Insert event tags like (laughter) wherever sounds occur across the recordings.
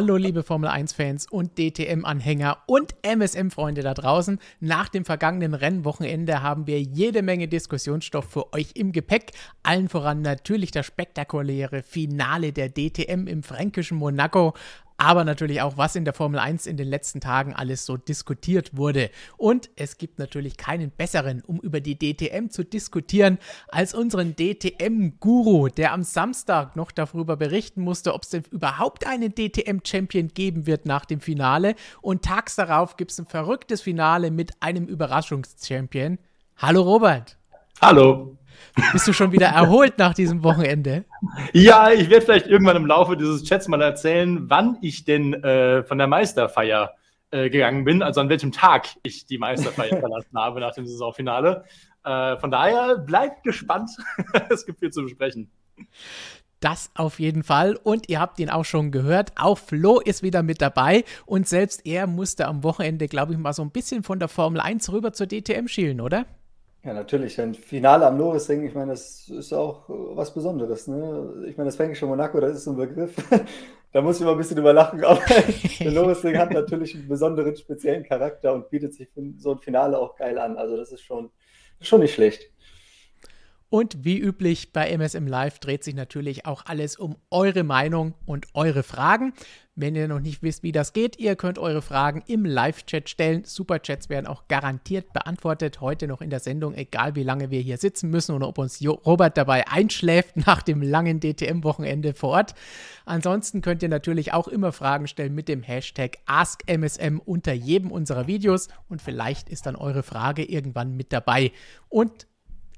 Hallo liebe Formel 1-Fans und DTM-Anhänger und MSM-Freunde da draußen. Nach dem vergangenen Rennwochenende haben wir jede Menge Diskussionsstoff für euch im Gepäck. Allen voran natürlich das spektakuläre Finale der DTM im fränkischen Monaco aber natürlich auch, was in der Formel 1 in den letzten Tagen alles so diskutiert wurde. Und es gibt natürlich keinen besseren, um über die DTM zu diskutieren, als unseren DTM-Guru, der am Samstag noch darüber berichten musste, ob es denn überhaupt einen DTM-Champion geben wird nach dem Finale. Und tags darauf gibt es ein verrücktes Finale mit einem Überraschungschampion. Hallo Robert. Hallo. Bist du schon wieder erholt nach diesem Wochenende? Ja, ich werde vielleicht irgendwann im Laufe dieses Chats mal erzählen, wann ich denn äh, von der Meisterfeier äh, gegangen bin, also an welchem Tag ich die Meisterfeier (laughs) verlassen habe nach dem Saisonfinale. Äh, von daher bleibt gespannt. (laughs) es gibt viel zu besprechen. Das auf jeden Fall. Und ihr habt ihn auch schon gehört. Auch Flo ist wieder mit dabei. Und selbst er musste am Wochenende, glaube ich, mal so ein bisschen von der Formel 1 rüber zur DTM schielen, oder? Ja, natürlich. Ein Finale am Norrisring, ich meine, das ist auch äh, was Besonderes. Ne? Ich meine, das fränkische Monaco, das ist so ein Begriff. (laughs) da muss ich mal ein bisschen drüber lachen. Aber (laughs) der Norrisring hat natürlich einen besonderen, speziellen Charakter und bietet sich für so ein Finale auch geil an. Also, das ist schon, schon nicht schlecht. Und wie üblich bei MSM Live dreht sich natürlich auch alles um eure Meinung und eure Fragen. Wenn ihr noch nicht wisst, wie das geht, ihr könnt eure Fragen im Live-Chat stellen. Superchats werden auch garantiert beantwortet. Heute noch in der Sendung, egal wie lange wir hier sitzen müssen oder ob uns Robert dabei einschläft (laughs) nach dem langen DTM-Wochenende vor Ort. Ansonsten könnt ihr natürlich auch immer Fragen stellen mit dem Hashtag AskMSM unter jedem unserer Videos und vielleicht ist dann eure Frage irgendwann mit dabei. Und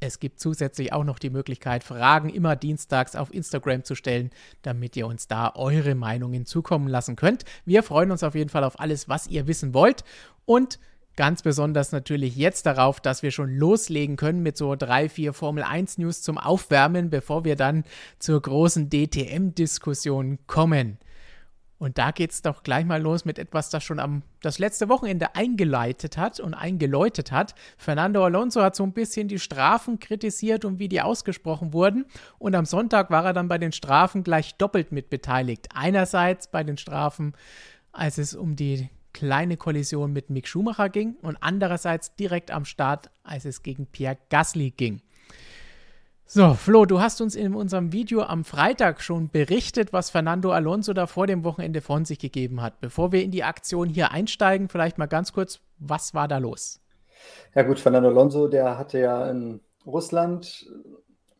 es gibt zusätzlich auch noch die Möglichkeit, Fragen immer dienstags auf Instagram zu stellen, damit ihr uns da eure Meinungen zukommen lassen könnt. Wir freuen uns auf jeden Fall auf alles, was ihr wissen wollt. Und Ganz besonders natürlich jetzt darauf, dass wir schon loslegen können mit so drei, vier Formel 1 News zum Aufwärmen, bevor wir dann zur großen DTM-Diskussion kommen. Und da geht es doch gleich mal los mit etwas, das schon am das letzte Wochenende eingeleitet hat und eingeläutet hat. Fernando Alonso hat so ein bisschen die Strafen kritisiert und wie die ausgesprochen wurden. Und am Sonntag war er dann bei den Strafen gleich doppelt mit beteiligt. Einerseits bei den Strafen, als es um die kleine Kollision mit Mick Schumacher ging und andererseits direkt am Start, als es gegen Pierre Gasly ging. So, Flo, du hast uns in unserem Video am Freitag schon berichtet, was Fernando Alonso da vor dem Wochenende von sich gegeben hat. Bevor wir in die Aktion hier einsteigen, vielleicht mal ganz kurz, was war da los? Ja gut, Fernando Alonso, der hatte ja in Russland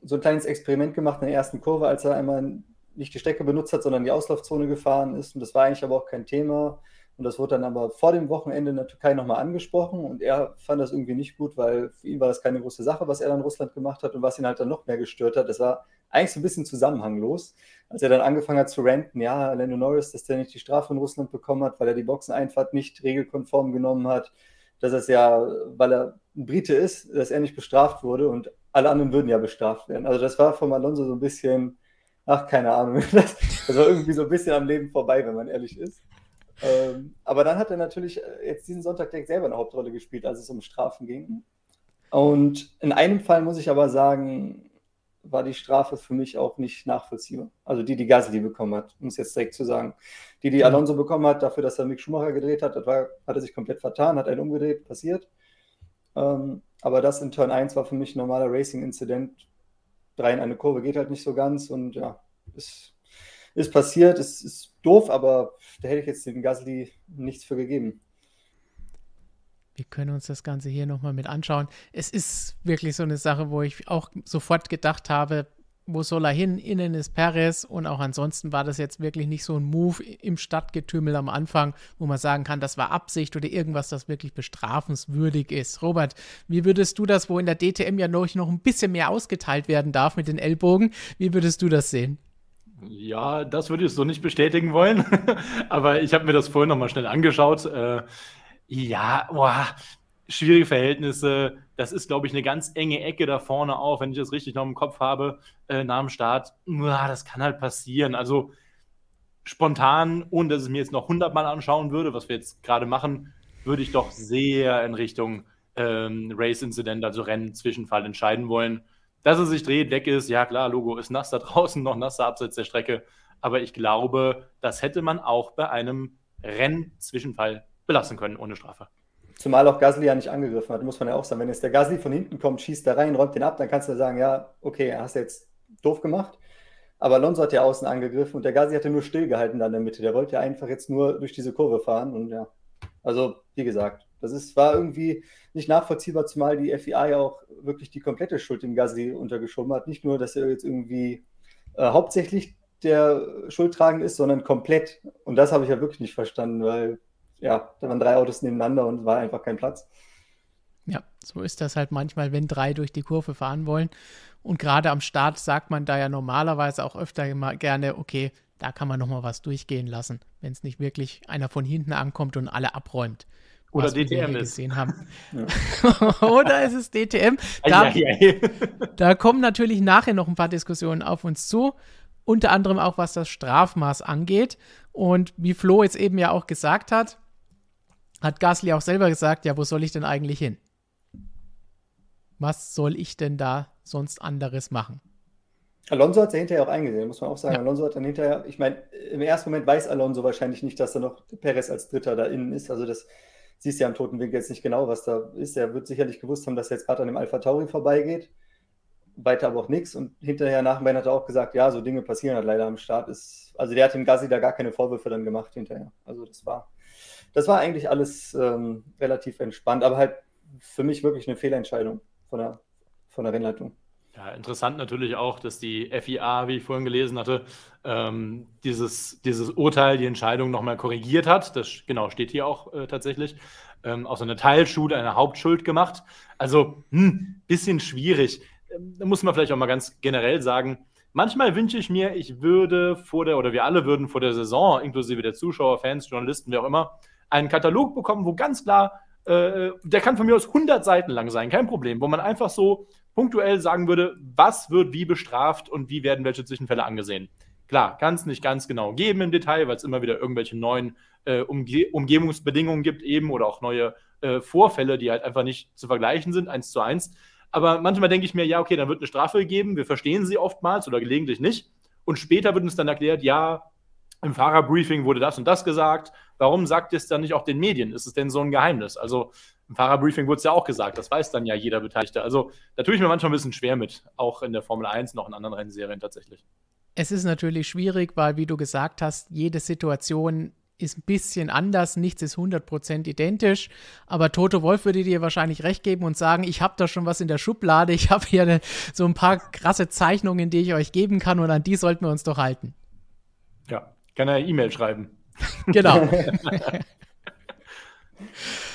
so ein kleines Experiment gemacht in der ersten Kurve, als er einmal nicht die Strecke benutzt hat, sondern die Auslaufzone gefahren ist. Und das war eigentlich aber auch kein Thema. Und das wurde dann aber vor dem Wochenende in der Türkei nochmal angesprochen und er fand das irgendwie nicht gut, weil für ihn war das keine große Sache, was er dann in Russland gemacht hat und was ihn halt dann noch mehr gestört hat. Das war eigentlich so ein bisschen zusammenhanglos, als er dann angefangen hat zu ranten, ja, Lando Norris, dass der nicht die Strafe in Russland bekommen hat, weil er die Boxeneinfahrt nicht regelkonform genommen hat, dass es ja, weil er ein Brite ist, dass er nicht bestraft wurde und alle anderen würden ja bestraft werden. Also das war von Alonso so ein bisschen, ach, keine Ahnung, (laughs) das, das war irgendwie so ein bisschen am Leben vorbei, wenn man ehrlich ist. Ähm, aber dann hat er natürlich äh, jetzt diesen Sonntag direkt selber eine Hauptrolle gespielt, als es um Strafen ging. Und in einem Fall muss ich aber sagen, war die Strafe für mich auch nicht nachvollziehbar. Also die, die Gasly bekommen hat, um es jetzt direkt zu sagen. Die, die Alonso bekommen hat, dafür, dass er Mick Schumacher gedreht hat, war, hat er sich komplett vertan, hat einen umgedreht, passiert. Ähm, aber das in Turn 1 war für mich ein normaler Racing-Incident. Drei in eine Kurve geht halt nicht so ganz und ja, ist, ist passiert, ist, ist doof, aber da hätte ich jetzt dem Gasly nichts für gegeben. Wir können uns das Ganze hier nochmal mit anschauen. Es ist wirklich so eine Sache, wo ich auch sofort gedacht habe, wo soll er hin? Innen ist Perez und auch ansonsten war das jetzt wirklich nicht so ein Move im Stadtgetümmel am Anfang, wo man sagen kann, das war Absicht oder irgendwas, das wirklich bestrafenswürdig ist. Robert, wie würdest du das, wo in der DTM ja noch ein bisschen mehr ausgeteilt werden darf mit den Ellbogen, wie würdest du das sehen? Ja, das würde ich so nicht bestätigen wollen. (laughs) Aber ich habe mir das vorhin nochmal schnell angeschaut. Äh, ja, boah, schwierige Verhältnisse. Das ist, glaube ich, eine ganz enge Ecke da vorne auch, wenn ich das richtig noch im Kopf habe, äh, nach dem Start. Uah, das kann halt passieren. Also spontan, ohne dass ich mir jetzt noch hundertmal anschauen würde, was wir jetzt gerade machen, würde ich doch sehr in Richtung ähm, Race-Incident, also Rennen-Zwischenfall entscheiden wollen. Dass er sich dreht, weg ist, ja klar, Logo ist nass da draußen, noch nasser abseits der Strecke. aber ich glaube, das hätte man auch bei einem Rennzwischenfall belassen können ohne Strafe. Zumal auch Gasly ja nicht angegriffen hat, muss man ja auch sagen. Wenn jetzt der Gasly von hinten kommt, schießt da rein, räumt den ab, dann kannst du sagen, ja, okay, hast du jetzt doof gemacht. Aber Alonso hat ja außen angegriffen und der Gasly hatte nur stillgehalten da in der Mitte. Der wollte ja einfach jetzt nur durch diese Kurve fahren und ja. Also, wie gesagt, das ist, war irgendwie nicht nachvollziehbar, zumal die FIA ja auch wirklich die komplette Schuld dem Gasly untergeschoben hat. Nicht nur, dass er jetzt irgendwie äh, hauptsächlich der Schuldtragende ist, sondern komplett. Und das habe ich ja wirklich nicht verstanden, weil ja, da waren drei Autos nebeneinander und war einfach kein Platz. Ja, so ist das halt manchmal, wenn drei durch die Kurve fahren wollen. Und gerade am Start sagt man da ja normalerweise auch öfter immer gerne, okay, da kann man nochmal was durchgehen lassen, wenn es nicht wirklich einer von hinten ankommt und alle abräumt. Oder DTM ist. gesehen haben. (laughs) Oder ist es DTM? Da, ai, ai, ai. da kommen natürlich nachher noch ein paar Diskussionen auf uns zu. Unter anderem auch, was das Strafmaß angeht. Und wie Flo jetzt eben ja auch gesagt hat, hat Gasly auch selber gesagt, ja, wo soll ich denn eigentlich hin? Was soll ich denn da sonst anderes machen? Alonso hat es ja hinterher auch eingesehen, muss man auch sagen. Ja. Alonso hat dann hinterher, ich meine, im ersten Moment weiß Alonso wahrscheinlich nicht, dass da noch Perez als Dritter da innen ist. Also das siehst ja im toten Winkel jetzt nicht genau, was da ist. Er wird sicherlich gewusst haben, dass er jetzt gerade an dem Alpha Tauri vorbeigeht. Weiter aber auch nichts. Und hinterher nach Rennen hat er auch gesagt, ja, so Dinge passieren halt leider am Start. Ist, also der hat dem Gassi da gar keine Vorwürfe dann gemacht hinterher. Also das war, das war eigentlich alles ähm, relativ entspannt, aber halt für mich wirklich eine Fehlentscheidung von der, von der Rennleitung. Ja, interessant natürlich auch, dass die FIA, wie ich vorhin gelesen hatte, ähm, dieses, dieses Urteil, die Entscheidung nochmal korrigiert hat. Das genau steht hier auch äh, tatsächlich. Ähm, aus einer Teilschuld eine Hauptschuld gemacht. Also, hm, bisschen schwierig. Ähm, da muss man vielleicht auch mal ganz generell sagen, manchmal wünsche ich mir, ich würde vor der, oder wir alle würden vor der Saison, inklusive der Zuschauer, Fans, Journalisten, wer auch immer, einen Katalog bekommen, wo ganz klar äh, der kann von mir aus 100 Seiten lang sein, kein Problem, wo man einfach so punktuell sagen würde, was wird wie bestraft und wie werden welche Zwischenfälle angesehen. Klar, kann es nicht ganz genau geben im Detail, weil es immer wieder irgendwelche neuen äh, Umge Umgebungsbedingungen gibt eben oder auch neue äh, Vorfälle, die halt einfach nicht zu vergleichen sind, eins zu eins. Aber manchmal denke ich mir, ja, okay, dann wird eine Strafe gegeben, wir verstehen sie oftmals oder gelegentlich nicht. Und später wird uns dann erklärt, ja, im Fahrerbriefing wurde das und das gesagt. Warum sagt es dann nicht auch den Medien? Ist es denn so ein Geheimnis? Also im Fahrerbriefing wurde es ja auch gesagt, das weiß dann ja jeder Beteiligte. Also da tue ich mir manchmal ein bisschen schwer mit, auch in der Formel 1, noch in anderen Rennserien tatsächlich. Es ist natürlich schwierig, weil, wie du gesagt hast, jede Situation ist ein bisschen anders, nichts ist 100% identisch, aber Toto Wolf würde dir wahrscheinlich recht geben und sagen, ich habe da schon was in der Schublade, ich habe hier eine, so ein paar krasse Zeichnungen, die ich euch geben kann und an die sollten wir uns doch halten. Ja, kann er E-Mail schreiben. Genau. (laughs) (laughs)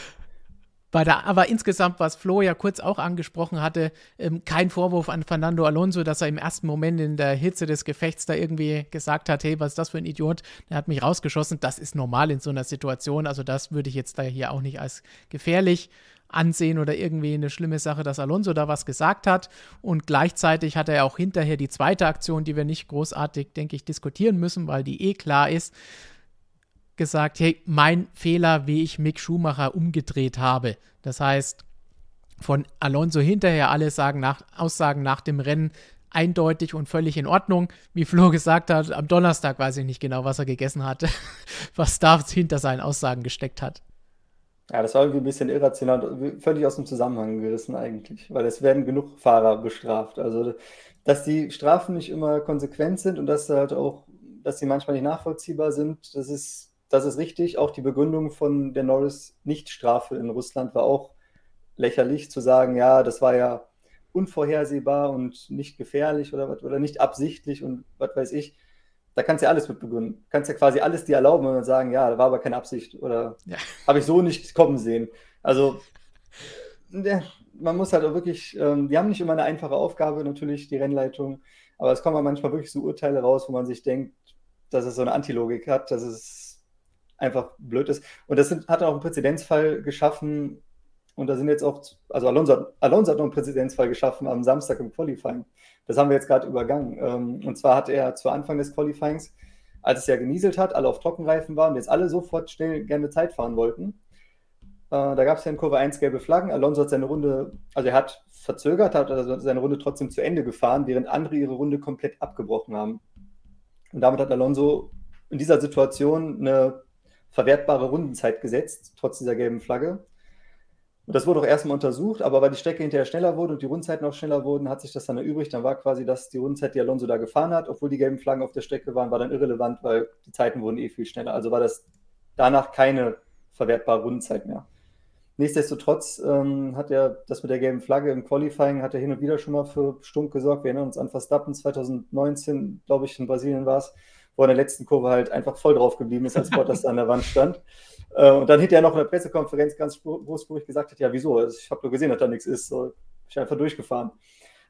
Bei der, aber insgesamt, was Flo ja kurz auch angesprochen hatte, ähm, kein Vorwurf an Fernando Alonso, dass er im ersten Moment in der Hitze des Gefechts da irgendwie gesagt hat, hey, was ist das für ein Idiot? Der hat mich rausgeschossen. Das ist normal in so einer Situation. Also das würde ich jetzt da hier auch nicht als gefährlich ansehen oder irgendwie eine schlimme Sache, dass Alonso da was gesagt hat. Und gleichzeitig hat er auch hinterher die zweite Aktion, die wir nicht großartig, denke ich, diskutieren müssen, weil die eh klar ist, gesagt, hey, mein Fehler, wie ich Mick Schumacher umgedreht habe. Das heißt, von Alonso hinterher alle sagen nach, Aussagen nach dem Rennen eindeutig und völlig in Ordnung. Wie Flo (laughs) gesagt hat, am Donnerstag weiß ich nicht genau, was er gegessen hatte, (laughs) was da hinter seinen Aussagen gesteckt hat. Ja, das war irgendwie ein bisschen irrational, völlig aus dem Zusammenhang gerissen eigentlich, weil es werden genug Fahrer bestraft. Also, dass die Strafen nicht immer konsequent sind und dass halt auch, dass sie manchmal nicht nachvollziehbar sind, das ist, das ist richtig. Auch die Begründung von der Norris-Nichtstrafe in Russland war auch lächerlich, zu sagen, ja, das war ja unvorhersehbar und nicht gefährlich oder, oder nicht absichtlich und was weiß ich da kannst du ja alles mit begründen. Du kannst ja quasi alles dir erlauben und sagen, ja, da war aber keine Absicht oder ja. habe ich so nicht kommen sehen. Also ja, man muss halt auch wirklich, ähm, die haben nicht immer eine einfache Aufgabe, natürlich, die Rennleitung, aber es kommen manchmal wirklich so Urteile raus, wo man sich denkt, dass es so eine Antilogik hat, dass es einfach blöd ist. Und das sind, hat auch einen Präzedenzfall geschaffen, und da sind jetzt auch, also Alonso, Alonso hat noch einen Präzedenzfall geschaffen am Samstag im Qualifying. Das haben wir jetzt gerade übergangen. Ähm, und zwar hat er zu Anfang des Qualifyings, als es ja genieselt hat, alle auf Trockenreifen waren und jetzt alle sofort schnell gerne Zeit fahren wollten. Äh, da gab es ja in Kurve 1 gelbe Flaggen. Alonso hat seine Runde, also er hat verzögert, hat also seine Runde trotzdem zu Ende gefahren, während andere ihre Runde komplett abgebrochen haben. Und damit hat Alonso in dieser Situation eine verwertbare Rundenzeit gesetzt, trotz dieser gelben Flagge. Und das wurde auch erstmal untersucht, aber weil die Strecke hinterher schneller wurde und die Rundzeiten auch schneller wurden, hat sich das dann erübrigt. Dann war quasi das die Rundenzeit, die Alonso da gefahren hat, obwohl die gelben Flaggen auf der Strecke waren, war dann irrelevant, weil die Zeiten wurden eh viel schneller. Also war das danach keine verwertbare Rundenzeit mehr. Nichtsdestotrotz ähm, hat er das mit der gelben Flagge im Qualifying hat er hin und wieder schon mal für Stunk gesorgt. Wir erinnern uns an Verstappen 2019, glaube ich, in Brasilien war es, wo er in der letzten Kurve halt einfach voll drauf geblieben ist, als Bottas da an der Wand stand. Äh, und dann hinterher noch in der Pressekonferenz ganz großspurig gesagt hat, ja, wieso? Also ich habe nur gesehen, dass da nichts ist. So, ich einfach durchgefahren.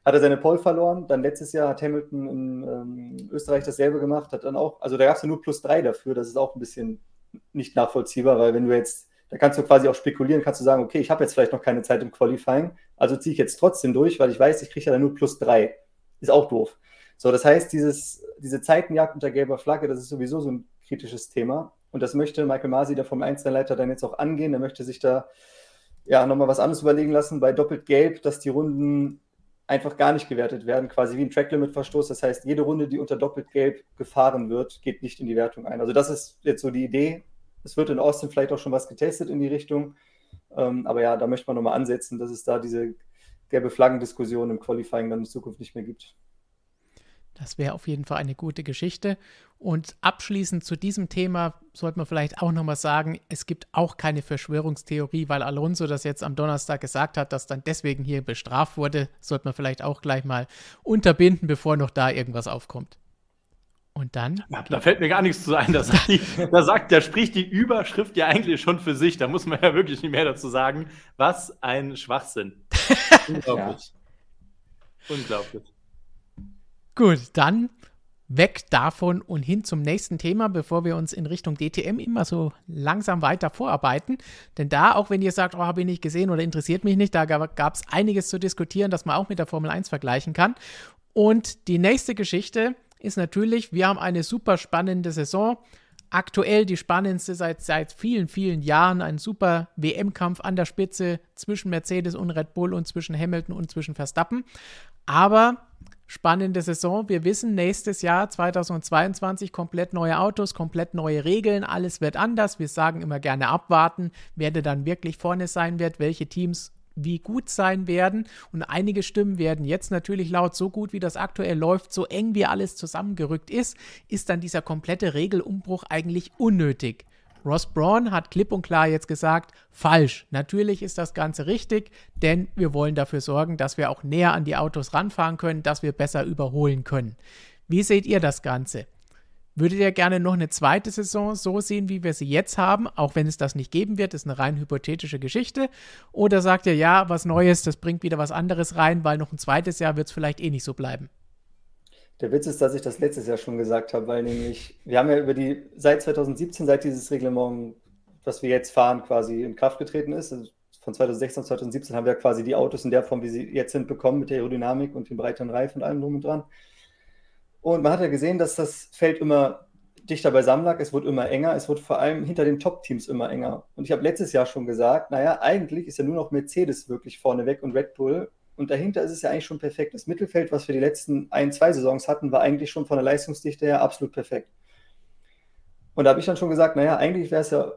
Hat er seine Pole verloren. Dann letztes Jahr hat Hamilton in ähm, Österreich dasselbe gemacht. Hat dann auch, also da gab es ja nur plus drei dafür. Das ist auch ein bisschen nicht nachvollziehbar, weil wenn du jetzt, da kannst du quasi auch spekulieren, kannst du sagen, okay, ich habe jetzt vielleicht noch keine Zeit im Qualifying, also ziehe ich jetzt trotzdem durch, weil ich weiß, ich kriege ja dann nur plus drei. Ist auch doof. So, das heißt, dieses, diese Zeitenjagd unter gelber Flagge, das ist sowieso so ein kritisches Thema. Und das möchte Michael Masi, der vom Einzelleiter, dann jetzt auch angehen. Er möchte sich da ja nochmal was anderes überlegen lassen bei doppelt gelb, dass die Runden einfach gar nicht gewertet werden, quasi wie ein Tracklimit-Verstoß. Das heißt, jede Runde, die unter doppelt gelb gefahren wird, geht nicht in die Wertung ein. Also das ist jetzt so die Idee. Es wird in Austin vielleicht auch schon was getestet in die Richtung. Ähm, aber ja, da möchte man nochmal ansetzen, dass es da diese gelbe Flaggendiskussion im Qualifying dann in Zukunft nicht mehr gibt. Das wäre auf jeden Fall eine gute Geschichte. Und abschließend zu diesem Thema sollte man vielleicht auch nochmal sagen, es gibt auch keine Verschwörungstheorie, weil Alonso das jetzt am Donnerstag gesagt hat, dass dann deswegen hier bestraft wurde, sollte man vielleicht auch gleich mal unterbinden, bevor noch da irgendwas aufkommt. Und dann? Ja, da fällt mir gar nichts zu ein. Da sagt, die, da sagt, da spricht die Überschrift ja eigentlich schon für sich. Da muss man ja wirklich nicht mehr dazu sagen. Was ein Schwachsinn. (laughs) Unglaublich. Ja. Unglaublich. Gut, dann weg davon und hin zum nächsten Thema, bevor wir uns in Richtung DTM immer so langsam weiter vorarbeiten. Denn da, auch wenn ihr sagt, oh, habe ich nicht gesehen oder interessiert mich nicht, da gab es einiges zu diskutieren, das man auch mit der Formel 1 vergleichen kann. Und die nächste Geschichte ist natürlich, wir haben eine super spannende Saison. Aktuell die spannendste seit, seit vielen, vielen Jahren. Ein super WM-Kampf an der Spitze zwischen Mercedes und Red Bull und zwischen Hamilton und zwischen Verstappen. Aber spannende Saison. Wir wissen, nächstes Jahr 2022 komplett neue Autos, komplett neue Regeln, alles wird anders. Wir sagen immer gerne abwarten, wer dann wirklich vorne sein wird, welche Teams wie gut sein werden. Und einige Stimmen werden jetzt natürlich laut, so gut wie das aktuell läuft, so eng wie alles zusammengerückt ist, ist dann dieser komplette Regelumbruch eigentlich unnötig. Ross Braun hat klipp und klar jetzt gesagt, falsch. Natürlich ist das Ganze richtig, denn wir wollen dafür sorgen, dass wir auch näher an die Autos ranfahren können, dass wir besser überholen können. Wie seht ihr das Ganze? Würdet ihr gerne noch eine zweite Saison so sehen, wie wir sie jetzt haben, auch wenn es das nicht geben wird, ist eine rein hypothetische Geschichte? Oder sagt ihr, ja, was Neues, das bringt wieder was anderes rein, weil noch ein zweites Jahr wird es vielleicht eh nicht so bleiben? Der Witz ist, dass ich das letztes Jahr schon gesagt habe, weil nämlich, wir haben ja über die, seit 2017, seit dieses Reglement, was wir jetzt fahren, quasi in Kraft getreten ist, also von 2016 und 2017 haben wir quasi die Autos in der Form, wie sie jetzt sind, bekommen, mit der Aerodynamik und den breiteren Reifen und allem drum und dran. Und man hat ja gesehen, dass das Feld immer dichter beisammen lag, es wurde immer enger, es wurde vor allem hinter den Top-Teams immer enger. Und ich habe letztes Jahr schon gesagt, naja, eigentlich ist ja nur noch Mercedes wirklich vorneweg und Red Bull und dahinter ist es ja eigentlich schon perfekt. Das Mittelfeld, was wir die letzten ein, zwei Saisons hatten, war eigentlich schon von der Leistungsdichte her absolut perfekt. Und da habe ich dann schon gesagt, naja, eigentlich wäre es ja,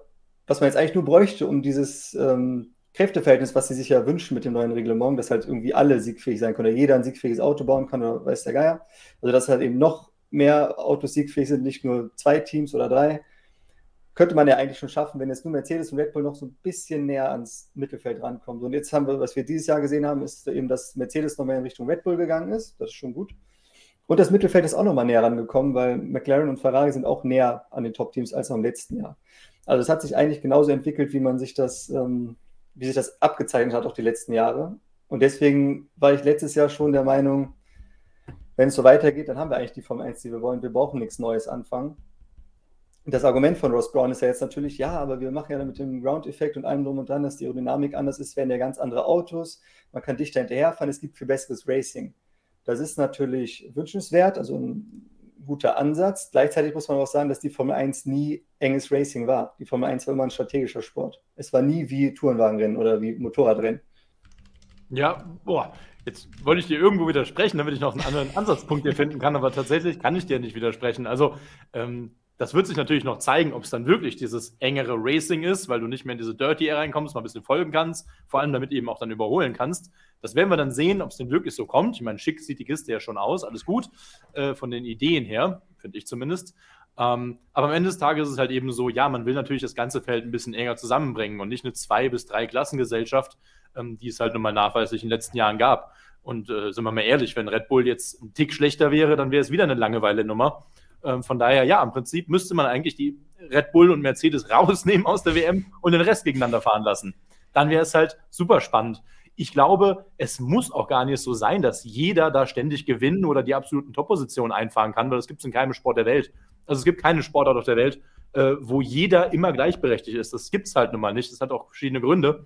was man jetzt eigentlich nur bräuchte, um dieses ähm, Kräfteverhältnis, was sie sich ja wünschen mit dem neuen Reglement, dass halt irgendwie alle siegfähig sein können, oder jeder ein siegfähiges Auto bauen kann, oder weiß der Geier. Also dass halt eben noch mehr Autos siegfähig sind, nicht nur zwei Teams oder drei könnte man ja eigentlich schon schaffen, wenn jetzt nur Mercedes und Red Bull noch so ein bisschen näher ans Mittelfeld rankommen. Und jetzt haben wir, was wir dieses Jahr gesehen haben, ist eben, dass Mercedes noch mehr in Richtung Red Bull gegangen ist. Das ist schon gut. Und das Mittelfeld ist auch noch mal näher rangekommen, weil McLaren und Ferrari sind auch näher an den Top-Teams als noch im letzten Jahr. Also es hat sich eigentlich genauso entwickelt, wie man sich das, ähm, wie sich das abgezeichnet hat, auch die letzten Jahre. Und deswegen war ich letztes Jahr schon der Meinung, wenn es so weitergeht, dann haben wir eigentlich die Formel 1, die wir wollen. Wir brauchen nichts Neues anfangen das Argument von Ross Brown ist ja jetzt natürlich, ja, aber wir machen ja mit dem Ground-Effekt und allem drum und dran, dass die Aerodynamik anders ist, werden ja ganz andere Autos. Man kann dichter hinterherfahren, es gibt viel besseres Racing. Das ist natürlich wünschenswert, also ein guter Ansatz. Gleichzeitig muss man auch sagen, dass die Formel 1 nie enges Racing war. Die Formel 1 war immer ein strategischer Sport. Es war nie wie Tourenwagenrennen oder wie Motorradrennen. Ja, boah, Jetzt wollte ich dir irgendwo widersprechen, damit ich noch einen anderen Ansatzpunkt hier finden kann, aber tatsächlich kann ich dir nicht widersprechen. Also, ähm, das wird sich natürlich noch zeigen, ob es dann wirklich dieses engere Racing ist, weil du nicht mehr in diese Dirty Air reinkommst, mal ein bisschen folgen kannst, vor allem damit eben auch dann überholen kannst. Das werden wir dann sehen, ob es denn wirklich so kommt. Ich meine, schick sieht die Kiste ja schon aus, alles gut, äh, von den Ideen her, finde ich zumindest. Ähm, aber am Ende des Tages ist es halt eben so, ja, man will natürlich das ganze Feld ein bisschen enger zusammenbringen und nicht eine zwei- bis drei Klassengesellschaft, ähm, die es halt nun mal nachweislich in den letzten Jahren gab. Und äh, sind wir mal ehrlich, wenn Red Bull jetzt ein Tick schlechter wäre, dann wäre es wieder eine Langeweile-Nummer. Ähm, von daher, ja, im Prinzip müsste man eigentlich die Red Bull und Mercedes (laughs) rausnehmen aus der WM und den Rest gegeneinander fahren lassen. Dann wäre es halt super spannend. Ich glaube, es muss auch gar nicht so sein, dass jeder da ständig gewinnen oder die absoluten Top-Positionen einfahren kann, weil das gibt es in keinem Sport der Welt. Also es gibt keine Sportart auf der Welt, äh, wo jeder immer gleichberechtigt ist. Das gibt es halt nun mal nicht. Das hat auch verschiedene Gründe.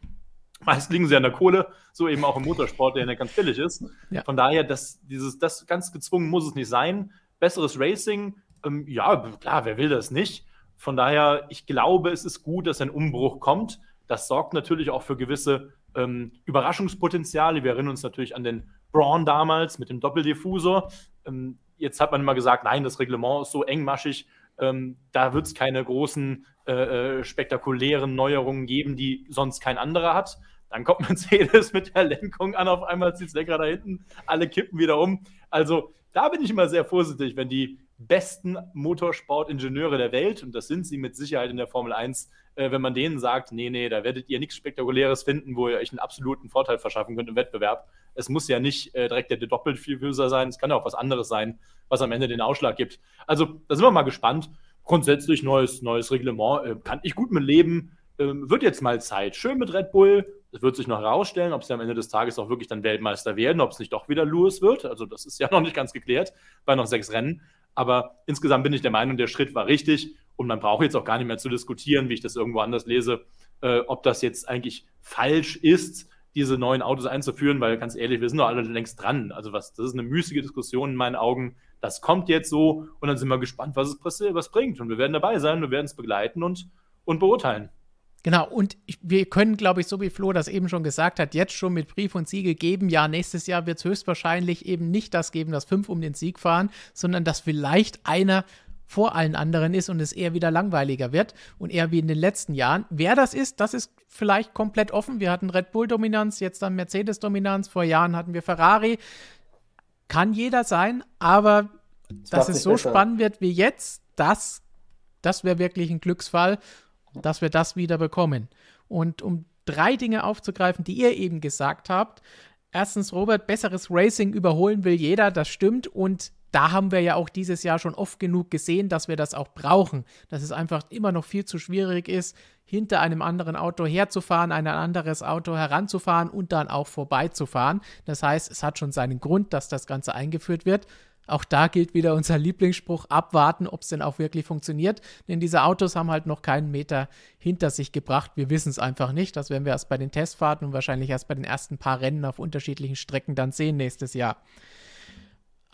Meist liegen sie an der Kohle, so eben auch im Motorsport, der ja ganz billig ist. Ja. Von daher, das, dieses, das ganz gezwungen muss es nicht sein. Besseres Racing, ähm, ja, klar, wer will das nicht? Von daher, ich glaube, es ist gut, dass ein Umbruch kommt. Das sorgt natürlich auch für gewisse ähm, Überraschungspotenziale. Wir erinnern uns natürlich an den Braun damals mit dem Doppeldiffusor. Ähm, jetzt hat man immer gesagt, nein, das Reglement ist so engmaschig, ähm, da wird es keine großen äh, äh, spektakulären Neuerungen geben, die sonst kein anderer hat. Dann kommt (laughs) Mercedes mit der Lenkung an, auf einmal zieht es Lenkrad da hinten, alle kippen wieder um. Also da bin ich immer sehr vorsichtig, wenn die besten Motorsportingenieure der Welt, und das sind sie mit Sicherheit in der Formel 1, äh, wenn man denen sagt, nee, nee, da werdet ihr nichts Spektakuläres finden, wo ihr euch einen absoluten Vorteil verschaffen könnt im Wettbewerb. Es muss ja nicht äh, direkt der Doppelfüßer sein, es kann ja auch was anderes sein, was am Ende den Ausschlag gibt. Also da sind wir mal gespannt. Grundsätzlich neues, neues Reglement, äh, kann ich gut mit leben. Ähm, wird jetzt mal Zeit. Schön mit Red Bull. Es wird sich noch herausstellen, ob sie am Ende des Tages auch wirklich dann Weltmeister werden, ob es nicht doch wieder Lewis wird. Also das ist ja (laughs) noch nicht ganz geklärt bei noch sechs Rennen. Aber insgesamt bin ich der Meinung, der Schritt war richtig und man braucht jetzt auch gar nicht mehr zu diskutieren, wie ich das irgendwo anders lese, äh, ob das jetzt eigentlich falsch ist, diese neuen Autos einzuführen, weil ganz ehrlich, wir sind doch alle längst dran. Also was, das ist eine müßige Diskussion in meinen Augen. Das kommt jetzt so und dann sind wir gespannt, was es was bringt. Und wir werden dabei sein, wir werden es begleiten und, und beurteilen. Genau, und wir können, glaube ich, so wie Flo das eben schon gesagt hat, jetzt schon mit Brief und Siegel geben, ja, nächstes Jahr wird es höchstwahrscheinlich eben nicht das geben, dass fünf um den Sieg fahren, sondern dass vielleicht einer vor allen anderen ist und es eher wieder langweiliger wird und eher wie in den letzten Jahren. Wer das ist, das ist vielleicht komplett offen. Wir hatten Red Bull-Dominanz, jetzt dann Mercedes-Dominanz, vor Jahren hatten wir Ferrari. Kann jeder sein, aber das dass es so besser. spannend wird wie jetzt, das, das wäre wirklich ein Glücksfall dass wir das wieder bekommen. Und um drei Dinge aufzugreifen, die ihr eben gesagt habt. Erstens, Robert, besseres Racing überholen will jeder, das stimmt. Und da haben wir ja auch dieses Jahr schon oft genug gesehen, dass wir das auch brauchen. Dass es einfach immer noch viel zu schwierig ist, hinter einem anderen Auto herzufahren, ein anderes Auto heranzufahren und dann auch vorbeizufahren. Das heißt, es hat schon seinen Grund, dass das Ganze eingeführt wird. Auch da gilt wieder unser Lieblingsspruch, abwarten, ob es denn auch wirklich funktioniert. Denn diese Autos haben halt noch keinen Meter hinter sich gebracht. Wir wissen es einfach nicht. Das werden wir erst bei den Testfahrten und wahrscheinlich erst bei den ersten paar Rennen auf unterschiedlichen Strecken dann sehen nächstes Jahr.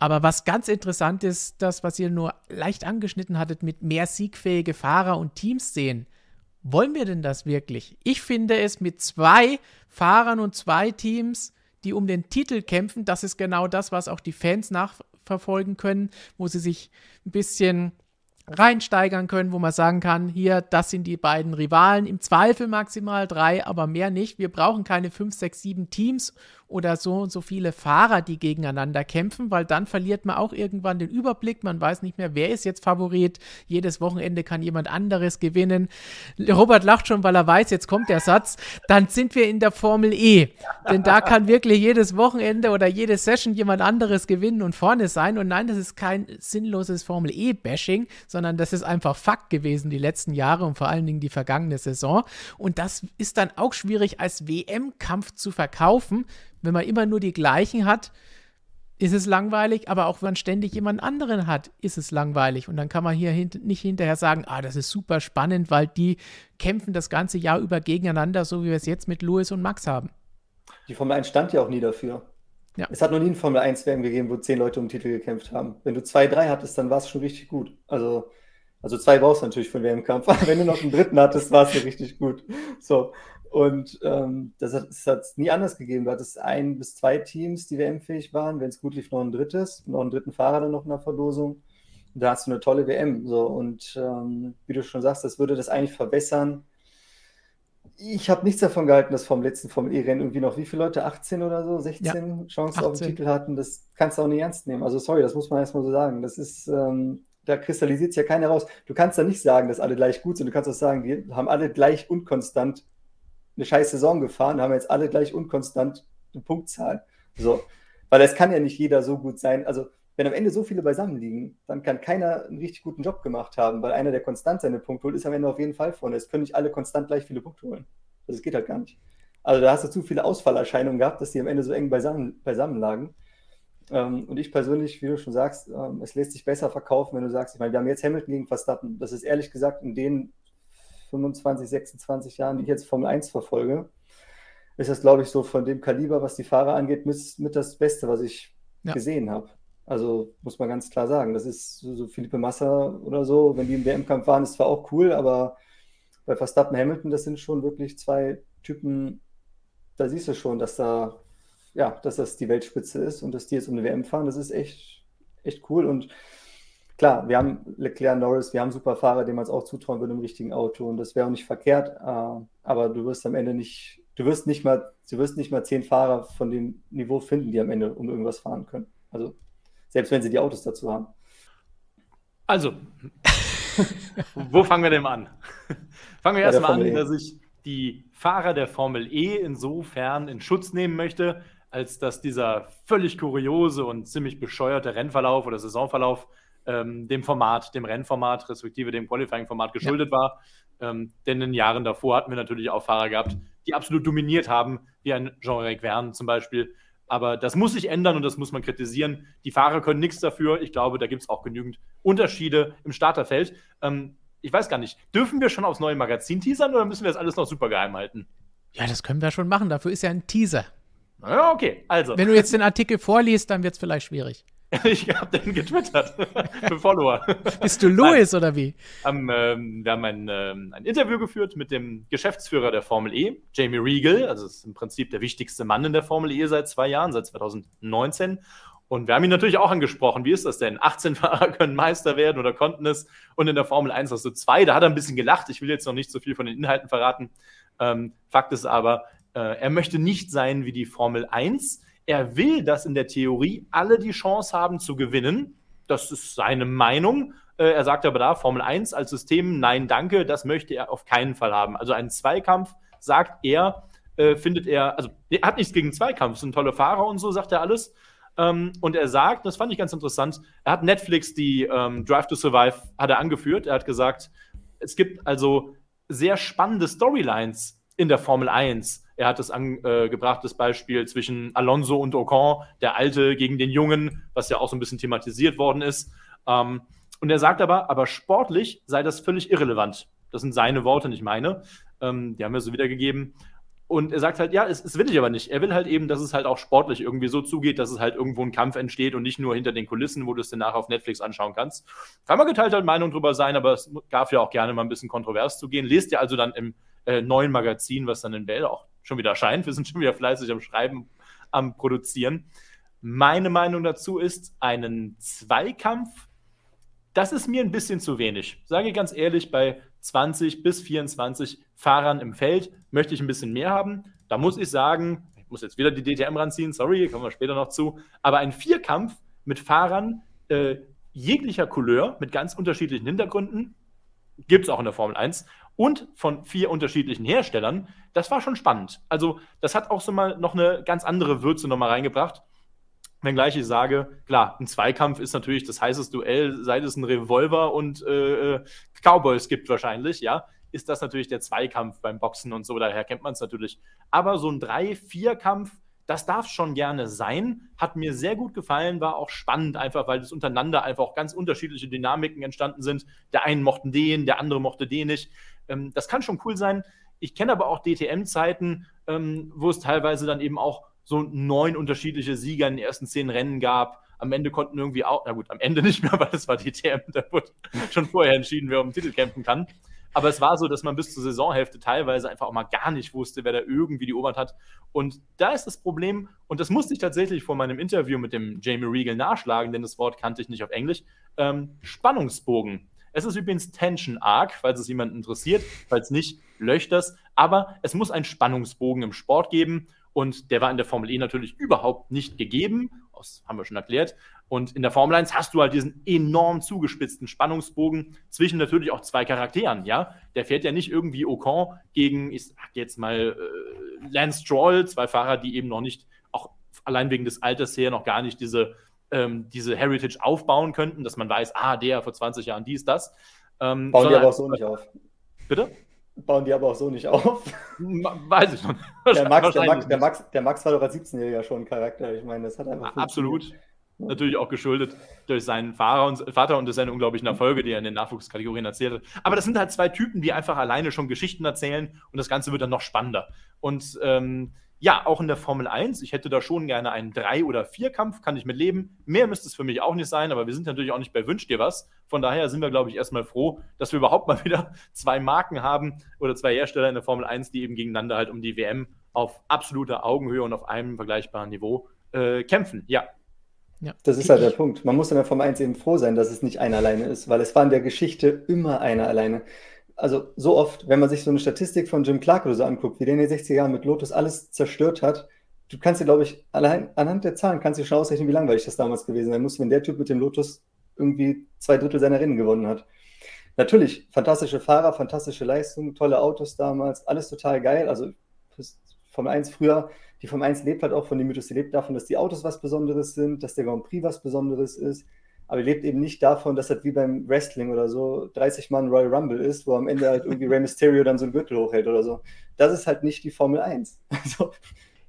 Aber was ganz interessant ist, das, was ihr nur leicht angeschnitten hattet, mit mehr siegfähige Fahrer und Teams sehen. Wollen wir denn das wirklich? Ich finde es mit zwei Fahrern und zwei Teams, die um den Titel kämpfen, das ist genau das, was auch die Fans nach verfolgen können, wo sie sich ein bisschen reinsteigern können, wo man sagen kann, hier, das sind die beiden Rivalen, im Zweifel maximal drei, aber mehr nicht. Wir brauchen keine fünf, sechs, sieben Teams oder so und so viele Fahrer, die gegeneinander kämpfen, weil dann verliert man auch irgendwann den Überblick. Man weiß nicht mehr, wer ist jetzt Favorit. Jedes Wochenende kann jemand anderes gewinnen. Robert lacht schon, weil er weiß, jetzt kommt der Satz. Dann sind wir in der Formel E. Denn da kann wirklich jedes Wochenende oder jede Session jemand anderes gewinnen und vorne sein. Und nein, das ist kein sinnloses Formel E-Bashing, sondern das ist einfach Fakt gewesen die letzten Jahre und vor allen Dingen die vergangene Saison. Und das ist dann auch schwierig als WM-Kampf zu verkaufen, wenn man immer nur die gleichen hat, ist es langweilig, aber auch wenn man ständig jemand anderen hat, ist es langweilig. Und dann kann man hier hint nicht hinterher sagen, ah, das ist super spannend, weil die kämpfen das ganze Jahr über gegeneinander, so wie wir es jetzt mit Louis und Max haben. Die Formel 1 stand ja auch nie dafür. Ja. Es hat noch nie ein Formel 1 WM gegeben, wo zehn Leute um den Titel gekämpft haben. Wenn du zwei, drei hattest, dann war es schon richtig gut. Also, also zwei brauchst du natürlich für den WM-Kampf. (laughs) Wenn du noch einen dritten hattest, war es ja richtig gut. So. Und ähm, das hat es nie anders gegeben. Du hattest ein bis zwei Teams, die WM-fähig waren. Wenn es gut lief, noch ein drittes, noch einen dritten Fahrer dann noch in der Verlosung. Und da hast du eine tolle WM. So. Und ähm, wie du schon sagst, das würde das eigentlich verbessern. Ich habe nichts davon gehalten, dass vom letzten Formel E-Rennen irgendwie noch wie viele Leute, 18 oder so, 16 ja, Chancen 18. auf den Titel hatten. Das kannst du auch nicht ernst nehmen. Also sorry, das muss man erstmal so sagen. Das ist, ähm, da kristallisiert sich ja keiner raus. Du kannst da nicht sagen, dass alle gleich gut sind. Du kannst auch sagen, die haben alle gleich unkonstant eine scheiß Saison gefahren, haben jetzt alle gleich unkonstant eine Punktzahl. So. Weil es kann ja nicht jeder so gut sein. Also, wenn am Ende so viele beisammen liegen, dann kann keiner einen richtig guten Job gemacht haben, weil einer, der konstant seine Punkte holt, ist am Ende auf jeden Fall vorne. Es können nicht alle konstant gleich viele Punkte holen. Das geht halt gar nicht. Also da hast du zu viele Ausfallerscheinungen gehabt, dass die am Ende so eng beisammen, beisammen lagen. Ähm, und ich persönlich, wie du schon sagst, ähm, es lässt sich besser verkaufen, wenn du sagst, ich meine, wir haben jetzt Hamilton gegen Verstappen. Das ist ehrlich gesagt in den 25, 26 Jahren, die ich jetzt Formel 1 verfolge, ist das, glaube ich, so von dem Kaliber, was die Fahrer angeht, mit, mit das Beste, was ich ja. gesehen habe. Also muss man ganz klar sagen, das ist so, so Philippe Massa oder so, wenn die im WM-Kampf waren, ist zwar auch cool, aber bei Verstappen Hamilton, das sind schon wirklich zwei Typen, da siehst du schon, dass da, ja, dass das die Weltspitze ist und dass die jetzt um eine WM fahren, das ist echt, echt cool und klar, wir haben Leclerc Norris, wir haben super Fahrer, denen man es auch zutrauen würde im richtigen Auto und das wäre auch nicht verkehrt, äh, aber du wirst am Ende nicht, du wirst nicht mal, du wirst nicht mal zehn Fahrer von dem Niveau finden, die am Ende um irgendwas fahren können. Also selbst wenn sie die Autos dazu haben. Also, wo fangen wir denn an? fangen wir erstmal an, e. dass ich die Fahrer der Formel E insofern in Schutz nehmen möchte, als dass dieser völlig kuriose und ziemlich bescheuerte Rennverlauf oder Saisonverlauf ähm, dem Format, dem Rennformat, respektive dem Qualifying-Format geschuldet ja. war. Ähm, denn in den Jahren davor hatten wir natürlich auch Fahrer gehabt, die absolut dominiert haben, wie ein Jean-Eric Verne zum Beispiel. Aber das muss sich ändern und das muss man kritisieren. Die Fahrer können nichts dafür. Ich glaube, da gibt es auch genügend Unterschiede im Starterfeld. Ähm, ich weiß gar nicht, dürfen wir schon aufs neue Magazin teasern oder müssen wir das alles noch super geheim halten? Ja, das können wir schon machen. Dafür ist ja ein Teaser. Ja, okay, also. Wenn du jetzt den Artikel vorliest, dann wird es vielleicht schwierig. (laughs) Ich habe den getwittert (laughs) für Follower. Bist du Louis oder wie? Am, ähm, wir haben ein, ähm, ein, Interview geführt mit dem Geschäftsführer der Formel E, Jamie Regal. Also ist im Prinzip der wichtigste Mann in der Formel E seit zwei Jahren, seit 2019. Und wir haben ihn natürlich auch angesprochen. Wie ist das denn? 18 Fahrer können Meister werden oder konnten es. Und in der Formel 1 hast du zwei. Da hat er ein bisschen gelacht. Ich will jetzt noch nicht so viel von den Inhalten verraten. Ähm, Fakt ist aber, äh, er möchte nicht sein wie die Formel 1 er will, dass in der Theorie alle die Chance haben zu gewinnen. Das ist seine Meinung. Äh, er sagt aber da, Formel 1 als System, nein, danke, das möchte er auf keinen Fall haben. Also einen Zweikampf, sagt er, äh, findet er, also er hat nichts gegen Zweikampf, sind tolle Fahrer und so, sagt er alles. Ähm, und er sagt, das fand ich ganz interessant, er hat Netflix die ähm, Drive to Survive, hat er angeführt. Er hat gesagt, es gibt also sehr spannende Storylines in der Formel 1. Er hat das angebracht, äh, das Beispiel zwischen Alonso und Ocon, der Alte gegen den Jungen, was ja auch so ein bisschen thematisiert worden ist. Ähm, und er sagt aber, aber sportlich sei das völlig irrelevant. Das sind seine Worte, nicht meine. Ähm, die haben wir so wiedergegeben. Und er sagt halt, ja, es, es, will ich aber nicht. Er will halt eben, dass es halt auch sportlich irgendwie so zugeht, dass es halt irgendwo ein Kampf entsteht und nicht nur hinter den Kulissen, wo du es danach auf Netflix anschauen kannst. Kann man geteilter Meinung drüber sein, aber es darf ja auch gerne mal ein bisschen kontrovers zugehen. Lest ihr also dann im äh, neuen Magazin, was dann in Bell auch schon wieder erscheint. Wir sind schon wieder fleißig am Schreiben, am Produzieren. Meine Meinung dazu ist, einen Zweikampf, das ist mir ein bisschen zu wenig. Sage ich ganz ehrlich, bei 20 bis 24 Fahrern im Feld möchte ich ein bisschen mehr haben. Da muss ich sagen, ich muss jetzt wieder die DTM ranziehen, sorry, kommen wir später noch zu, aber ein Vierkampf mit Fahrern äh, jeglicher Couleur, mit ganz unterschiedlichen Hintergründen, gibt es auch in der Formel 1 und von vier unterschiedlichen Herstellern, das war schon spannend. Also, das hat auch so mal noch eine ganz andere Würze nochmal reingebracht. Wenngleich ich sage, klar, ein Zweikampf ist natürlich das heißeste Duell, seit es ein Revolver und äh, äh, Cowboys gibt wahrscheinlich, ja, ist das natürlich der Zweikampf beim Boxen und so, daher kennt man es natürlich. Aber so ein Drei-Vier-Kampf, das darf schon gerne sein. Hat mir sehr gut gefallen, war auch spannend, einfach weil es untereinander einfach auch ganz unterschiedliche Dynamiken entstanden sind. Der einen mochten den, der andere mochte den nicht. Ähm, das kann schon cool sein. Ich kenne aber auch DTM-Zeiten, ähm, wo es teilweise dann eben auch so neun unterschiedliche Sieger in den ersten zehn Rennen gab. Am Ende konnten irgendwie auch, na gut, am Ende (laughs) nicht mehr, weil es war DTM, da wurde schon vorher entschieden, wer um den Titel kämpfen kann. aber es war so, dass man bis zur Saisonhälfte teilweise einfach auch mal gar nicht wusste, wer da irgendwie die Oberhand hat. Und da ist das Problem, und das musste ich tatsächlich vor meinem Interview mit dem Jamie Regal nachschlagen, denn das Wort kannte ich nicht auf Englisch, ähm, Spannungsbogen. Es ist übrigens Tension Arc, falls es jemanden interessiert. Falls nicht, löscht das. Aber es muss einen Spannungsbogen im Sport geben. Und der war in der Formel E natürlich überhaupt nicht gegeben. Das haben wir schon erklärt. Und in der Formel 1 hast du halt diesen enorm zugespitzten Spannungsbogen zwischen natürlich auch zwei Charakteren, ja. Der fährt ja nicht irgendwie Ocon gegen, ich sag jetzt mal, äh, Lance Stroll, zwei Fahrer, die eben noch nicht, auch allein wegen des Alters her, noch gar nicht diese, ähm, diese Heritage aufbauen könnten, dass man weiß, ah, der vor 20 Jahren dies, das. Ähm, Bauen die aber auch so nicht auf. Bitte? bauen die aber auch so nicht auf. Weiß ich noch nicht. (laughs) Der Max, der, Max, der, Max, der Max war doch als 17-Jähriger schon ein Charakter. Ich meine, das hat einfach. Absolut. Natürlich auch geschuldet durch seinen Vater und, Vater und seine unglaublichen Erfolge, die er in den Nachwuchskategorien erzählt hat. Aber das sind halt zwei Typen, die einfach alleine schon Geschichten erzählen und das Ganze wird dann noch spannender. Und ähm, ja, auch in der Formel 1, ich hätte da schon gerne einen Drei- oder Vier-Kampf, kann ich mit leben. Mehr müsste es für mich auch nicht sein, aber wir sind natürlich auch nicht bei Wünsch dir was. Von daher sind wir, glaube ich, erstmal froh, dass wir überhaupt mal (laughs) wieder zwei Marken haben oder zwei Hersteller in der Formel 1, die eben gegeneinander halt um die WM auf absoluter Augenhöhe und auf einem vergleichbaren Niveau äh, kämpfen. Ja. Ja. Das ist halt der Punkt. Man muss in der Formel 1 eben froh sein, dass es nicht einer alleine ist, weil es war in der Geschichte immer einer alleine also so oft, wenn man sich so eine Statistik von Jim Clark oder so anguckt, wie der in den 60er Jahren mit Lotus alles zerstört hat, du kannst dir, glaube ich, allein anhand der Zahlen kannst du schon ausrechnen, wie langweilig das damals gewesen sein muss, wenn der Typ mit dem Lotus irgendwie zwei Drittel seiner Rennen gewonnen hat. Natürlich, fantastische Fahrer, fantastische Leistung, tolle Autos damals, alles total geil. Also Formel 1 früher, die Formel 1 lebt halt auch von dem Mythos, die lebt davon, dass die Autos was Besonderes sind, dass der Grand Prix was Besonderes ist, aber lebt eben nicht davon, dass das wie beim Wrestling oder so 30 Mann Royal Rumble ist, wo am Ende halt irgendwie Rey Mysterio dann so einen Gürtel hochhält oder so. Das ist halt nicht die Formel 1. (laughs) Also,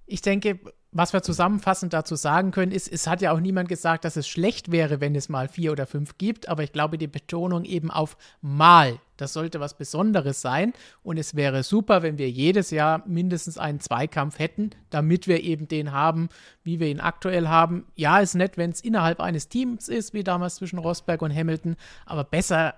ich denke, was wir zusammenfassend dazu sagen können, ist, es hat ja auch niemand gesagt, dass es schlecht wäre, wenn es mal vier oder fünf gibt, aber ich glaube, die Betonung eben auf mal, das sollte was Besonderes sein. Und es wäre super, wenn wir jedes Jahr mindestens einen Zweikampf hätten, damit wir eben den haben, wie wir ihn aktuell haben. Ja, ist nett, wenn es innerhalb eines Teams ist, wie damals zwischen Rosberg und Hamilton, aber besser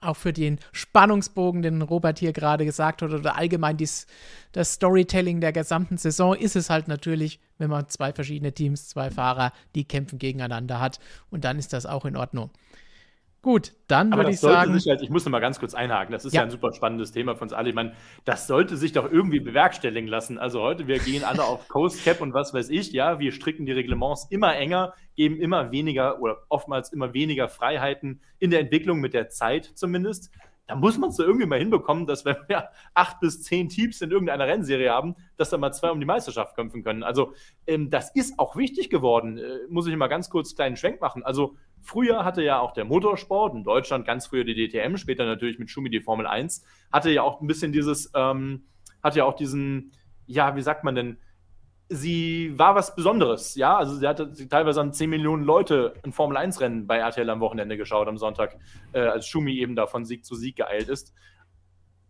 auch für den Spannungsbogen, den Robert hier gerade gesagt hat, oder allgemein dies, das Storytelling der gesamten Saison, ist es halt natürlich, wenn man zwei verschiedene Teams, zwei Fahrer, die kämpfen gegeneinander hat. Und dann ist das auch in Ordnung. Gut, dann würde ich sagen. Halt, ich muss noch mal ganz kurz einhaken. Das ist ja. ja. ein super spannendes Thema für uns alle. Ich meine, das sollte sich doch irgendwie bewerkstelligen lassen. Also heute, wir gehen alle auf (laughs) Coast Cap und was weiß ich. Ja, wir stricken die Reglements immer enger, geben immer weniger oder oftmals immer weniger Freiheiten in der Entwicklung mit der Zeit zumindest da muss man es so irgendwie mal hinbekommen, dass wenn wir acht bis zehn Teams in irgendeiner Rennserie haben, dass da mal zwei um die Meisterschaft kämpfen können. Also ähm, das ist auch wichtig geworden. Äh, muss ich mal ganz kurz einen kleinen Schwenk machen. Also früher hatte ja auch der Motorsport, in Deutschland ganz früher die DTM, später natürlich mit Schumi die Formel 1, hatte ja auch ein bisschen dieses, ähm, hatte ja auch diesen, ja, wie sagt man denn, sie war was Besonderes, ja. Also sie hatte sie teilweise an 10 Millionen Leute ein Formel-1-Rennen bei RTL am Wochenende geschaut am Sonntag, äh, als Schumi eben da von Sieg zu Sieg geeilt ist.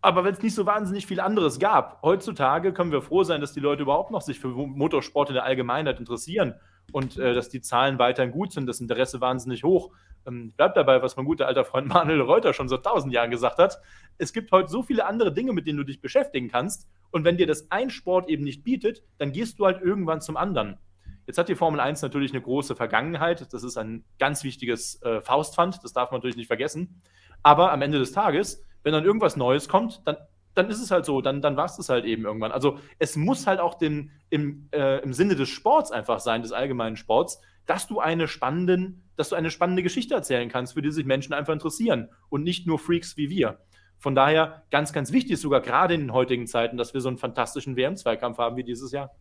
Aber wenn es nicht so wahnsinnig viel anderes gab, heutzutage können wir froh sein, dass die Leute überhaupt noch sich für Motorsport in der Allgemeinheit interessieren und äh, dass die Zahlen weiterhin gut sind, das Interesse wahnsinnig hoch. Ähm, bleibt dabei, was mein guter alter Freund (laughs) Manuel Reuter schon seit tausend Jahren gesagt hat. Es gibt heute so viele andere Dinge, mit denen du dich beschäftigen kannst. Und wenn dir das ein Sport eben nicht bietet, dann gehst du halt irgendwann zum anderen. Jetzt hat die Formel 1 natürlich eine große Vergangenheit. Das ist ein ganz wichtiges äh, Faustpfand. Das darf man natürlich nicht vergessen. Aber am Ende des Tages, wenn dann irgendwas Neues kommt, dann, dann ist es halt so. Dann, dann war es das halt eben irgendwann. Also es muss halt auch den, im, äh, im Sinne des Sports einfach sein, des allgemeinen Sports, dass du eine spannenden, dass du eine spannende Geschichte erzählen kannst, für die sich Menschen einfach interessieren und nicht nur Freaks wie wir. Von daher ganz, ganz wichtig ist sogar gerade in den heutigen Zeiten, dass wir so einen fantastischen WM-Zweikampf haben wie dieses Jahr.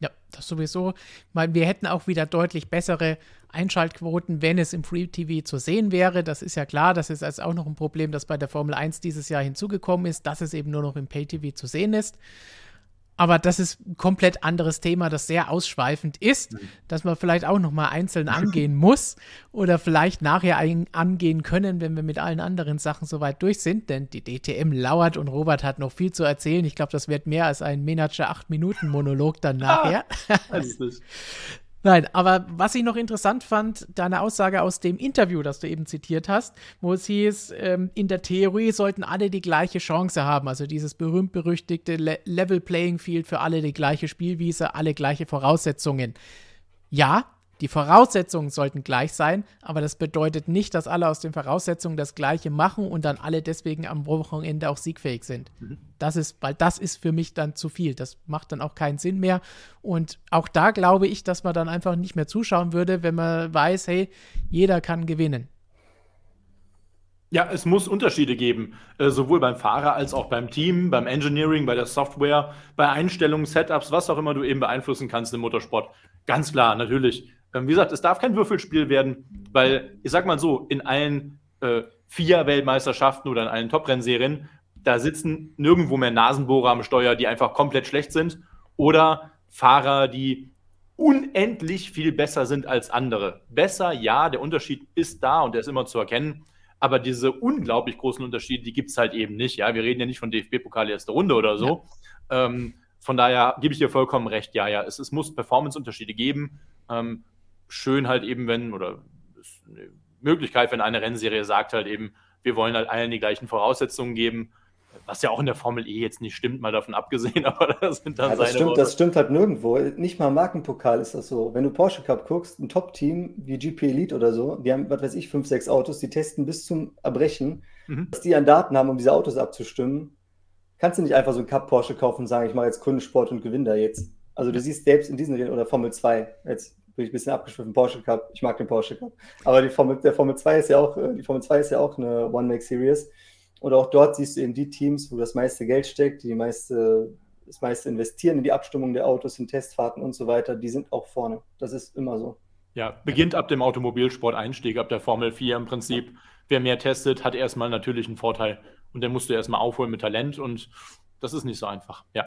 Ja, das sowieso. Weil wir hätten auch wieder deutlich bessere Einschaltquoten, wenn es im Free TV zu sehen wäre. Das ist ja klar. Das ist jetzt auch noch ein Problem, das bei der Formel 1 dieses Jahr hinzugekommen ist, dass es eben nur noch im Pay TV zu sehen ist. Aber das ist ein komplett anderes Thema, das sehr ausschweifend ist, mhm. dass man vielleicht auch noch mal einzeln angehen (laughs) muss oder vielleicht nachher angehen können, wenn wir mit allen anderen Sachen soweit durch sind. Denn die DTM lauert und Robert hat noch viel zu erzählen. Ich glaube, das wird mehr als ein Manager 8 Minuten Monolog dann nachher. Ah, (laughs) Nein, aber was ich noch interessant fand, deine Aussage aus dem Interview, das du eben zitiert hast, wo es hieß, ähm, in der Theorie sollten alle die gleiche Chance haben. Also dieses berühmt-berüchtigte Le Level Playing Field für alle die gleiche Spielwiese, alle gleiche Voraussetzungen. Ja, die Voraussetzungen sollten gleich sein, aber das bedeutet nicht, dass alle aus den Voraussetzungen das Gleiche machen und dann alle deswegen am Wochenende auch siegfähig sind. Mhm. Das ist, weil das ist für mich dann zu viel. Das macht dann auch keinen Sinn mehr. Und auch da glaube ich, dass man dann einfach nicht mehr zuschauen würde, wenn man weiß, hey, jeder kann gewinnen. Ja, es muss Unterschiede geben, äh, sowohl beim Fahrer als auch beim Team, beim Engineering, bei der Software, bei Einstellungen, Setups, was auch immer du eben beeinflussen kannst im Motorsport. Ganz klar, natürlich. Ähm, wie gesagt, es darf kein Würfelspiel werden, weil, ich sag mal so, in allen äh, vier Weltmeisterschaften oder in allen Top-Rennserien, da sitzen nirgendwo mehr Nasenbohrer am Steuer, die einfach komplett schlecht sind oder Fahrer, die unendlich viel besser sind als andere. Besser, ja, der Unterschied ist da und der ist immer zu erkennen. Aber diese unglaublich großen Unterschiede, die gibt es halt eben nicht. Ja, wir reden ja nicht von DFB-Pokal erste Runde oder so. Ja. Ähm, von daher gebe ich dir vollkommen recht. Ja, ja, es, es muss Performance-Unterschiede geben. Ähm, schön halt eben, wenn, oder ist eine Möglichkeit, wenn eine Rennserie sagt halt eben, wir wollen halt allen die gleichen Voraussetzungen geben, was ja auch in der Formel E jetzt nicht stimmt, mal davon (laughs) abgesehen, aber das sind dann ja, das seine stimmt, Das stimmt halt nirgendwo. Nicht mal im Markenpokal ist das so. Wenn du Porsche Cup guckst, ein Top-Team wie GP Elite oder so, die haben, was weiß ich, fünf, sechs Autos, die testen bis zum Erbrechen, mhm. dass die an Daten haben, um diese Autos abzustimmen, kannst du nicht einfach so einen Cup Porsche kaufen und sagen, ich mache jetzt Kundensport und gewinne da jetzt. Also du siehst selbst in diesen oder Formel 2, jetzt bin ich ein bisschen abgeschwiffen, Porsche Cup. Ich mag den Porsche Cup. Aber die Formel, der Formel 2 ist ja auch, äh, die Formel 2 ist ja auch eine One-Make-Series. Und auch dort siehst du eben die Teams, wo das meiste Geld steckt, die, die meiste, das meiste investieren in die Abstimmung der Autos, in Testfahrten und so weiter, die sind auch vorne. Das ist immer so. Ja, beginnt ab dem Automobilsport-Einstieg, ab der Formel 4 im Prinzip. Wer mehr testet, hat erstmal natürlich einen Vorteil. Und den musst du erstmal aufholen mit Talent und das ist nicht so einfach. Ja.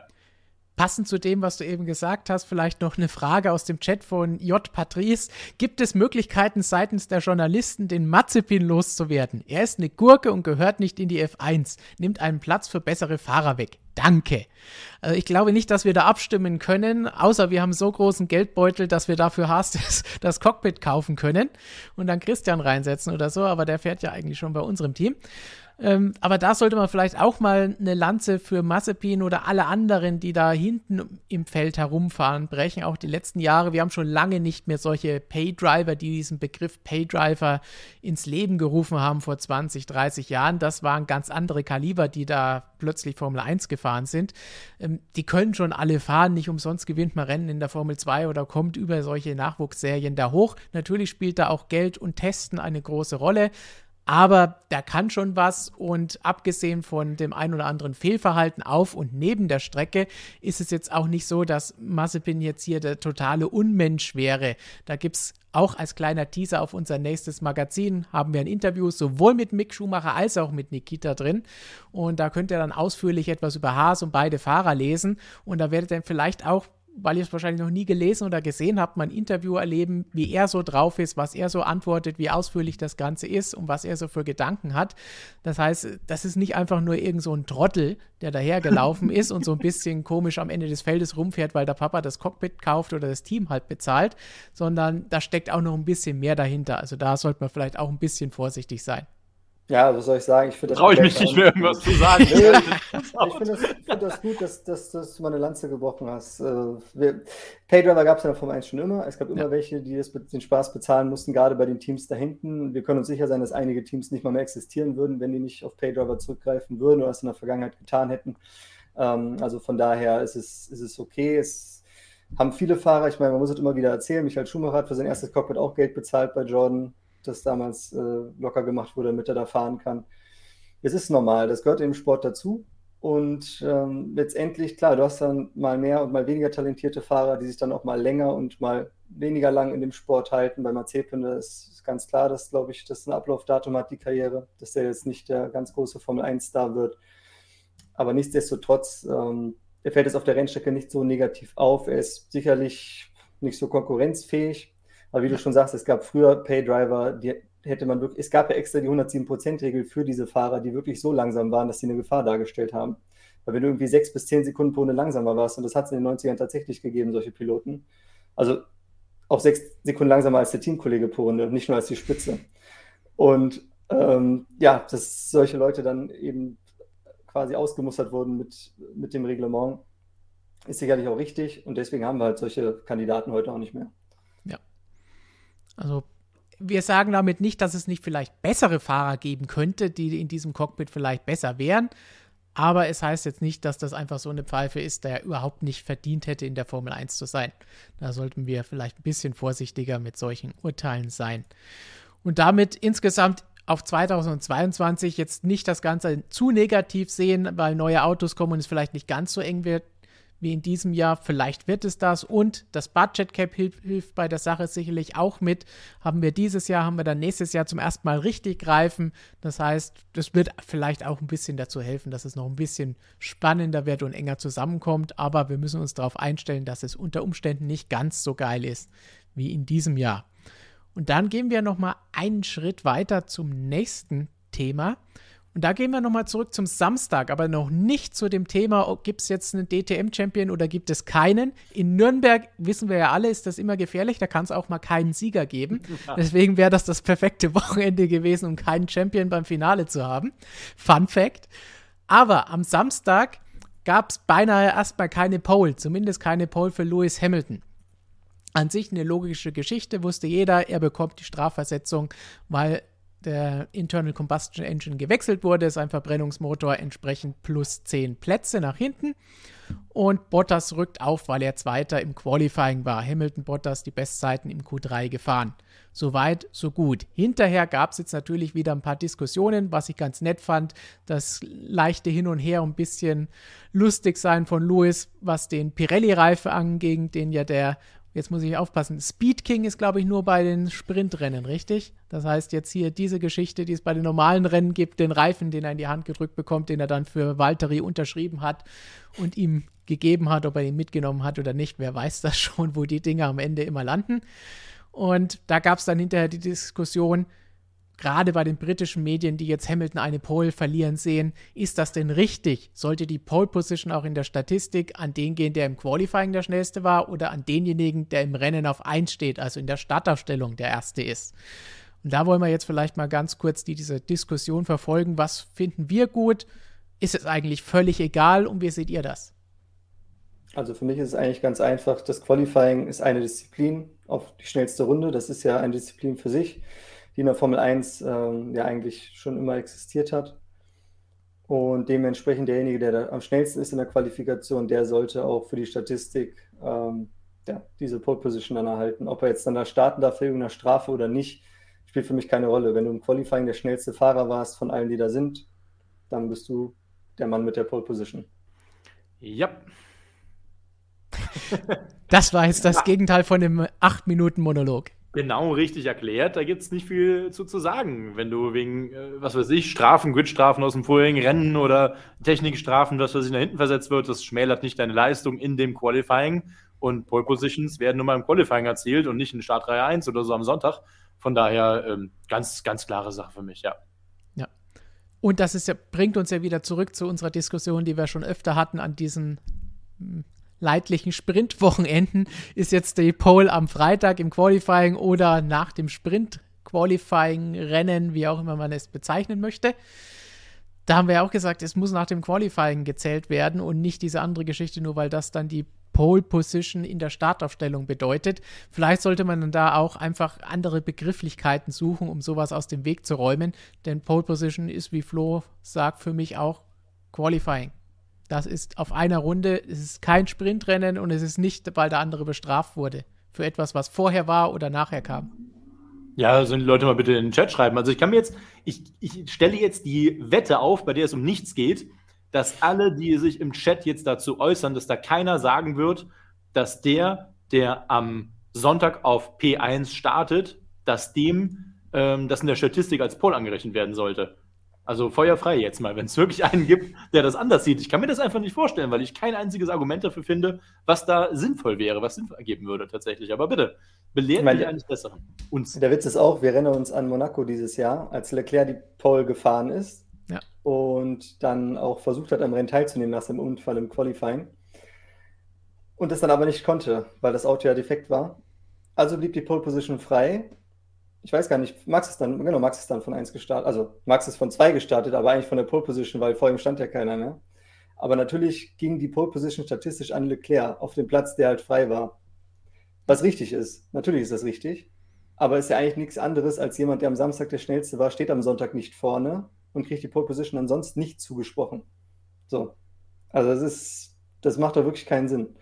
Passend zu dem, was du eben gesagt hast, vielleicht noch eine Frage aus dem Chat von J. Patrice. Gibt es Möglichkeiten seitens der Journalisten, den Mazepin loszuwerden? Er ist eine Gurke und gehört nicht in die F1. Nimmt einen Platz für bessere Fahrer weg. Danke. Also ich glaube nicht, dass wir da abstimmen können, außer wir haben so großen Geldbeutel, dass wir dafür Haas (laughs) das, das Cockpit kaufen können und dann Christian reinsetzen oder so, aber der fährt ja eigentlich schon bei unserem Team. Ähm, aber da sollte man vielleicht auch mal eine Lanze für Mazepin oder alle anderen, die da hinten im Feld herumfahren, brechen. Auch die letzten Jahre. Wir haben schon lange nicht mehr solche Paydriver, die diesen Begriff Paydriver ins Leben gerufen haben vor 20, 30 Jahren. Das waren ganz andere Kaliber, die da plötzlich Formel 1 gefahren sind. Ähm, die können schon alle fahren. Nicht umsonst gewinnt man Rennen in der Formel 2 oder kommt über solche Nachwuchsserien da hoch. Natürlich spielt da auch Geld und Testen eine große Rolle aber der kann schon was und abgesehen von dem ein oder anderen Fehlverhalten auf und neben der Strecke ist es jetzt auch nicht so, dass Mazepin jetzt hier der totale Unmensch wäre. Da gibt es auch als kleiner Teaser auf unser nächstes Magazin haben wir ein Interview sowohl mit Mick Schumacher als auch mit Nikita drin. Und da könnt ihr dann ausführlich etwas über Haas und beide Fahrer lesen. Und da werdet ihr vielleicht auch weil ihr es wahrscheinlich noch nie gelesen oder gesehen habt, mein Interview erleben, wie er so drauf ist, was er so antwortet, wie ausführlich das Ganze ist und was er so für Gedanken hat. Das heißt, das ist nicht einfach nur irgend so ein Trottel, der dahergelaufen (laughs) ist und so ein bisschen komisch am Ende des Feldes rumfährt, weil der Papa das Cockpit kauft oder das Team halt bezahlt, sondern da steckt auch noch ein bisschen mehr dahinter. Also da sollte man vielleicht auch ein bisschen vorsichtig sein. Ja, was soll ich sagen? Ich Traue ich mich nicht mehr, irgendwas zu sagen. ich finde das, find das, gut, dass, dass, dass, du mal eine Lanze gebrochen hast. Äh, Paydriver gab es ja von 1 schon immer. Es gab immer ja. welche, die das, den Spaß bezahlen mussten, gerade bei den Teams da hinten. Wir können uns sicher sein, dass einige Teams nicht mal mehr existieren würden, wenn die nicht auf Paydriver zurückgreifen würden oder es in der Vergangenheit getan hätten. Ähm, also von daher ist es, ist es okay. Es haben viele Fahrer, ich meine, man muss es immer wieder erzählen, Michael Schumacher hat für sein erstes Cockpit auch Geld bezahlt bei Jordan das damals äh, locker gemacht wurde, damit er da fahren kann. Es ist normal, das gehört im Sport dazu. Und ähm, letztendlich, klar, du hast dann mal mehr und mal weniger talentierte Fahrer, die sich dann auch mal länger und mal weniger lang in dem Sport halten. Bei Mazepin ist, ganz klar, dass, glaube ich, das ein Ablaufdatum hat, die Karriere, dass er jetzt nicht der ganz große Formel-1-Star wird. Aber nichtsdestotrotz, ähm, er fällt jetzt auf der Rennstrecke nicht so negativ auf. Er ist sicherlich nicht so konkurrenzfähig, aber wie du schon sagst, es gab früher Paydriver, die hätte man wirklich, es gab ja extra die 107%-Regel für diese Fahrer, die wirklich so langsam waren, dass sie eine Gefahr dargestellt haben. Weil wenn du irgendwie sechs bis zehn Sekunden pro Runde langsamer warst, und das hat es in den 90ern tatsächlich gegeben, solche Piloten. Also auch sechs Sekunden langsamer als der Teamkollege pro Runde, nicht nur als die Spitze. Und ähm, ja, dass solche Leute dann eben quasi ausgemustert wurden mit, mit dem Reglement, ist sicherlich auch richtig. Und deswegen haben wir halt solche Kandidaten heute auch nicht mehr. Also wir sagen damit nicht, dass es nicht vielleicht bessere Fahrer geben könnte, die in diesem Cockpit vielleicht besser wären. Aber es heißt jetzt nicht, dass das einfach so eine Pfeife ist, der überhaupt nicht verdient hätte, in der Formel 1 zu sein. Da sollten wir vielleicht ein bisschen vorsichtiger mit solchen Urteilen sein. Und damit insgesamt auf 2022 jetzt nicht das Ganze zu negativ sehen, weil neue Autos kommen und es vielleicht nicht ganz so eng wird wie in diesem Jahr. Vielleicht wird es das und das Budget Cap hilft, hilft bei der Sache sicherlich auch mit. Haben wir dieses Jahr, haben wir dann nächstes Jahr zum ersten Mal richtig greifen. Das heißt, das wird vielleicht auch ein bisschen dazu helfen, dass es noch ein bisschen spannender wird und enger zusammenkommt. Aber wir müssen uns darauf einstellen, dass es unter Umständen nicht ganz so geil ist wie in diesem Jahr. Und dann gehen wir noch mal einen Schritt weiter zum nächsten Thema. Und da gehen wir nochmal zurück zum Samstag, aber noch nicht zu dem Thema, oh, gibt es jetzt einen DTM-Champion oder gibt es keinen. In Nürnberg, wissen wir ja alle, ist das immer gefährlich, da kann es auch mal keinen Sieger geben. (laughs) Deswegen wäre das das perfekte (laughs) Wochenende gewesen, um keinen Champion beim Finale zu haben. Fun Fact. Aber am Samstag gab es beinahe erstmal keine Pole, zumindest keine Pole für Lewis Hamilton. An sich eine logische Geschichte, wusste jeder, er bekommt die Strafversetzung, weil der Internal Combustion Engine gewechselt wurde, sein Verbrennungsmotor entsprechend plus 10 Plätze nach hinten. Und Bottas rückt auf, weil er Zweiter im Qualifying war. Hamilton Bottas die Bestzeiten im Q3 gefahren. Soweit, so gut. Hinterher gab es jetzt natürlich wieder ein paar Diskussionen, was ich ganz nett fand. Das leichte Hin und Her, ein bisschen lustig sein von Lewis, was den Pirelli-Reife angeht, den ja der jetzt muss ich aufpassen, Speed King ist, glaube ich, nur bei den Sprintrennen, richtig? Das heißt, jetzt hier diese Geschichte, die es bei den normalen Rennen gibt, den Reifen, den er in die Hand gedrückt bekommt, den er dann für Valtteri unterschrieben hat und ihm gegeben hat, ob er ihn mitgenommen hat oder nicht, wer weiß das (laughs) schon, wo die Dinge am Ende immer landen. Und da gab es dann hinterher die Diskussion, gerade bei den britischen Medien, die jetzt Hamilton eine Pole verlieren sehen, ist das denn richtig? Sollte die Pole Position auch in der Statistik an den gehen, der im Qualifying der schnellste war oder an denjenigen, der im Rennen auf 1 steht, also in der Startaufstellung der erste ist? Und da wollen wir jetzt vielleicht mal ganz kurz die, diese Diskussion verfolgen. Was finden wir gut? Ist es eigentlich völlig egal und wie seht ihr das? Also für mich ist es eigentlich ganz einfach. Das Qualifying ist eine Disziplin auf die schnellste Runde. Das ist ja eine Disziplin für sich die in der Formel 1 ähm, ja eigentlich schon immer existiert hat. Und dementsprechend derjenige, der da am schnellsten ist in der Qualifikation, der sollte auch für die Statistik ähm, ja, diese Pole Position dann erhalten. Ob er jetzt dann da starten darf für irgendeine Strafe oder nicht, spielt für mich keine Rolle. Wenn du im Qualifying der schnellste Fahrer warst von allen, die da sind, dann bist du der Mann mit der Pole Position. Ja. (laughs) Das war jetzt das Gegenteil von dem 8-Minuten-Monolog. Genau richtig erklärt. Da gibt es nicht viel zu, zu sagen. Wenn du wegen, äh, was weiß ich, Strafen, Gridstrafen aus dem vorigen Rennen oder Technikstrafen, was weiß ich, nach hinten versetzt wird, das schmälert nicht deine Leistung in dem Qualifying. Und Pole Positions werden nur mal im Qualifying erzielt und nicht in Startreihe 1 oder so am Sonntag. Von daher ähm, ganz, ganz klare Sache für mich, ja. Ja. Und das ist ja, bringt uns ja wieder zurück zu unserer Diskussion, die wir schon öfter hatten an diesen hm, leidlichen Sprintwochenenden ist jetzt die Pole am Freitag im Qualifying oder nach dem Sprint-Qualifying-Rennen, wie auch immer man es bezeichnen möchte. Da haben wir ja auch gesagt, es muss nach dem Qualifying gezählt werden und nicht diese andere Geschichte, nur weil das dann die Pole Position in der Startaufstellung bedeutet. Vielleicht sollte man dann da auch einfach andere Begrifflichkeiten suchen, um sowas aus dem Weg zu räumen. Denn Pole Position ist, wie Flo sagt, für mich auch Qualifying. Das ist auf einer Runde, es ist kein Sprintrennen und es ist nicht, weil der andere bestraft wurde. Für etwas, was vorher war oder nachher kam. Ja, sollen die Leute mal bitte in den Chat schreiben. Also ich kann mir jetzt, ich, ich stelle jetzt die Wette auf, bei der es um nichts geht, dass alle, die sich im Chat jetzt dazu äußern, dass da keiner sagen wird, dass der, der am Sonntag auf P1 startet, dass dem ähm, das in der Statistik als Pole angerechnet werden sollte. Also feuerfrei jetzt mal, wenn es wirklich einen gibt, der das anders sieht. Ich kann mir das einfach nicht vorstellen, weil ich kein einziges Argument dafür finde, was da sinnvoll wäre, was Sinn ergeben würde tatsächlich. Aber bitte, belehrt mich eines Besseren. Uns. Der Witz ist auch, wir rennen uns an Monaco dieses Jahr, als Leclerc die Pole gefahren ist ja. und dann auch versucht hat, am Rennen teilzunehmen nach seinem Unfall im Qualifying. Und das dann aber nicht konnte, weil das Auto ja defekt war. Also blieb die Pole Position frei. Ich weiß gar nicht, Max ist dann, genau, Max ist dann von 1 gestartet, also Max ist von 2 gestartet, aber eigentlich von der Pole Position, weil vor ihm stand ja keiner mehr. Aber natürlich ging die Pole Position statistisch an Leclerc auf den Platz, der halt frei war. Was richtig ist. Natürlich ist das richtig. Aber ist ja eigentlich nichts anderes als jemand, der am Samstag der schnellste war, steht am Sonntag nicht vorne und kriegt die Pole Position ansonsten nicht zugesprochen. So. Also das ist, das macht doch wirklich keinen Sinn.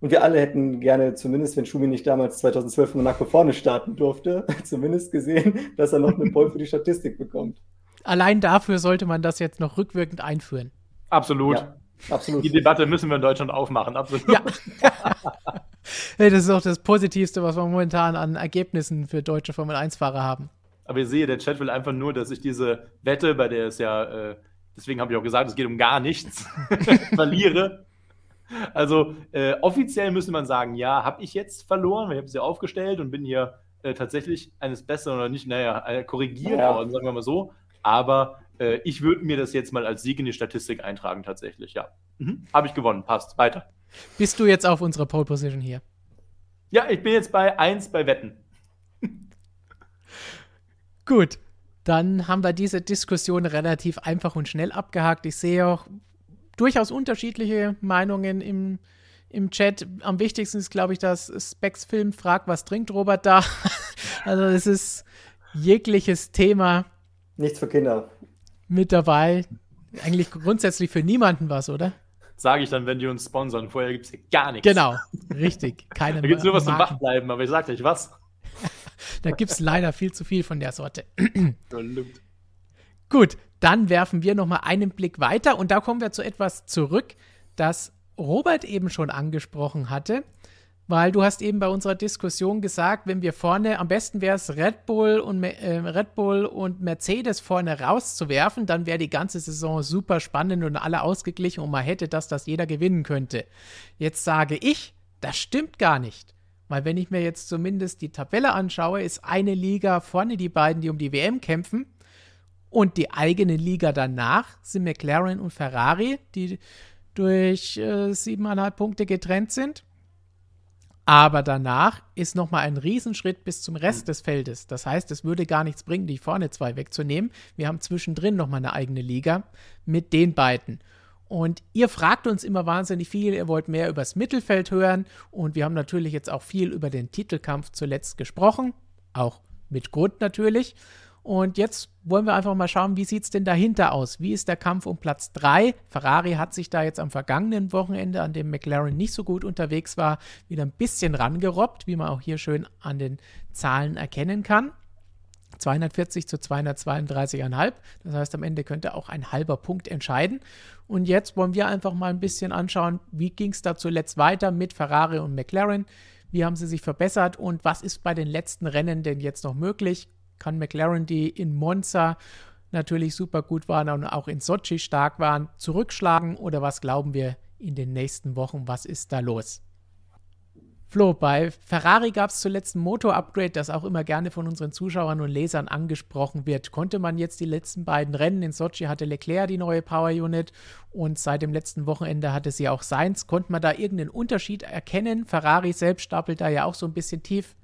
Und wir alle hätten gerne, zumindest wenn Schumi nicht damals 2012 in Monaco vorne starten durfte, (laughs) zumindest gesehen, dass er noch eine Pole für die Statistik bekommt. Allein dafür sollte man das jetzt noch rückwirkend einführen. Absolut. Ja, absolut. Die Debatte müssen wir in Deutschland aufmachen, absolut. Ja. (laughs) das ist auch das Positivste, was wir momentan an Ergebnissen für deutsche Formel-1-Fahrer haben. Aber ihr seht, der Chat will einfach nur, dass ich diese Wette, bei der es ja, äh, deswegen habe ich auch gesagt, es geht um gar nichts, (laughs) verliere. Also äh, offiziell müsste man sagen, ja, habe ich jetzt verloren, weil ich habe sie aufgestellt und bin hier äh, tatsächlich eines Besseren oder nicht, naja, äh, korrigiert ja. worden, sagen wir mal so. Aber äh, ich würde mir das jetzt mal als Sieg in die Statistik eintragen, tatsächlich, ja. Mhm. Habe ich gewonnen, passt, weiter. Bist du jetzt auf unserer Pole Position hier? Ja, ich bin jetzt bei 1 bei Wetten. Gut, dann haben wir diese Diskussion relativ einfach und schnell abgehakt. Ich sehe auch durchaus unterschiedliche Meinungen im, im Chat. Am wichtigsten ist, glaube ich, dass Specs Film fragt, was trinkt Robert da? (laughs) also es ist jegliches Thema. Nichts für Kinder. Mit dabei. Eigentlich grundsätzlich für niemanden was, oder? Sage ich dann, wenn die uns sponsern. Vorher gibt es hier gar nichts. Genau, richtig. Keine (laughs) da gibt es nur was zum Wachbleiben, aber ich sage euch was. (laughs) da gibt es leider viel zu viel von der Sorte. Gut, dann werfen wir noch mal einen Blick weiter und da kommen wir zu etwas zurück, das Robert eben schon angesprochen hatte, weil du hast eben bei unserer Diskussion gesagt, wenn wir vorne, am besten wäre es Red Bull und äh, Red Bull und Mercedes vorne rauszuwerfen, dann wäre die ganze Saison super spannend und alle ausgeglichen und man hätte das, dass jeder gewinnen könnte. Jetzt sage ich, das stimmt gar nicht. Weil wenn ich mir jetzt zumindest die Tabelle anschaue, ist eine Liga vorne die beiden, die um die WM kämpfen. Und die eigene Liga danach sind McLaren und Ferrari, die durch äh, siebeneinhalb Punkte getrennt sind. Aber danach ist nochmal ein Riesenschritt bis zum Rest des Feldes. Das heißt, es würde gar nichts bringen, die vorne zwei wegzunehmen. Wir haben zwischendrin nochmal eine eigene Liga mit den beiden. Und ihr fragt uns immer wahnsinnig viel, ihr wollt mehr übers Mittelfeld hören und wir haben natürlich jetzt auch viel über den Titelkampf zuletzt gesprochen, auch mit Grund natürlich. Und jetzt wollen wir einfach mal schauen, wie sieht es denn dahinter aus? Wie ist der Kampf um Platz 3? Ferrari hat sich da jetzt am vergangenen Wochenende, an dem McLaren nicht so gut unterwegs war, wieder ein bisschen rangerobbt, wie man auch hier schön an den Zahlen erkennen kann. 240 zu 232,5. Das heißt, am Ende könnte auch ein halber Punkt entscheiden. Und jetzt wollen wir einfach mal ein bisschen anschauen, wie ging es da zuletzt weiter mit Ferrari und McLaren. Wie haben sie sich verbessert und was ist bei den letzten Rennen denn jetzt noch möglich? Kann McLaren, die in Monza natürlich super gut waren und auch in Sochi stark waren, zurückschlagen oder was glauben wir in den nächsten Wochen? Was ist da los? Flo, bei Ferrari gab es zuletzt ein Motor-Upgrade, das auch immer gerne von unseren Zuschauern und Lesern angesprochen wird. Konnte man jetzt die letzten beiden Rennen in Sochi hatte Leclerc die neue Power Unit und seit dem letzten Wochenende hatte sie auch Seins. Konnte man da irgendeinen Unterschied erkennen? Ferrari selbst stapelt da ja auch so ein bisschen tief.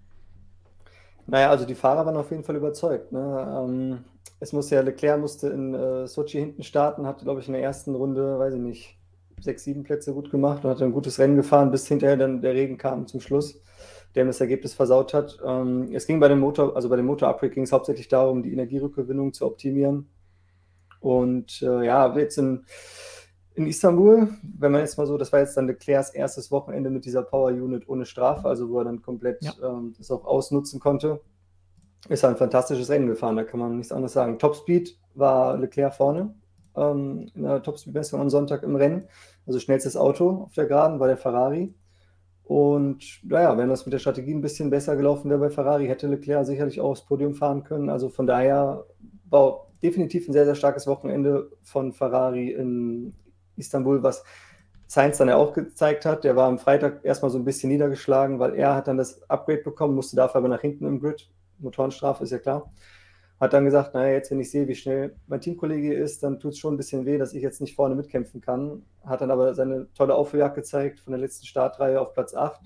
Naja, also die Fahrer waren auf jeden Fall überzeugt. Ne? Ähm, es musste ja, Leclerc musste in äh, Sochi hinten starten, hatte, glaube ich, in der ersten Runde, weiß ich nicht, sechs, sieben Plätze gut gemacht und hat ein gutes Rennen gefahren, bis hinterher dann der Regen kam zum Schluss, der ihm das Ergebnis versaut hat. Ähm, es ging bei dem Motor, also bei dem Motor-Upgrade ging es hauptsächlich darum, die Energierückgewinnung zu optimieren. Und äh, ja, jetzt in, in Istanbul, wenn man jetzt mal so, das war jetzt dann Leclercs erstes Wochenende mit dieser Power Unit ohne Strafe, also wo er dann komplett ja. ähm, das auch ausnutzen konnte, ist er ein fantastisches Rennen gefahren, da kann man nichts anderes sagen. Topspeed war Leclerc vorne ähm, in der Topspeed-Messung am Sonntag im Rennen. Also schnellstes Auto auf der Geraden war der Ferrari. Und naja, wenn das mit der Strategie ein bisschen besser gelaufen wäre bei Ferrari, hätte Leclerc sicherlich auch aufs Podium fahren können. Also von daher war definitiv ein sehr, sehr starkes Wochenende von Ferrari in Istanbul, was Sainz dann ja auch gezeigt hat. Der war am Freitag erstmal so ein bisschen niedergeschlagen, weil er hat dann das Upgrade bekommen, musste dafür aber nach hinten im Grid. Motorenstrafe ist ja klar hat dann gesagt, naja, jetzt wenn ich sehe, wie schnell mein Teamkollege ist, dann tut es schon ein bisschen weh, dass ich jetzt nicht vorne mitkämpfen kann. Hat dann aber seine tolle Aufholjagd gezeigt von der letzten Startreihe auf Platz 8.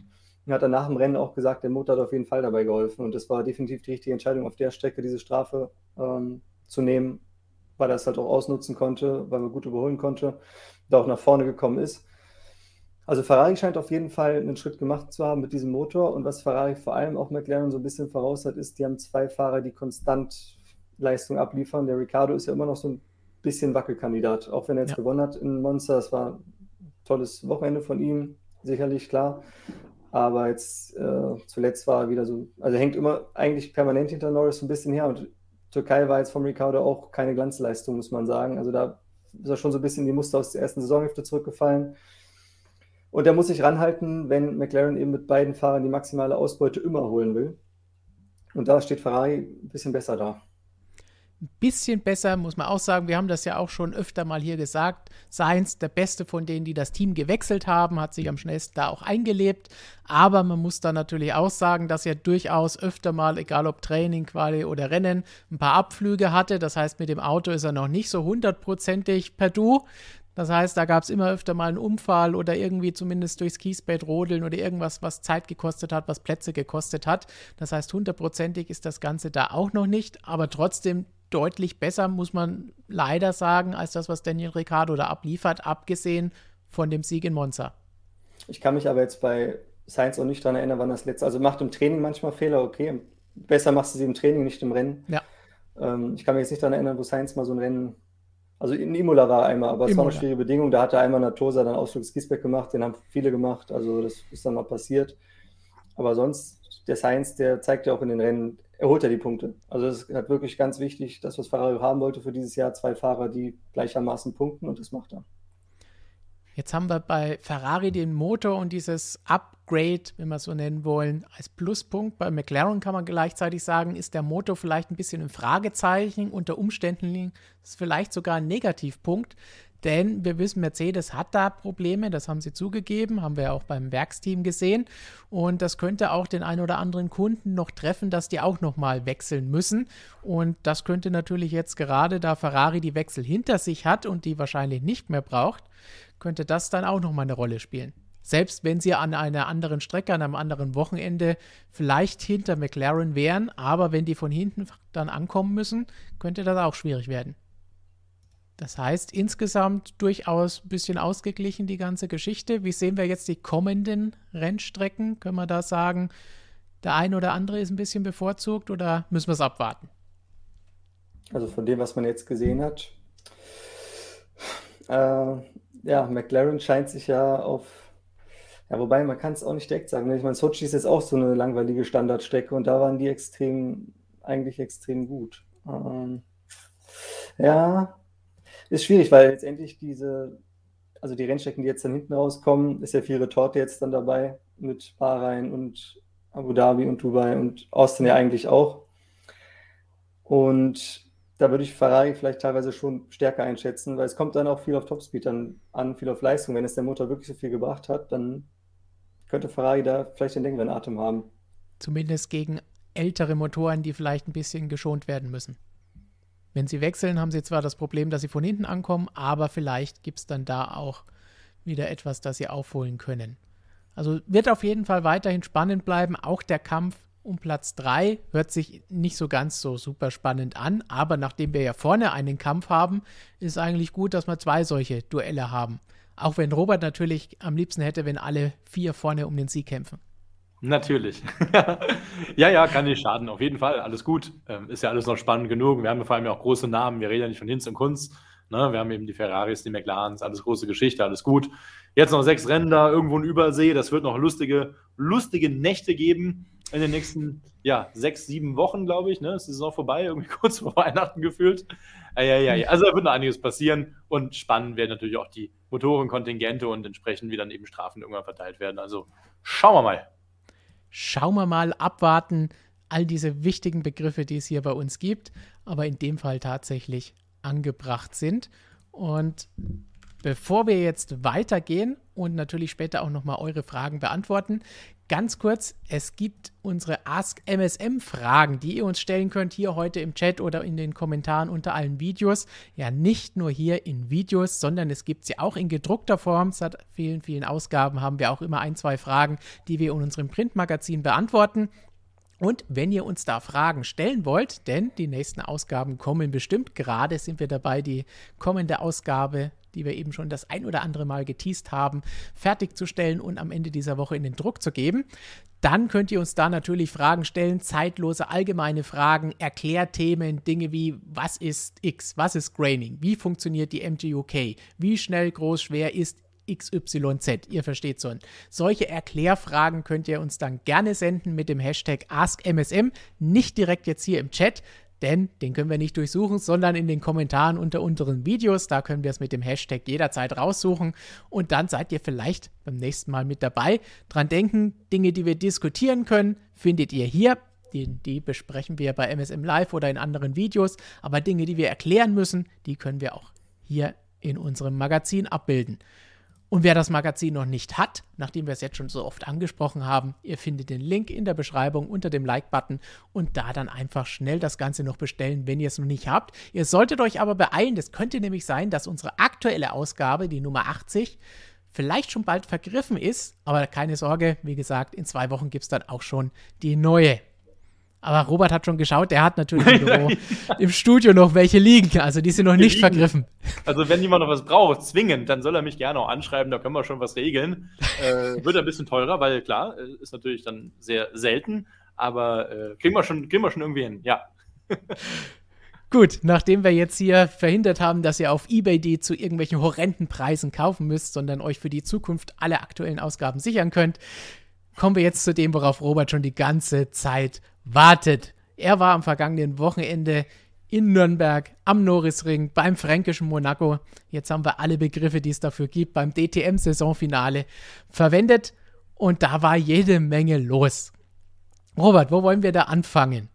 Er hat dann nach dem Rennen auch gesagt, der Motor hat auf jeden Fall dabei geholfen. Und das war definitiv die richtige Entscheidung, auf der Strecke diese Strafe ähm, zu nehmen, weil er es halt auch ausnutzen konnte, weil man gut überholen konnte, da auch nach vorne gekommen ist. Also Ferrari scheint auf jeden Fall einen Schritt gemacht zu haben mit diesem Motor. Und was Ferrari vor allem auch McLaren so ein bisschen voraus hat, ist, die haben zwei Fahrer, die konstant Leistung abliefern. Der Ricardo ist ja immer noch so ein bisschen Wackelkandidat, auch wenn er jetzt ja. gewonnen hat in Monster. Es war ein tolles Wochenende von ihm, sicherlich klar. Aber jetzt äh, zuletzt war er wieder so, also hängt immer eigentlich permanent hinter Norris so ein bisschen her. Und Türkei war jetzt vom Ricardo auch keine Glanzleistung, muss man sagen. Also da ist er schon so ein bisschen in die Muster aus der ersten Saisonhälfte zurückgefallen. Und er muss sich ranhalten, wenn McLaren eben mit beiden Fahrern die maximale Ausbeute immer holen will. Und da steht Ferrari ein bisschen besser da ein bisschen besser, muss man auch sagen. Wir haben das ja auch schon öfter mal hier gesagt. Sainz, der Beste von denen, die das Team gewechselt haben, hat sich am schnellsten da auch eingelebt. Aber man muss da natürlich auch sagen, dass er durchaus öfter mal, egal ob Training, Quali oder Rennen, ein paar Abflüge hatte. Das heißt, mit dem Auto ist er noch nicht so hundertprozentig per Du. Das heißt, da gab es immer öfter mal einen Unfall oder irgendwie zumindest durchs Kiesbett rodeln oder irgendwas, was Zeit gekostet hat, was Plätze gekostet hat. Das heißt, hundertprozentig ist das Ganze da auch noch nicht, aber trotzdem deutlich besser, muss man leider sagen, als das, was Daniel Ricciardo da abliefert, abgesehen von dem Sieg in Monza. Ich kann mich aber jetzt bei Sainz auch nicht daran erinnern, wann das letzte, also macht im Training manchmal Fehler, okay, besser machst du sie im Training, nicht im Rennen. Ja. Ähm, ich kann mich jetzt nicht daran erinnern, wo Sainz mal so ein Rennen, also in Imola war er einmal, aber es Imola. war eine schwierige Bedingung, da hat er einmal Natosa dann Ausflug Giesbeck gemacht, den haben viele gemacht, also das ist dann mal passiert. Aber sonst, der Sainz, der zeigt ja auch in den Rennen, er holt ja die Punkte. Also es ist halt wirklich ganz wichtig, das, was Ferrari haben wollte für dieses Jahr, zwei Fahrer, die gleichermaßen punkten und das macht er. Jetzt haben wir bei Ferrari den Motor und dieses Upgrade, wenn wir es so nennen wollen, als Pluspunkt. Bei McLaren kann man gleichzeitig sagen, ist der Motor vielleicht ein bisschen ein Fragezeichen. Unter Umständen ist es vielleicht sogar ein Negativpunkt. Denn wir wissen, Mercedes hat da Probleme, das haben sie zugegeben, haben wir auch beim Werksteam gesehen. Und das könnte auch den einen oder anderen Kunden noch treffen, dass die auch nochmal wechseln müssen. Und das könnte natürlich jetzt gerade, da Ferrari die Wechsel hinter sich hat und die wahrscheinlich nicht mehr braucht, könnte das dann auch nochmal eine Rolle spielen. Selbst wenn sie an einer anderen Strecke, an einem anderen Wochenende vielleicht hinter McLaren wären, aber wenn die von hinten dann ankommen müssen, könnte das auch schwierig werden. Das heißt, insgesamt durchaus ein bisschen ausgeglichen die ganze Geschichte. Wie sehen wir jetzt die kommenden Rennstrecken? Können wir da sagen, der eine oder andere ist ein bisschen bevorzugt oder müssen wir es abwarten? Also von dem, was man jetzt gesehen hat, äh, ja, McLaren scheint sich ja auf, ja, wobei man kann es auch nicht direkt sagen. Ne? Ich meine, Sochi ist jetzt auch so eine langweilige Standardstrecke und da waren die extrem, eigentlich extrem gut. Ähm, ja, ist schwierig, weil letztendlich diese, also die Rennstrecken, die jetzt dann hinten rauskommen, ist ja viel Retorte jetzt dann dabei mit Bahrain und Abu Dhabi und Dubai und Austin ja eigentlich auch. Und da würde ich Ferrari vielleicht teilweise schon stärker einschätzen, weil es kommt dann auch viel auf Topspeed an, an viel auf Leistung. Wenn es der Motor wirklich so viel gebracht hat, dann könnte Ferrari da vielleicht den längeren Atem haben. Zumindest gegen ältere Motoren, die vielleicht ein bisschen geschont werden müssen. Wenn sie wechseln, haben sie zwar das Problem, dass sie von hinten ankommen, aber vielleicht gibt es dann da auch wieder etwas, das sie aufholen können. Also wird auf jeden Fall weiterhin spannend bleiben. Auch der Kampf um Platz 3 hört sich nicht so ganz so super spannend an, aber nachdem wir ja vorne einen Kampf haben, ist eigentlich gut, dass wir zwei solche Duelle haben. Auch wenn Robert natürlich am liebsten hätte, wenn alle vier vorne um den Sieg kämpfen. Natürlich. (laughs) ja, ja, kann nicht schaden. Auf jeden Fall. Alles gut. Ähm, ist ja alles noch spannend genug. Wir haben vor allem ja auch große Namen. Wir reden ja nicht von Hinz und Kunst. Ne? Wir haben eben die Ferraris, die McLarens, alles große Geschichte, alles gut. Jetzt noch sechs Rennen da irgendwo in Übersee. Das wird noch lustige, lustige Nächte geben in den nächsten ja, sechs, sieben Wochen, glaube ich. Ne? Es ist auch vorbei, irgendwie (laughs) kurz vor Weihnachten gefühlt. Ja. Also da wird noch einiges passieren und spannend werden natürlich auch die Motorenkontingente und entsprechend wie dann eben Strafen irgendwann verteilt werden. Also schauen wir mal schauen wir mal, abwarten, all diese wichtigen Begriffe, die es hier bei uns gibt, aber in dem Fall tatsächlich angebracht sind. Und bevor wir jetzt weitergehen und natürlich später auch nochmal eure Fragen beantworten, ganz kurz, es gibt unsere Ask MSM Fragen, die ihr uns stellen könnt hier heute im Chat oder in den Kommentaren unter allen Videos. Ja, nicht nur hier in Videos, sondern es gibt sie auch in gedruckter Form. Seit vielen, vielen Ausgaben haben wir auch immer ein, zwei Fragen, die wir in unserem Printmagazin beantworten. Und wenn ihr uns da Fragen stellen wollt, denn die nächsten Ausgaben kommen bestimmt, gerade sind wir dabei, die kommende Ausgabe, die wir eben schon das ein oder andere Mal geteased haben, fertigzustellen und am Ende dieser Woche in den Druck zu geben, dann könnt ihr uns da natürlich Fragen stellen, zeitlose, allgemeine Fragen, Erklärthemen, Dinge wie, was ist X, was ist Graining, wie funktioniert die MGUK, wie schnell, groß, schwer ist XYZ. Ihr versteht schon. Solche Erklärfragen könnt ihr uns dann gerne senden mit dem Hashtag AskMSM. Nicht direkt jetzt hier im Chat, denn den können wir nicht durchsuchen, sondern in den Kommentaren unter unseren Videos. Da können wir es mit dem Hashtag jederzeit raussuchen und dann seid ihr vielleicht beim nächsten Mal mit dabei. Dran denken, Dinge, die wir diskutieren können, findet ihr hier. Die, die besprechen wir bei MSM Live oder in anderen Videos. Aber Dinge, die wir erklären müssen, die können wir auch hier in unserem Magazin abbilden. Und wer das Magazin noch nicht hat, nachdem wir es jetzt schon so oft angesprochen haben, ihr findet den Link in der Beschreibung unter dem Like-Button und da dann einfach schnell das Ganze noch bestellen, wenn ihr es noch nicht habt. Ihr solltet euch aber beeilen, es könnte nämlich sein, dass unsere aktuelle Ausgabe, die Nummer 80, vielleicht schon bald vergriffen ist, aber keine Sorge, wie gesagt, in zwei Wochen gibt es dann auch schon die neue. Aber Robert hat schon geschaut, der hat natürlich im, (laughs) Büro, im Studio noch welche liegen. Also die sind noch nicht liegen. vergriffen. Also wenn jemand noch was braucht, zwingend, dann soll er mich gerne auch anschreiben, da können wir schon was regeln. Äh, wird ein bisschen teurer, weil klar, äh, ist natürlich dann sehr selten, aber äh, kriegen, wir schon, kriegen wir schon irgendwie hin, ja. (laughs) Gut, nachdem wir jetzt hier verhindert haben, dass ihr auf eBay die zu irgendwelchen horrenden Preisen kaufen müsst, sondern euch für die Zukunft alle aktuellen Ausgaben sichern könnt, kommen wir jetzt zu dem, worauf Robert schon die ganze Zeit wartet. Er war am vergangenen Wochenende in Nürnberg am Norrisring beim fränkischen Monaco. Jetzt haben wir alle Begriffe, die es dafür gibt, beim DTM-Saisonfinale verwendet und da war jede Menge los. Robert, wo wollen wir da anfangen?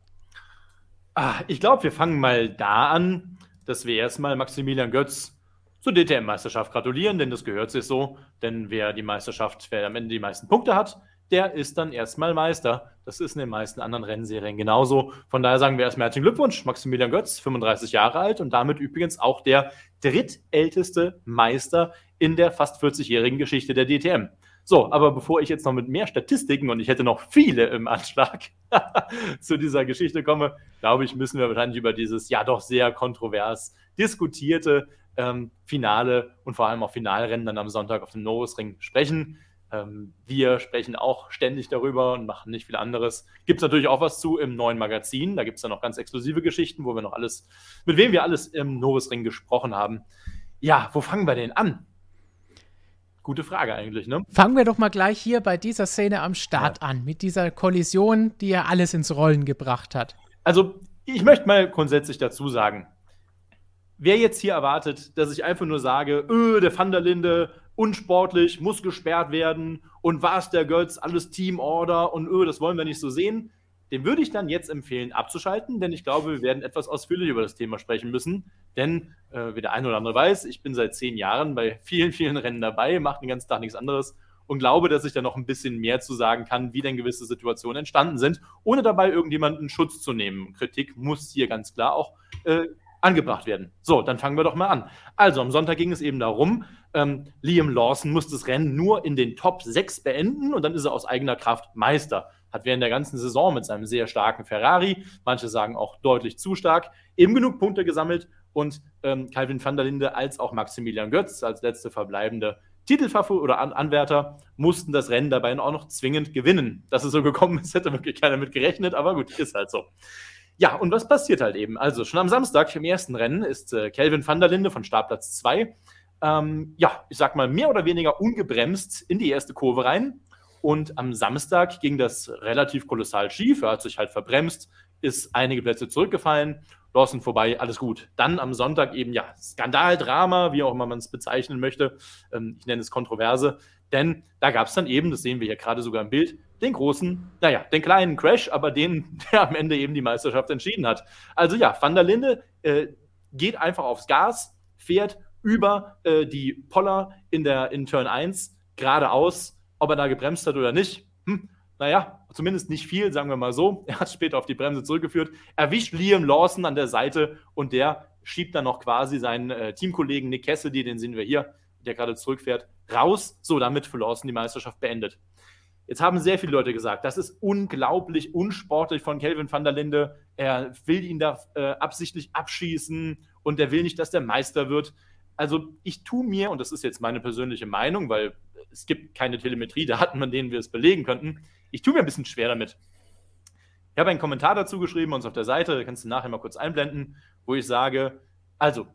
Ah, ich glaube, wir fangen mal da an, dass wir erstmal Maximilian Götz zur DTM-Meisterschaft gratulieren, denn das gehört sich so. Denn wer die Meisterschaft, wer am Ende die meisten Punkte hat, der ist dann erstmal Meister. Das ist in den meisten anderen Rennserien genauso. Von daher sagen wir erstmal herzlichen Glückwunsch, Maximilian Götz, 35 Jahre alt und damit übrigens auch der drittälteste Meister in der fast 40-jährigen Geschichte der DTM. So, aber bevor ich jetzt noch mit mehr Statistiken und ich hätte noch viele im Anschlag (laughs) zu dieser Geschichte komme, glaube ich, müssen wir wahrscheinlich über dieses ja doch sehr kontrovers diskutierte ähm, Finale und vor allem auch Finalrennen dann am Sonntag auf dem Norrisring sprechen. Ähm, wir sprechen auch ständig darüber und machen nicht viel anderes. Gibt es natürlich auch was zu im neuen Magazin. Da gibt es dann noch ganz exklusive Geschichten, wo wir noch alles, mit wem wir alles im Norrisring gesprochen haben. Ja, wo fangen wir denn an? Gute Frage eigentlich, ne? Fangen wir doch mal gleich hier bei dieser Szene am Start ja. an, mit dieser Kollision, die ja alles ins Rollen gebracht hat. Also, ich möchte mal grundsätzlich dazu sagen, wer jetzt hier erwartet, dass ich einfach nur sage, öh, der Van der Linde unsportlich, muss gesperrt werden und war es der Götz, alles Teamorder und öh, das wollen wir nicht so sehen. Dem würde ich dann jetzt empfehlen, abzuschalten, denn ich glaube, wir werden etwas ausführlich über das Thema sprechen müssen. Denn, äh, wie der eine oder andere weiß, ich bin seit zehn Jahren bei vielen, vielen Rennen dabei, mache den ganzen Tag nichts anderes und glaube, dass ich da noch ein bisschen mehr zu sagen kann, wie denn gewisse Situationen entstanden sind, ohne dabei irgendjemanden Schutz zu nehmen. Kritik muss hier ganz klar auch äh, angebracht werden. So, dann fangen wir doch mal an. Also, am Sonntag ging es eben darum, ähm, Liam Lawson muss das Rennen nur in den Top 6 beenden und dann ist er aus eigener Kraft Meister. Hat während der ganzen Saison mit seinem sehr starken Ferrari, manche sagen auch deutlich zu stark, eben genug Punkte gesammelt und ähm, Calvin van der Linde als auch Maximilian Götz als letzte verbleibende Titelfavorit oder An Anwärter mussten das Rennen dabei auch noch zwingend gewinnen. Dass es so gekommen ist, hätte wirklich keiner mit gerechnet, aber gut, ist halt so. Ja, und was passiert halt eben? Also schon am Samstag im ersten Rennen ist äh, Kelvin van der Linde von Startplatz 2, ähm, ja, ich sag mal, mehr oder weniger ungebremst in die erste Kurve rein. Und am Samstag ging das relativ kolossal schief. Er hat sich halt verbremst, ist einige Plätze zurückgefallen. Lawson vorbei, alles gut. Dann am Sonntag eben, ja, Skandal, Drama, wie auch immer man es bezeichnen möchte. Ähm, ich nenne es Kontroverse. Denn da gab es dann eben, das sehen wir hier gerade sogar im Bild, den großen, naja, den kleinen Crash, aber den, (laughs) der am Ende eben die Meisterschaft entschieden hat. Also ja, Van der Linde äh, geht einfach aufs Gas, fährt über äh, die Poller in der in Turn 1 geradeaus, ob er da gebremst hat oder nicht. Hm, naja, zumindest nicht viel, sagen wir mal so. (laughs) Er hat später auf die Bremse zurückgeführt, erwischt Liam Lawson an der Seite und der schiebt dann noch quasi seinen äh, Teamkollegen Nick Cassidy, den sehen wir hier, der gerade zurückfährt, raus. So, damit für Lawson die Meisterschaft beendet. Jetzt haben sehr viele Leute gesagt, das ist unglaublich unsportlich von Kelvin van der Linde. Er will ihn da äh, absichtlich abschießen und er will nicht, dass der Meister wird. Also ich tue mir, und das ist jetzt meine persönliche Meinung, weil es gibt keine Telemetriedaten, an denen wir es belegen könnten, ich tue mir ein bisschen schwer damit. Ich habe einen Kommentar dazu geschrieben, uns auf der Seite, kannst du nachher mal kurz einblenden, wo ich sage, also,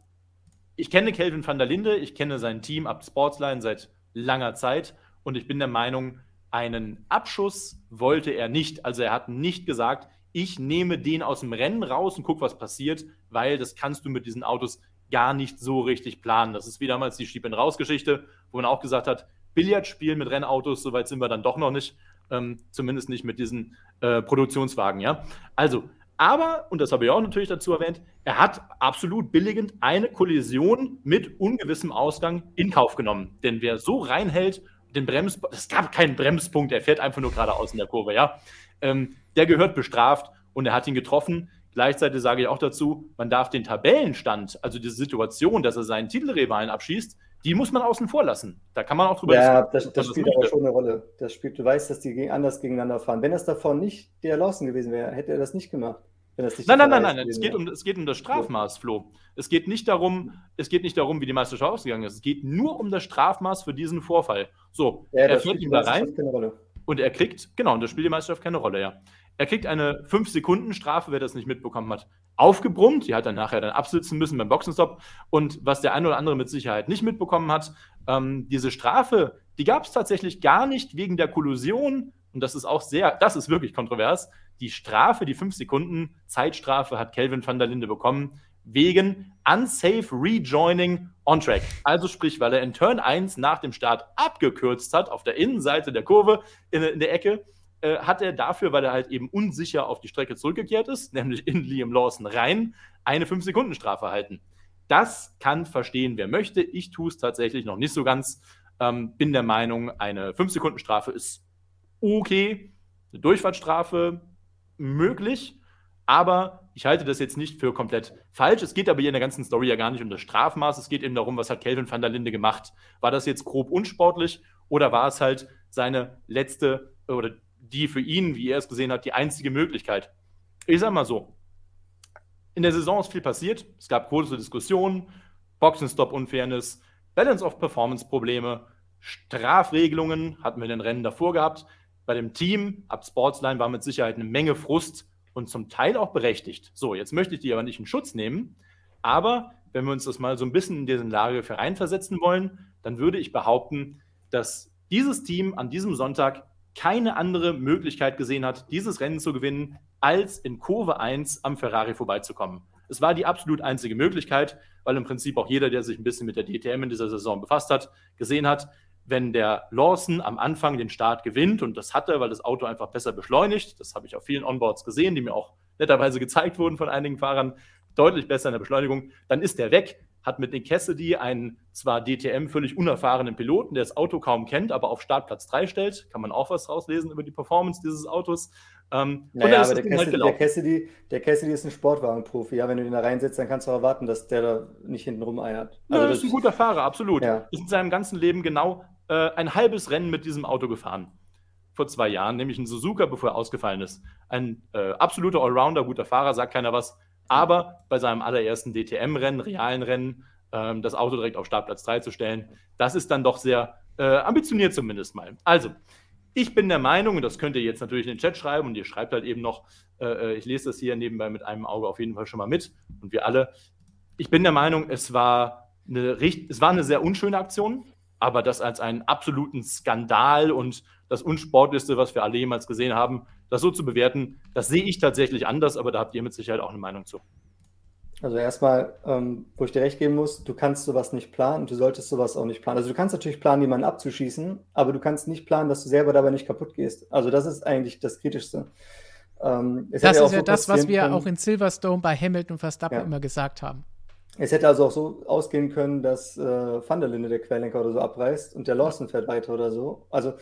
ich kenne Kelvin van der Linde, ich kenne sein Team ab Sportsline seit langer Zeit und ich bin der Meinung, einen Abschuss wollte er nicht. Also er hat nicht gesagt, ich nehme den aus dem Rennen raus und gucke, was passiert, weil das kannst du mit diesen Autos gar nicht so richtig planen. Das ist wie damals die Schieb-in-Raus-Geschichte, wo man auch gesagt hat, Billard spielen mit Rennautos, soweit sind wir dann doch noch nicht. Ähm, zumindest nicht mit diesen äh, Produktionswagen, ja. Also, aber, und das habe ich auch natürlich dazu erwähnt, er hat absolut billigend eine Kollision mit ungewissem Ausgang in Kauf genommen. Denn wer so reinhält, den Brems, es gab keinen Bremspunkt, er fährt einfach nur geradeaus in der Kurve, ja. Ähm, der gehört bestraft und er hat ihn getroffen. Gleichzeitig sage ich auch dazu, man darf den Tabellenstand, also diese Situation, dass er seinen Titelrivalen abschießt, die muss man außen vor lassen. Da kann man auch drüber Ja, das, das spielt aber schon eine Rolle. Das spielt, du weißt, dass die anders gegeneinander fahren. Wenn das davon nicht der Lawson gewesen wäre, hätte er das nicht gemacht. Nein, nein, nein, nein, es geht, um, es geht um das Strafmaß, Flo. Es geht, nicht darum, es geht nicht darum, wie die Meisterschaft ausgegangen ist. Es geht nur um das Strafmaß für diesen Vorfall. So, ja, er fährt ihm da rein und er kriegt, genau, und das spielt die Meisterschaft keine Rolle, ja. Er kriegt eine 5-Sekunden-Strafe, wer das nicht mitbekommen hat, aufgebrummt. Die hat dann nachher dann absitzen müssen beim Boxenstopp. Und was der eine oder andere mit Sicherheit nicht mitbekommen hat, ähm, diese Strafe, die gab es tatsächlich gar nicht wegen der Kollusion. Und das ist auch sehr, das ist wirklich kontrovers. Die Strafe, die 5 Sekunden Zeitstrafe hat Kelvin van der Linde bekommen wegen unsafe rejoining on track. Also sprich, weil er in Turn 1 nach dem Start abgekürzt hat auf der Innenseite der Kurve in, in der Ecke äh, hat er dafür, weil er halt eben unsicher auf die Strecke zurückgekehrt ist, (laughs) nämlich in Liam Lawson rein, eine 5-Sekunden-Strafe erhalten. Das kann verstehen, wer möchte. Ich tue es tatsächlich noch nicht so ganz. Ähm, bin der Meinung, eine 5-Sekunden-Strafe ist okay. Eine Durchfahrtsstrafe möglich, aber ich halte das jetzt nicht für komplett falsch. Es geht aber hier in der ganzen Story ja gar nicht um das Strafmaß. Es geht eben darum, was hat Kelvin van der Linde gemacht. War das jetzt grob unsportlich oder war es halt seine letzte oder die für ihn, wie er es gesehen hat, die einzige Möglichkeit. Ich sage mal so, in der Saison ist viel passiert. Es gab große Diskussionen, Boxenstopp-Unfairness, Balance of Performance-Probleme, Strafregelungen hatten wir in den Rennen davor gehabt. Bei dem Team ab Sportsline war mit Sicherheit eine Menge Frust und zum Teil auch berechtigt. So, jetzt möchte ich die aber nicht in Schutz nehmen, aber wenn wir uns das mal so ein bisschen in diesen Lage für reinversetzen wollen, dann würde ich behaupten, dass dieses Team an diesem Sonntag keine andere Möglichkeit gesehen hat, dieses Rennen zu gewinnen, als in Kurve 1 am Ferrari vorbeizukommen. Es war die absolut einzige Möglichkeit, weil im Prinzip auch jeder, der sich ein bisschen mit der DTM in dieser Saison befasst hat, gesehen hat, wenn der Lawson am Anfang den Start gewinnt, und das hat er, weil das Auto einfach besser beschleunigt, das habe ich auf vielen Onboards gesehen, die mir auch netterweise gezeigt wurden von einigen Fahrern, deutlich besser in der Beschleunigung, dann ist er weg hat mit Nick Cassidy einen zwar DTM völlig unerfahrenen Piloten, der das Auto kaum kennt, aber auf Startplatz 3 stellt. Kann man auch was rauslesen über die Performance dieses Autos. Ähm, naja, aber der Cassidy, halt der, Cassidy, der Cassidy, ist ein Sportwagenprofi. Ja, wenn du den da reinsetzt, dann kannst du erwarten, dass der da nicht hinten rumeiert. Also ja, das ist ein guter Fahrer, absolut. Ja. Ist in seinem ganzen Leben genau äh, ein halbes Rennen mit diesem Auto gefahren. Vor zwei Jahren, nämlich ein Suzuka, bevor er ausgefallen ist. Ein äh, absoluter Allrounder, guter Fahrer, sagt keiner was. Aber bei seinem allerersten DTM-Rennen, realen Rennen, ähm, das Auto direkt auf Startplatz 3 zu stellen, das ist dann doch sehr äh, ambitioniert zumindest mal. Also, ich bin der Meinung, und das könnt ihr jetzt natürlich in den Chat schreiben, und ihr schreibt halt eben noch, äh, äh ich lese das hier nebenbei mit einem Auge auf jeden Fall schon mal mit, und wir alle. Ich bin der Meinung, es war eine, es war eine sehr unschöne Aktion, aber das als einen absoluten Skandal und das Unsportlichste, was wir alle jemals gesehen haben, das so zu bewerten, das sehe ich tatsächlich anders, aber da habt ihr mit Sicherheit auch eine Meinung zu. Also erstmal, ähm, wo ich dir recht geben muss, du kannst sowas nicht planen und du solltest sowas auch nicht planen. Also du kannst natürlich planen, jemanden abzuschießen, aber du kannst nicht planen, dass du selber dabei nicht kaputt gehst. Also das ist eigentlich das Kritischste. Ähm, das ist ja, so das, was wir können, auch in Silverstone bei Hamilton und Verstappen ja. immer gesagt haben. Es hätte also auch so ausgehen können, dass äh, Van der Linde der Querlenker oder so abreißt und der Lawson fährt weiter oder so. Also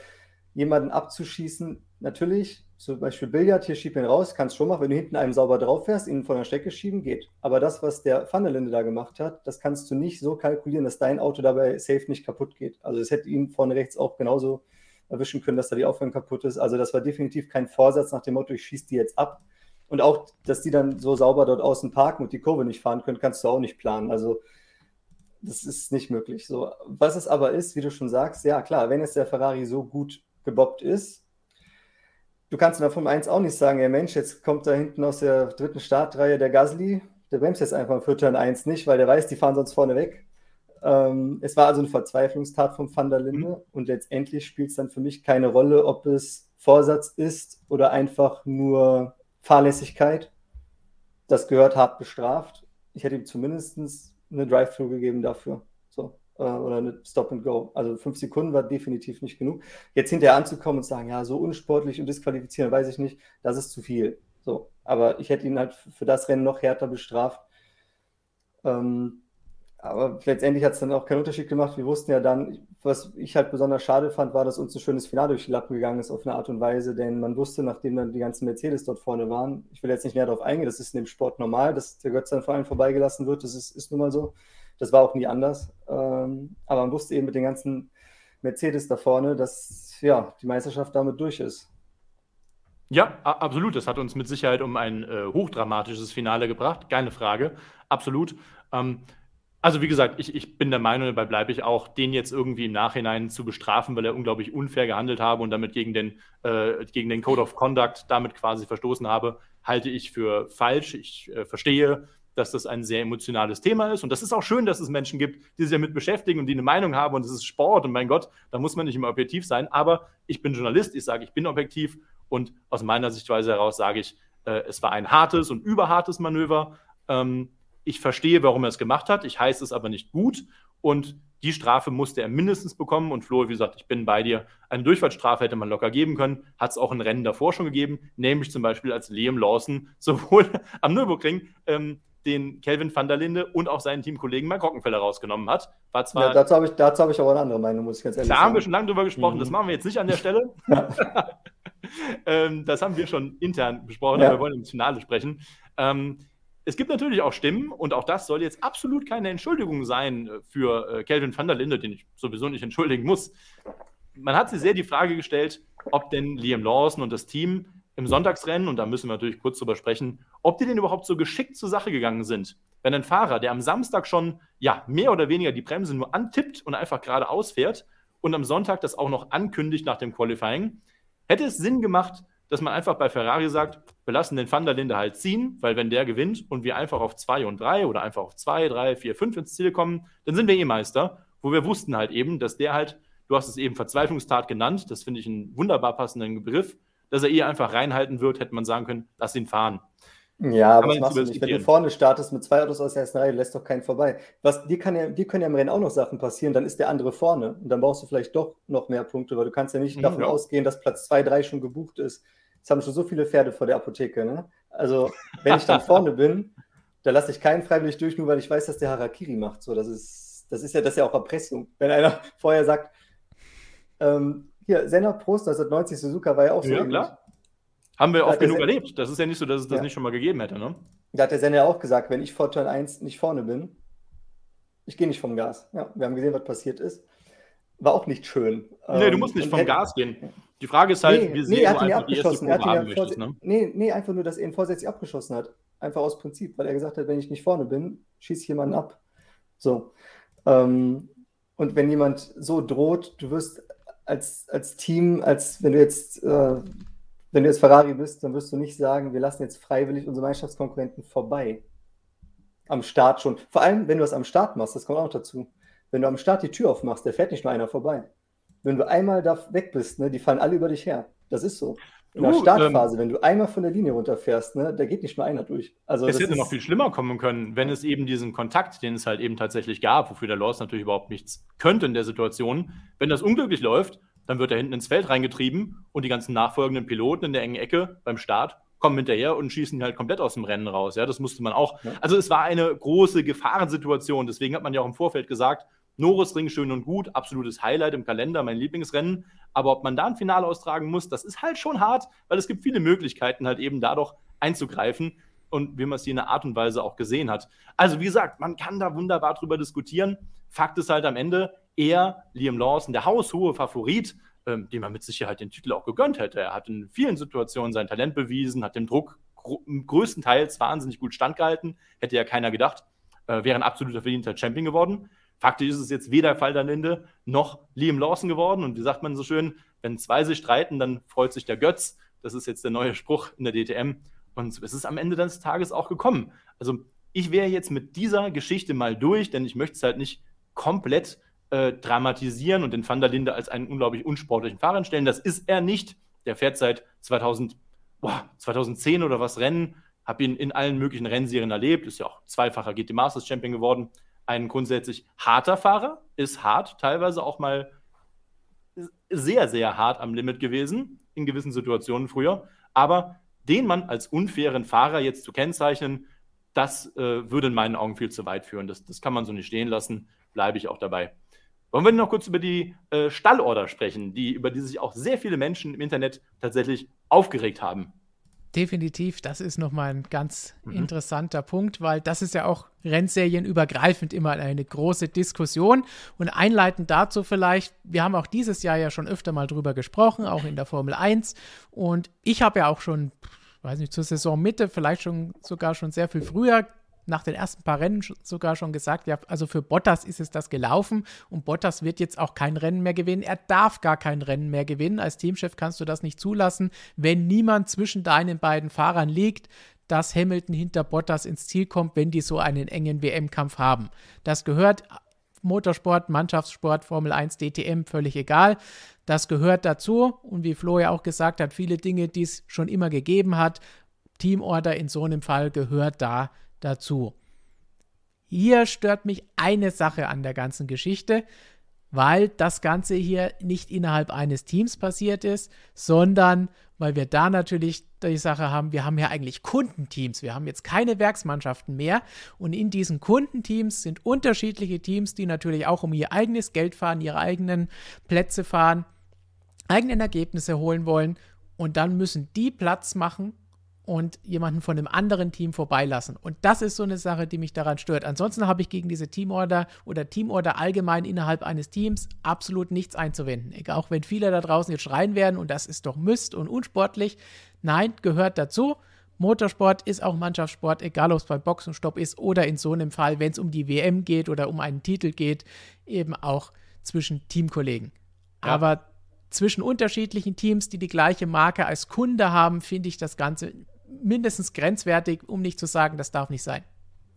jemanden abzuschießen, natürlich, zum Beispiel Billard, hier schieb ihn raus, kannst schon machen, wenn du hinten einem sauber drauf fährst, ihn von der Strecke schieben, geht. Aber das, was der Van der Linde da gemacht hat, das kannst du nicht so kalkulieren, dass dein Auto dabei safe nicht kaputt geht. Also es hätte ihn vorne rechts auch genauso erwischen können, dass da die Aufhängung kaputt ist. Also das war definitiv kein Vorsatz nach dem Motto, ich schieße die jetzt ab. Und auch, dass die dann so sauber dort außen parken und die Kurve nicht fahren können, kannst du auch nicht planen. Also das ist nicht möglich. So, was es aber ist, wie du schon sagst, ja klar, wenn jetzt der Ferrari so gut gebobbt ist, du kannst in der Formel 1 auch nicht sagen, ja Mensch, jetzt kommt da hinten aus der dritten Startreihe der Gasly, der bremst jetzt einfach für Turn 1 nicht, weil der weiß, die fahren sonst vorne weg. Ähm, es war also eine Verzweiflungstat von Van der Linde mhm. und letztendlich spielt es dann für mich keine Rolle, ob es Vorsatz ist oder einfach nur Fahrlässigkeit. Das gehört hart bestraft. Ich hätte ihm zumindest eine Drive-Thru gegeben dafür. So. Äh, oder eine Stop and Go. Also fünf Sekunden war definitiv nicht genug. Jetzt hinterher anzukommen und sagen, ja, so unsportlich und disqualifizieren, weiß ich nicht, das ist zu viel. So. Aber ich hätte ihn halt für das Rennen noch härter bestraft. Ähm, aber letztendlich hat es dann auch keinen Unterschied gemacht. Wir wussten ja dann, was ich halt besonders schade fand, war, dass uns ein schönes Finale durch die Lappen gegangen ist auf eine Art und Weise, denn man wusste, nachdem dann die ganzen Mercedes dort vorne waren, ich will jetzt nicht näher darauf eingehen, das ist in dem Sport normal, dass der Götz dann vor allem vorbeigelassen wird, das ist, ist nun mal so. Das war auch nie anders. Ähm, aber man wusste eben mit den ganzen Mercedes da vorne, dass ja, die Meisterschaft damit durch ist. Ja, absolut. Das hat uns mit Sicherheit um ein äh, hochdramatisches Finale gebracht. Keine Frage. Absolut. Ähm, also wie gesagt, ich, ich bin der Meinung, dabei bleibe ich auch, den jetzt irgendwie im Nachhinein zu bestrafen, weil er unglaublich unfair gehandelt habe und damit gegen den, äh, gegen den Code of Conduct damit quasi verstoßen habe, halte ich für falsch. Ich äh, verstehe, dass das ein sehr emotionales Thema ist. Und das ist auch schön, dass es Menschen gibt, die sich damit beschäftigen und die eine Meinung haben. Und es ist Sport. Und mein Gott, da muss man nicht immer objektiv sein. Aber ich bin Journalist. Ich sage, ich bin objektiv. Und aus meiner Sichtweise heraus sage ich, äh, es war ein hartes und überhartes Manöver. Ähm, ich verstehe, warum er es gemacht hat. Ich heiße es aber nicht gut. Und die Strafe musste er mindestens bekommen. Und Flo, wie gesagt, ich bin bei dir. Eine Durchfahrtsstrafe hätte man locker geben können. Hat es auch ein Rennen davor schon gegeben. Nämlich zum Beispiel als Liam Lawson (laughs) sowohl am Nürburgring ähm, den Kelvin van der Linde und auch seinen Teamkollegen Mark Rockenfeller rausgenommen hat. War zwar ja, dazu habe ich, hab ich aber eine andere Meinung, muss ich ganz ehrlich sagen. Da haben wir schon lange drüber gesprochen. Mhm. Das machen wir jetzt nicht an der Stelle. (laughs) (laughs) ähm, das haben wir schon intern besprochen, ja. aber wir wollen im Finale sprechen. Ähm, es gibt natürlich auch Stimmen, und auch das soll jetzt absolut keine Entschuldigung sein äh, für äh, Kelvin van der Linde, den ich sowieso nicht entschuldigen muss. Man hat sich sehr die Frage gestellt, ob denn Liam Lawson und das Team im Sonntagsrennen, und da müssen wir natürlich kurz drüber sprechen, ob die denn überhaupt so geschickt zur Sache gegangen sind. Wenn ein Fahrer, der am Samstag schon ja mehr oder weniger die Bremse nur antippt und einfach geradeaus fährt und am Sonntag das auch noch ankündigt nach dem Qualifying, hätte es Sinn gemacht, dass man einfach bei Ferrari sagt, wir lassen den Van der Linde halt ziehen, weil wenn der gewinnt und wir einfach auf 2 und 3 oder einfach auf 2, 3, 4, 5 ins Ziel kommen, dann sind wir eh Meister, wo wir wussten halt eben, dass der halt, du hast es eben Verzweiflungstat genannt, das finde ich einen wunderbar passenden Begriff, dass er eh einfach reinhalten wird, hätte man sagen können, lass ihn fahren. Ja, aber was machst du nicht? Wenn du vorne startest mit zwei Autos aus der ersten Reihe, lässt doch keinen vorbei. Was, dir, kann ja, dir können ja im Rennen auch noch Sachen passieren, dann ist der andere vorne und dann brauchst du vielleicht doch noch mehr Punkte, weil du kannst ja nicht mhm, davon ja. ausgehen, dass Platz 2, 3 schon gebucht ist. Es haben schon so viele Pferde vor der Apotheke. Ne? Also, wenn ich dann (laughs) vorne bin, da lasse ich keinen freiwillig durch, nur weil ich weiß, dass der Harakiri macht. So, das ist, das ist ja, das ist ja auch Erpressung. Wenn einer (laughs) vorher sagt, ähm, hier, Senna Prost 1990 Suzuka war ja auch so. Ja, klar. Haben wir oft genug erlebt. Das ist ja nicht so, dass es das ja. nicht schon mal gegeben hätte, ne? Da hat der Senna auch gesagt, wenn ich vor Turn 1 nicht vorne bin, ich gehe nicht vom Gas. Ja, wir haben gesehen, was passiert ist. War auch nicht schön. Nee, du musst nicht vom Gas gehen. Die Frage ist halt, nee, wie sehr nee, er hat ihn ja abgeschossen. Er hat ihn ja möchtest, ne? nee, nee, einfach nur, dass er ihn vorsätzlich abgeschossen hat. Einfach aus Prinzip, weil er gesagt hat, wenn ich nicht vorne bin, schieße ich jemanden ab. So. Ähm, und wenn jemand so droht, du wirst als, als Team, als wenn du jetzt, äh, wenn du jetzt Ferrari bist, dann wirst du nicht sagen, wir lassen jetzt freiwillig unsere Mannschaftskonkurrenten vorbei. Am Start schon. Vor allem, wenn du das am Start machst, das kommt auch noch dazu. Wenn du am Start die Tür aufmachst, der fährt nicht nur einer vorbei wenn du einmal da weg bist, ne, die fallen alle über dich her. Das ist so. In der Startphase, ähm, wenn du einmal von der Linie runterfährst, ne, da geht nicht nur einer durch. Also es hätte noch viel schlimmer kommen können, wenn es eben diesen Kontakt, den es halt eben tatsächlich gab, wofür der Loss natürlich überhaupt nichts könnte in der Situation, wenn das unglücklich läuft, dann wird er hinten ins Feld reingetrieben und die ganzen nachfolgenden Piloten in der engen Ecke beim Start kommen hinterher und schießen halt komplett aus dem Rennen raus. Ja, das musste man auch. Ja. Also es war eine große Gefahrensituation. Deswegen hat man ja auch im Vorfeld gesagt, Norrisring schön und gut, absolutes Highlight im Kalender, mein Lieblingsrennen. Aber ob man da ein Finale austragen muss, das ist halt schon hart, weil es gibt viele Möglichkeiten, halt eben dadurch einzugreifen und wie man es hier in einer Art und Weise auch gesehen hat. Also, wie gesagt, man kann da wunderbar drüber diskutieren. Fakt ist halt am Ende, er, Liam Lawson, der haushohe Favorit, ähm, dem man mit Sicherheit den Titel auch gegönnt hätte. Er hat in vielen Situationen sein Talent bewiesen, hat dem Druck gr größtenteils wahnsinnig gut standgehalten, hätte ja keiner gedacht. Äh, wäre ein absoluter verdienter Champion geworden. Faktisch ist es jetzt weder Fall am Ende noch Liam Lawson geworden. Und wie sagt man so schön, wenn zwei sich streiten, dann freut sich der Götz. Das ist jetzt der neue Spruch in der DTM. Und es ist am Ende des Tages auch gekommen. Also ich wäre jetzt mit dieser Geschichte mal durch, denn ich möchte es halt nicht komplett äh, dramatisieren und den Van der Linde als einen unglaublich unsportlichen Fahrer stellen. Das ist er nicht. Der fährt seit 2000, boah, 2010 oder was Rennen, habe ihn in allen möglichen Rennserien erlebt, ist ja auch zweifacher GT Masters Champion geworden. Ein grundsätzlich harter Fahrer, ist hart, teilweise auch mal sehr, sehr hart am Limit gewesen, in gewissen Situationen früher. Aber den Mann als unfairen Fahrer jetzt zu kennzeichnen, das äh, würde in meinen Augen viel zu weit führen. Das, das kann man so nicht stehen lassen, bleibe ich auch dabei. Wollen wir noch kurz über die äh, Stallorder sprechen, die, über die sich auch sehr viele Menschen im Internet tatsächlich aufgeregt haben? Definitiv, das ist nochmal ein ganz mhm. interessanter Punkt, weil das ist ja auch Rennserienübergreifend immer eine große Diskussion. Und einleitend dazu vielleicht, wir haben auch dieses Jahr ja schon öfter mal drüber gesprochen, auch in der Formel 1. Und ich habe ja auch schon, weiß nicht, zur Saisonmitte, vielleicht schon sogar schon sehr viel früher nach den ersten paar Rennen sogar schon gesagt, ja, also für Bottas ist es das gelaufen und Bottas wird jetzt auch kein Rennen mehr gewinnen. Er darf gar kein Rennen mehr gewinnen. Als Teamchef kannst du das nicht zulassen, wenn niemand zwischen deinen beiden Fahrern liegt, dass Hamilton hinter Bottas ins Ziel kommt, wenn die so einen engen WM-Kampf haben. Das gehört Motorsport, Mannschaftssport, Formel 1, DTM, völlig egal. Das gehört dazu und wie Flo ja auch gesagt hat, viele Dinge, die es schon immer gegeben hat. Teamorder in so einem Fall gehört da dazu. Hier stört mich eine Sache an der ganzen Geschichte, weil das Ganze hier nicht innerhalb eines Teams passiert ist, sondern weil wir da natürlich die Sache haben, wir haben ja eigentlich Kundenteams, wir haben jetzt keine Werksmannschaften mehr. Und in diesen Kundenteams sind unterschiedliche Teams, die natürlich auch um ihr eigenes Geld fahren, ihre eigenen Plätze fahren, eigenen Ergebnisse holen wollen. Und dann müssen die Platz machen und jemanden von einem anderen Team vorbeilassen. Und das ist so eine Sache, die mich daran stört. Ansonsten habe ich gegen diese Teamorder oder Teamorder allgemein innerhalb eines Teams absolut nichts einzuwenden. Auch wenn viele da draußen jetzt schreien werden und das ist doch Mist und unsportlich. Nein, gehört dazu. Motorsport ist auch Mannschaftssport, egal ob es bei Boxenstopp ist oder in so einem Fall, wenn es um die WM geht oder um einen Titel geht, eben auch zwischen Teamkollegen. Ja. Aber zwischen unterschiedlichen Teams, die die gleiche Marke als Kunde haben, finde ich das Ganze mindestens grenzwertig, um nicht zu sagen, das darf nicht sein.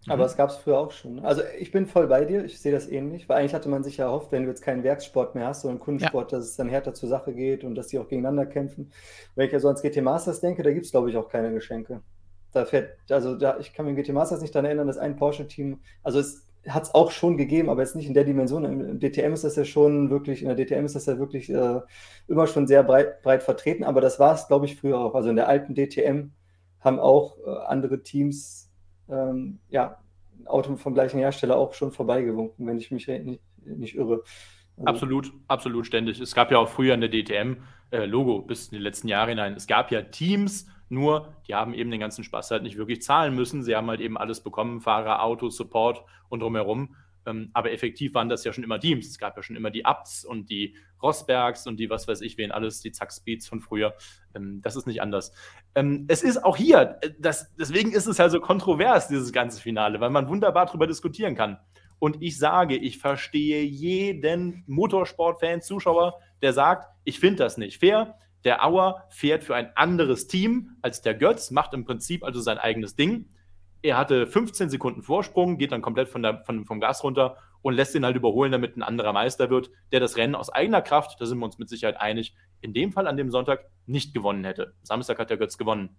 Aber es gab es früher auch schon. Also ich bin voll bei dir, ich sehe das ähnlich, weil eigentlich hatte man sich ja erhofft, wenn du jetzt keinen Werkssport mehr hast, sondern Kundensport, ja. dass es dann härter zur Sache geht und dass die auch gegeneinander kämpfen. Wenn ich ja so ans GT Masters denke, da gibt es, glaube ich, auch keine Geschenke. Da fährt, also da, ich kann mir im GT Masters nicht daran erinnern, dass ein Porsche-Team, also es hat es auch schon gegeben, aber jetzt nicht in der Dimension. Im DTM ist das ja schon wirklich, in der DTM ist das ja wirklich äh, immer schon sehr breit, breit vertreten, aber das war es, glaube ich, früher auch. Also in der alten DTM haben auch äh, andere Teams, ähm, ja, Auto vom gleichen Hersteller auch schon vorbeigewunken, wenn ich mich nicht, nicht irre. Also, absolut, absolut ständig. Es gab ja auch früher in der DTM äh, Logo bis in die letzten Jahre hinein. Es gab ja Teams, nur die haben eben den ganzen Spaß halt nicht wirklich zahlen müssen. Sie haben halt eben alles bekommen: Fahrer, Auto, Support und drumherum. Ähm, aber effektiv waren das ja schon immer Teams. Es gab ja schon immer die Abts und die Rosbergs und die was weiß ich wen alles, die Zack Speeds von früher. Ähm, das ist nicht anders. Ähm, es ist auch hier, äh, das, deswegen ist es ja so kontrovers, dieses ganze Finale, weil man wunderbar darüber diskutieren kann. Und ich sage, ich verstehe jeden Motorsport-Fan, Zuschauer, der sagt, ich finde das nicht fair. Der Auer fährt für ein anderes Team als der Götz, macht im Prinzip also sein eigenes Ding. Er hatte 15 Sekunden Vorsprung, geht dann komplett von der, von, vom Gas runter und lässt ihn halt überholen, damit ein anderer Meister wird, der das Rennen aus eigener Kraft, da sind wir uns mit Sicherheit einig, in dem Fall an dem Sonntag nicht gewonnen hätte. Samstag hat der Götz gewonnen.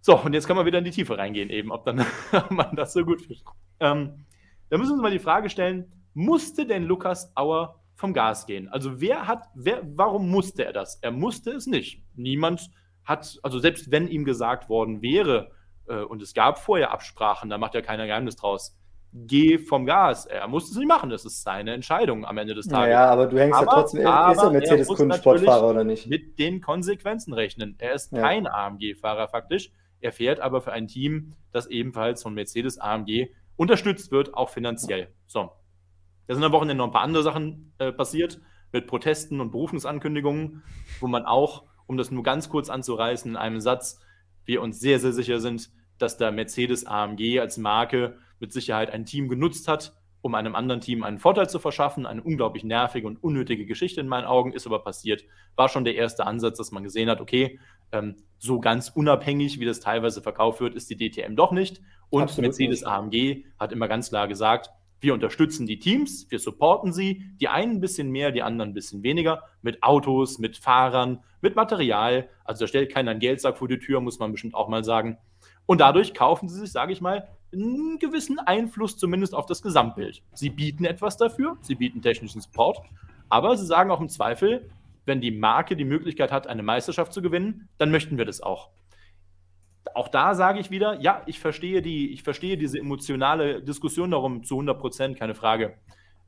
So, und jetzt kann man wieder in die Tiefe reingehen, eben, ob dann (laughs) man das so gut findet. Ähm, da müssen wir uns mal die Frage stellen: Musste denn Lukas Auer vom Gas gehen? Also, wer hat, wer, warum musste er das? Er musste es nicht. Niemand hat, also selbst wenn ihm gesagt worden wäre, äh, und es gab vorher Absprachen, da macht ja keiner Geheimnis draus, geh vom Gas. Er muss es nicht machen, das ist seine Entscheidung am Ende des Tages. Naja, aber du hängst aber, ja trotzdem, er ist er Mercedes-Kundensportfahrer oder nicht? Mit den Konsequenzen rechnen. Er ist ja. kein AMG-Fahrer faktisch. Er fährt aber für ein Team, das ebenfalls von Mercedes AMG unterstützt wird, auch finanziell. So. Da sind am Wochenende noch ein paar andere Sachen äh, passiert, mit Protesten und Berufungsankündigungen, wo man auch, um das nur ganz kurz anzureißen, in einem Satz, wir uns sehr, sehr sicher sind, dass da Mercedes AMG als Marke mit Sicherheit ein Team genutzt hat, um einem anderen Team einen Vorteil zu verschaffen. Eine unglaublich nervige und unnötige Geschichte in meinen Augen, ist aber passiert. War schon der erste Ansatz, dass man gesehen hat, okay, ähm, so ganz unabhängig, wie das teilweise verkauft wird, ist die DTM doch nicht. Und Absolut Mercedes nicht. AMG hat immer ganz klar gesagt, wir unterstützen die Teams, wir supporten sie, die einen ein bisschen mehr, die anderen ein bisschen weniger, mit Autos, mit Fahrern, mit Material. Also da stellt keiner einen Geldsack vor die Tür, muss man bestimmt auch mal sagen. Und dadurch kaufen sie sich, sage ich mal, einen gewissen Einfluss zumindest auf das Gesamtbild. Sie bieten etwas dafür, sie bieten technischen Support, aber sie sagen auch im Zweifel, wenn die Marke die Möglichkeit hat, eine Meisterschaft zu gewinnen, dann möchten wir das auch. Auch da sage ich wieder, ja, ich verstehe, die, ich verstehe diese emotionale Diskussion darum zu 100 Prozent, keine Frage.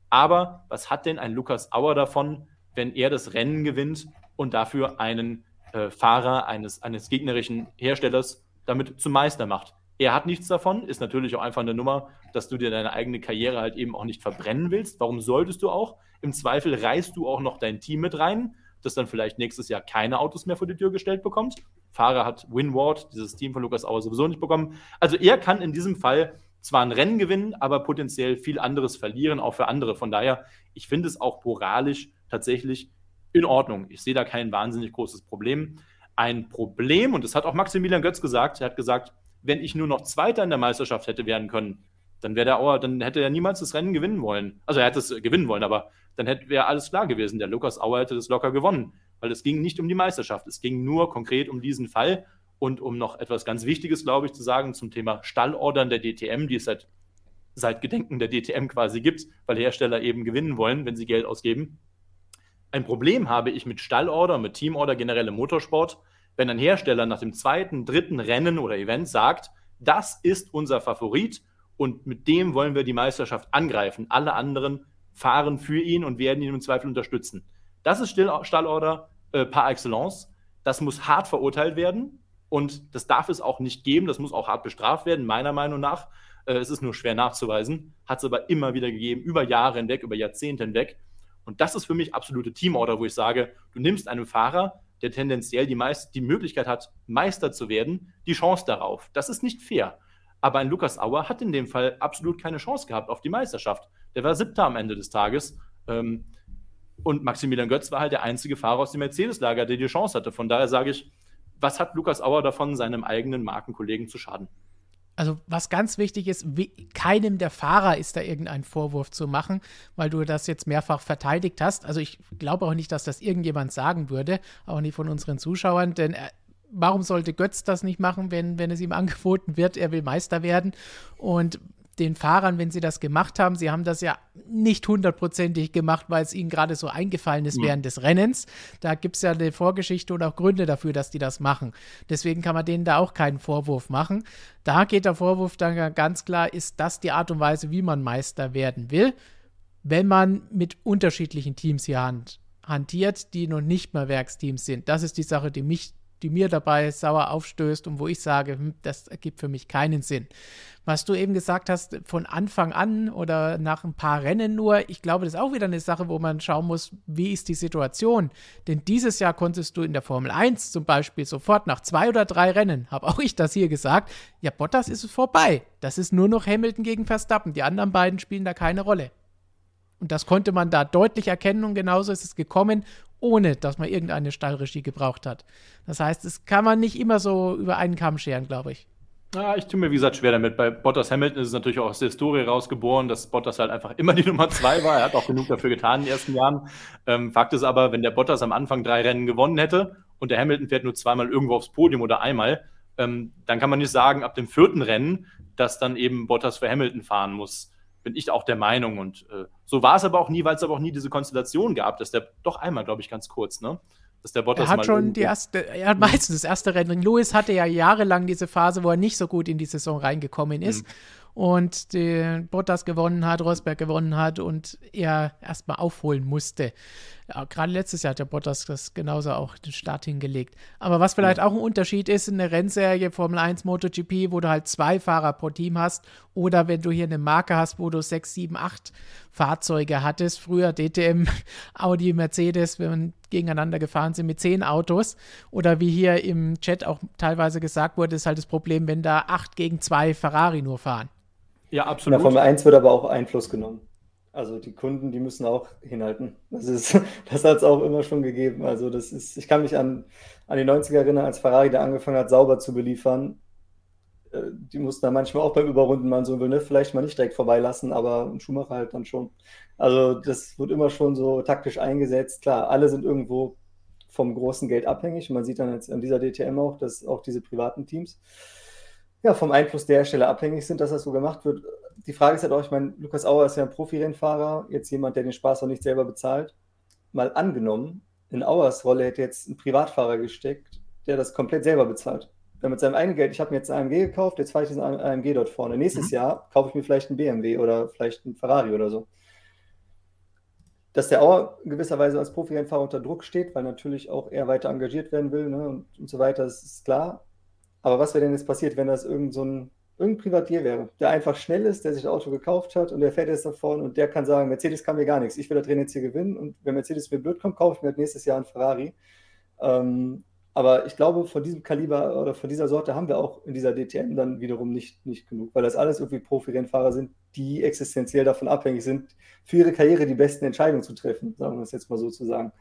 Aber was hat denn ein Lukas Auer davon, wenn er das Rennen gewinnt und dafür einen äh, Fahrer eines, eines gegnerischen Herstellers damit zum Meister macht? Er hat nichts davon, ist natürlich auch einfach eine Nummer, dass du dir deine eigene Karriere halt eben auch nicht verbrennen willst. Warum solltest du auch? Im Zweifel reißt du auch noch dein Team mit rein, das dann vielleicht nächstes Jahr keine Autos mehr vor die Tür gestellt bekommt. Fahrer hat Winward, dieses Team von Lukas Auer, sowieso nicht bekommen. Also er kann in diesem Fall zwar ein Rennen gewinnen, aber potenziell viel anderes verlieren, auch für andere. Von daher, ich finde es auch moralisch tatsächlich in Ordnung. Ich sehe da kein wahnsinnig großes Problem. Ein Problem, und das hat auch Maximilian Götz gesagt, er hat gesagt, wenn ich nur noch Zweiter in der Meisterschaft hätte werden können, dann wäre der Auer, dann hätte er niemals das Rennen gewinnen wollen. Also er hätte es gewinnen wollen, aber dann wäre alles klar gewesen. Der Lukas Auer hätte das locker gewonnen, weil es ging nicht um die Meisterschaft. Es ging nur konkret um diesen Fall und um noch etwas ganz Wichtiges, glaube ich, zu sagen zum Thema Stallordern der DTM, die es seit, seit Gedenken der DTM quasi gibt, weil Hersteller eben gewinnen wollen, wenn sie Geld ausgeben. Ein Problem habe ich mit Stallorder, mit Teamorder generell im Motorsport, wenn ein Hersteller nach dem zweiten, dritten Rennen oder Event sagt, das ist unser Favorit und mit dem wollen wir die Meisterschaft angreifen. Alle anderen fahren für ihn und werden ihn im Zweifel unterstützen. Das ist Stallorder äh, par excellence. Das muss hart verurteilt werden und das darf es auch nicht geben. Das muss auch hart bestraft werden, meiner Meinung nach. Äh, es ist nur schwer nachzuweisen, hat es aber immer wieder gegeben, über Jahre hinweg, über Jahrzehnte hinweg. Und das ist für mich absolute Teamorder, wo ich sage, du nimmst einen Fahrer, der tendenziell die, Meist die Möglichkeit hat, Meister zu werden, die Chance darauf. Das ist nicht fair. Aber ein Lukas Auer hat in dem Fall absolut keine Chance gehabt auf die Meisterschaft. Der war siebter am Ende des Tages. Ähm, und Maximilian Götz war halt der einzige Fahrer aus dem Mercedes-Lager, der die Chance hatte. Von daher sage ich, was hat Lukas Auer davon, seinem eigenen Markenkollegen zu schaden? Also was ganz wichtig ist, keinem der Fahrer ist da irgendein Vorwurf zu machen, weil du das jetzt mehrfach verteidigt hast. Also ich glaube auch nicht, dass das irgendjemand sagen würde, auch nicht von unseren Zuschauern, denn er, warum sollte Götz das nicht machen, wenn, wenn es ihm (laughs) angeboten wird, er will Meister werden? Und den Fahrern, wenn sie das gemacht haben, sie haben das ja nicht hundertprozentig gemacht, weil es ihnen gerade so eingefallen ist mhm. während des Rennens. Da gibt es ja eine Vorgeschichte und auch Gründe dafür, dass die das machen. Deswegen kann man denen da auch keinen Vorwurf machen. Da geht der Vorwurf dann ganz klar, ist das die Art und Weise, wie man Meister werden will, wenn man mit unterschiedlichen Teams hier hand, hantiert, die noch nicht mehr Werksteams sind. Das ist die Sache, die mich die mir dabei sauer aufstößt und wo ich sage, hm, das ergibt für mich keinen Sinn. Was du eben gesagt hast, von Anfang an oder nach ein paar Rennen nur, ich glaube, das ist auch wieder eine Sache, wo man schauen muss, wie ist die Situation. Denn dieses Jahr konntest du in der Formel 1 zum Beispiel sofort nach zwei oder drei Rennen, habe auch ich das hier gesagt, ja, Bottas ist es vorbei. Das ist nur noch Hamilton gegen Verstappen. Die anderen beiden spielen da keine Rolle. Und das konnte man da deutlich erkennen und genauso ist es gekommen, ohne dass man irgendeine Stallregie gebraucht hat. Das heißt, das kann man nicht immer so über einen Kamm scheren, glaube ich. Ja, ich tue mir, wie gesagt, schwer damit. Bei Bottas Hamilton ist es natürlich auch aus der Historie rausgeboren, dass Bottas halt einfach immer die (laughs) Nummer zwei war. Er hat auch genug dafür getan in den ersten Jahren. Ähm, Fakt ist aber, wenn der Bottas am Anfang drei Rennen gewonnen hätte und der Hamilton fährt nur zweimal irgendwo aufs Podium oder einmal, ähm, dann kann man nicht sagen, ab dem vierten Rennen, dass dann eben Bottas für Hamilton fahren muss bin ich auch der Meinung. Und äh, so war es aber auch nie, weil es aber auch nie diese Konstellation gab, dass der doch einmal, glaube ich, ganz kurz, ne? Dass der Bottas er hat schon die erste, er hat meistens das erste Rennen. Lewis hatte ja jahrelang diese Phase, wo er nicht so gut in die Saison reingekommen ist. Mhm. und Bottas gewonnen hat, Rosberg gewonnen hat und er erstmal aufholen musste. Ja, Gerade letztes Jahr hat der Bottas das genauso auch den Start hingelegt. Aber was vielleicht auch ein Unterschied ist in der Rennserie Formel 1 MotoGP, wo du halt zwei Fahrer pro Team hast oder wenn du hier eine Marke hast, wo du sechs, sieben, acht Fahrzeuge hattest. Früher DTM, (laughs) Audi, Mercedes, wenn man gegeneinander gefahren sind mit zehn Autos. Oder wie hier im Chat auch teilweise gesagt wurde, ist halt das Problem, wenn da acht gegen zwei Ferrari nur fahren. Ja, absolut. In der Formel 1 wird aber auch Einfluss genommen. Also die Kunden, die müssen auch hinhalten. Das (laughs) das hat es auch immer schon gegeben. Also das ist, ich kann mich an, an die 90er erinnern, als Ferrari da angefangen hat, sauber zu beliefern. Äh, die mussten da manchmal auch beim Überrunden mal so ne, vielleicht mal nicht direkt vorbeilassen, aber ein Schumacher halt dann schon. Also das wird immer schon so taktisch eingesetzt. Klar, alle sind irgendwo vom großen Geld abhängig. Man sieht dann jetzt an dieser DTM auch, dass auch diese privaten Teams ja, vom Einfluss der Hersteller abhängig sind, dass das so gemacht wird. Die Frage ist halt auch, ich meine, Lukas Auer ist ja ein Profirennfahrer, jetzt jemand, der den Spaß auch nicht selber bezahlt. Mal angenommen, in Auers Rolle hätte jetzt ein Privatfahrer gesteckt, der das komplett selber bezahlt. Der mit seinem eigenen Geld, ich habe mir jetzt einen AMG gekauft, jetzt fahre ich diesen AMG dort vorne. Nächstes mhm. Jahr kaufe ich mir vielleicht einen BMW oder vielleicht einen Ferrari oder so. Dass der Auer in gewisser Weise als Profirennfahrer unter Druck steht, weil natürlich auch er weiter engagiert werden will ne, und, und so weiter, das ist klar. Aber was wäre denn jetzt passiert, wenn das irgend so ein irgendein Privatier wäre, der einfach schnell ist, der sich das Auto gekauft hat und der fährt jetzt da vorne und der kann sagen, Mercedes kann mir gar nichts, ich will das Rennen jetzt hier gewinnen und wenn Mercedes mir blöd kommt, kaufe ich mir halt nächstes Jahr einen Ferrari. Ähm, aber ich glaube, von diesem Kaliber oder von dieser Sorte haben wir auch in dieser DTM dann wiederum nicht, nicht genug, weil das alles irgendwie Profi-Rennfahrer sind, die existenziell davon abhängig sind, für ihre Karriere die besten Entscheidungen zu treffen, sagen wir es jetzt mal so zu sagen.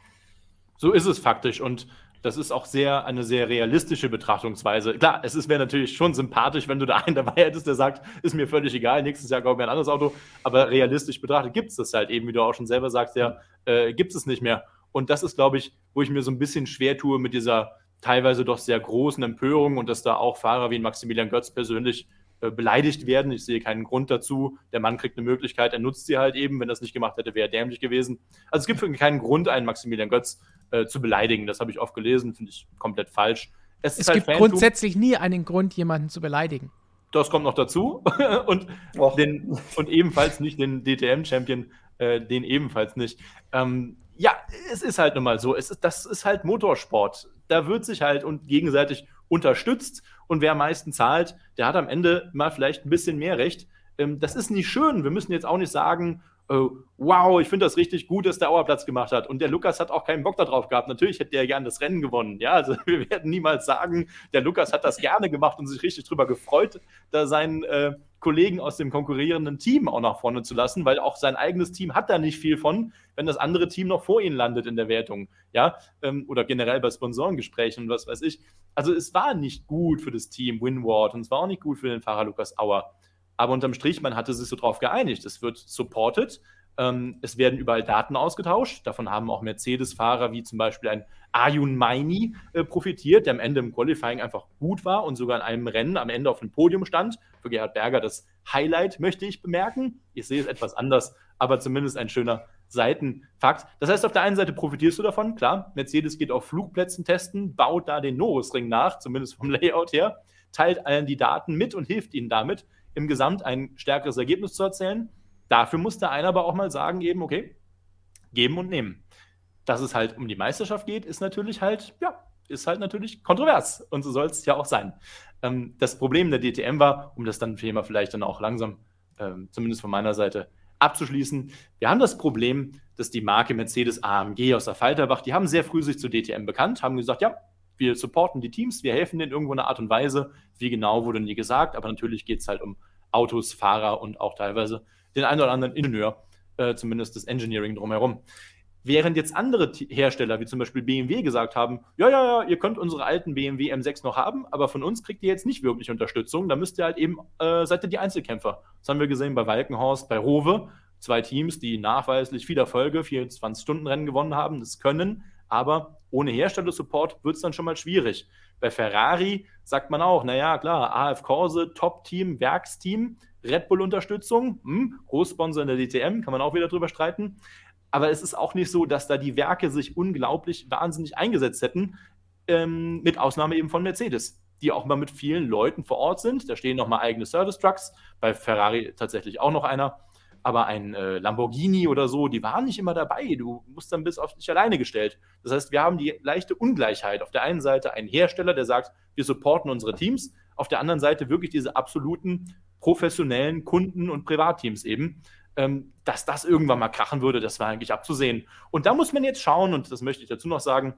So ist es faktisch. Und das ist auch sehr eine sehr realistische Betrachtungsweise. Klar, es wäre natürlich schon sympathisch, wenn du da einen (laughs) dabei hättest, der sagt, ist mir völlig egal, nächstes Jahr kaufe ich mir ein anderes Auto. Aber realistisch betrachtet gibt es das halt eben, wie du auch schon selber sagst, ja, äh, gibt es nicht mehr. Und das ist, glaube ich, wo ich mir so ein bisschen schwer tue mit dieser teilweise doch sehr großen Empörung und dass da auch Fahrer wie Maximilian Götz persönlich beleidigt werden. Ich sehe keinen Grund dazu. Der Mann kriegt eine Möglichkeit, er nutzt sie halt eben. Wenn er es nicht gemacht hätte, wäre er dämlich gewesen. Also es gibt keinen Grund, einen Maximilian Götz äh, zu beleidigen. Das habe ich oft gelesen, finde ich komplett falsch. Es, es halt gibt Fantum. grundsätzlich nie einen Grund, jemanden zu beleidigen. Das kommt noch dazu. (laughs) und, den, und ebenfalls nicht den DTM-Champion, äh, den ebenfalls nicht. Ähm, ja, es ist halt nun mal so. Es ist, das ist halt Motorsport. Da wird sich halt und gegenseitig unterstützt und wer am meisten zahlt, der hat am Ende mal vielleicht ein bisschen mehr Recht. Ähm, das ist nicht schön. Wir müssen jetzt auch nicht sagen, äh, wow, ich finde das richtig gut, dass der Auerplatz gemacht hat. Und der Lukas hat auch keinen Bock darauf gehabt. Natürlich hätte er gerne das Rennen gewonnen. Ja, also (laughs) wir werden niemals sagen, der Lukas hat das gerne gemacht und sich richtig drüber gefreut, da seinen äh, Kollegen aus dem konkurrierenden Team auch nach vorne zu lassen, weil auch sein eigenes Team hat da nicht viel von, wenn das andere Team noch vor ihnen landet in der Wertung. Ja, ähm, oder generell bei Sponsorengesprächen und was weiß ich. Also es war nicht gut für das Team Winward und es war auch nicht gut für den Fahrer Lukas Auer. Aber unterm Strich, man hatte sich so drauf geeinigt. Es wird supported. Ähm, es werden überall Daten ausgetauscht. Davon haben auch Mercedes-Fahrer wie zum Beispiel ein Ayun Maini äh, profitiert, der am Ende im Qualifying einfach gut war und sogar in einem Rennen am Ende auf dem Podium stand. Für Gerhard Berger das Highlight, möchte ich bemerken. Ich sehe es etwas anders, aber zumindest ein schöner Seitenfakt. Das heißt, auf der einen Seite profitierst du davon, klar. Mercedes geht auf Flugplätzen testen, baut da den Norrisring nach, zumindest vom (laughs) Layout her, teilt allen die Daten mit und hilft ihnen damit, im Gesamt ein stärkeres Ergebnis zu erzählen. Dafür muss der einer aber auch mal sagen, eben, okay, geben und nehmen. Dass es halt um die Meisterschaft geht, ist natürlich halt, ja, ist halt natürlich kontrovers. Und so soll es ja auch sein. Ähm, das Problem der DTM war, um das dann Thema vielleicht dann auch langsam, ähm, zumindest von meiner Seite, abzuschließen. Wir haben das Problem, dass die Marke Mercedes AMG aus der Falterbach, die haben sehr früh sich zu DTM bekannt, haben gesagt, ja, wir supporten die Teams, wir helfen denen irgendwo in einer Art und Weise. Wie genau wurde nie gesagt, aber natürlich geht es halt um Autos, Fahrer und auch teilweise den einen oder anderen Ingenieur, äh, zumindest das Engineering drumherum. Während jetzt andere Hersteller, wie zum Beispiel BMW, gesagt haben, ja, ja, ja, ihr könnt unsere alten BMW M6 noch haben, aber von uns kriegt ihr jetzt nicht wirklich Unterstützung. Da müsst ihr halt eben, äh, seid ihr die Einzelkämpfer. Das haben wir gesehen bei Walkenhorst, bei Rowe. Zwei Teams, die nachweislich viel Erfolge, 24-Stunden-Rennen gewonnen haben, das können, aber ohne Herstellersupport wird es dann schon mal schwierig. Bei Ferrari sagt man auch, naja, klar, AF Corse, Top-Team, Werksteam, Red Bull-Unterstützung, hm, Großsponsor in der DTM, kann man auch wieder drüber streiten. Aber es ist auch nicht so, dass da die Werke sich unglaublich wahnsinnig eingesetzt hätten, ähm, mit Ausnahme eben von Mercedes. die auch mal mit vielen Leuten vor Ort sind. Da stehen nochmal eigene Service-Trucks, bei Ferrari tatsächlich auch noch einer. Aber ein äh, Lamborghini oder so, die waren nicht immer dabei. Du musst dann bis auf dich alleine gestellt. Das heißt, wir haben die leichte Ungleichheit. Auf der einen Seite ein Hersteller, der sagt, wir supporten unsere Teams. Auf der anderen Seite wirklich diese absoluten professionellen Kunden- und Privatteams eben. Ähm, dass das irgendwann mal krachen würde, das war eigentlich abzusehen. Und da muss man jetzt schauen, und das möchte ich dazu noch sagen,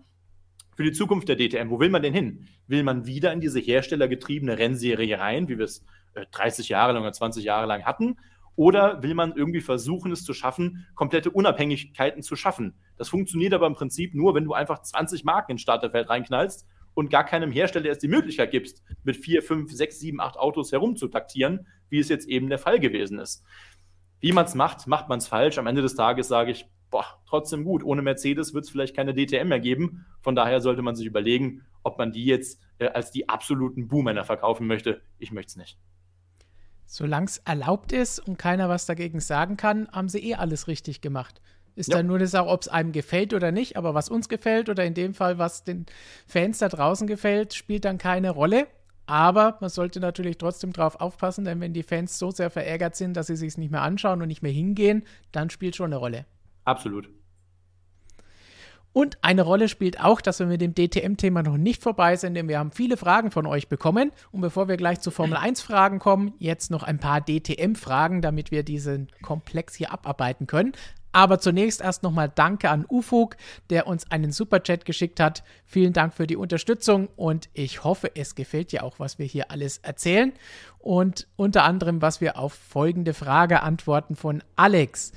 für die Zukunft der DTM, wo will man denn hin? Will man wieder in diese herstellergetriebene Rennserie rein, wie wir es äh, 30 Jahre lang oder 20 Jahre lang hatten? Oder will man irgendwie versuchen, es zu schaffen, komplette Unabhängigkeiten zu schaffen? Das funktioniert aber im Prinzip nur, wenn du einfach 20 Marken ins Starterfeld reinknallst und gar keinem Hersteller erst die Möglichkeit gibst, mit 4, 5, 6, 7, 8 Autos herumzutaktieren, wie es jetzt eben der Fall gewesen ist. Wie man es macht, macht man es falsch. Am Ende des Tages sage ich, boah, trotzdem gut. Ohne Mercedes wird es vielleicht keine DTM mehr geben. Von daher sollte man sich überlegen, ob man die jetzt äh, als die absoluten Buhmänner verkaufen möchte. Ich möchte es nicht. Solange es erlaubt ist und keiner was dagegen sagen kann, haben sie eh alles richtig gemacht. Ist ja. dann nur eine Sache, ob es einem gefällt oder nicht, aber was uns gefällt oder in dem Fall, was den Fans da draußen gefällt, spielt dann keine Rolle. Aber man sollte natürlich trotzdem drauf aufpassen, denn wenn die Fans so sehr verärgert sind, dass sie sich nicht mehr anschauen und nicht mehr hingehen, dann spielt schon eine Rolle. Absolut. Und eine Rolle spielt auch, dass wir mit dem DTM-Thema noch nicht vorbei sind, denn wir haben viele Fragen von euch bekommen. Und bevor wir gleich zu Formel 1-Fragen kommen, jetzt noch ein paar DTM-Fragen, damit wir diesen Komplex hier abarbeiten können. Aber zunächst erst nochmal Danke an Ufug, der uns einen Superchat geschickt hat. Vielen Dank für die Unterstützung und ich hoffe, es gefällt dir auch, was wir hier alles erzählen. Und unter anderem, was wir auf folgende Frage antworten von Alex.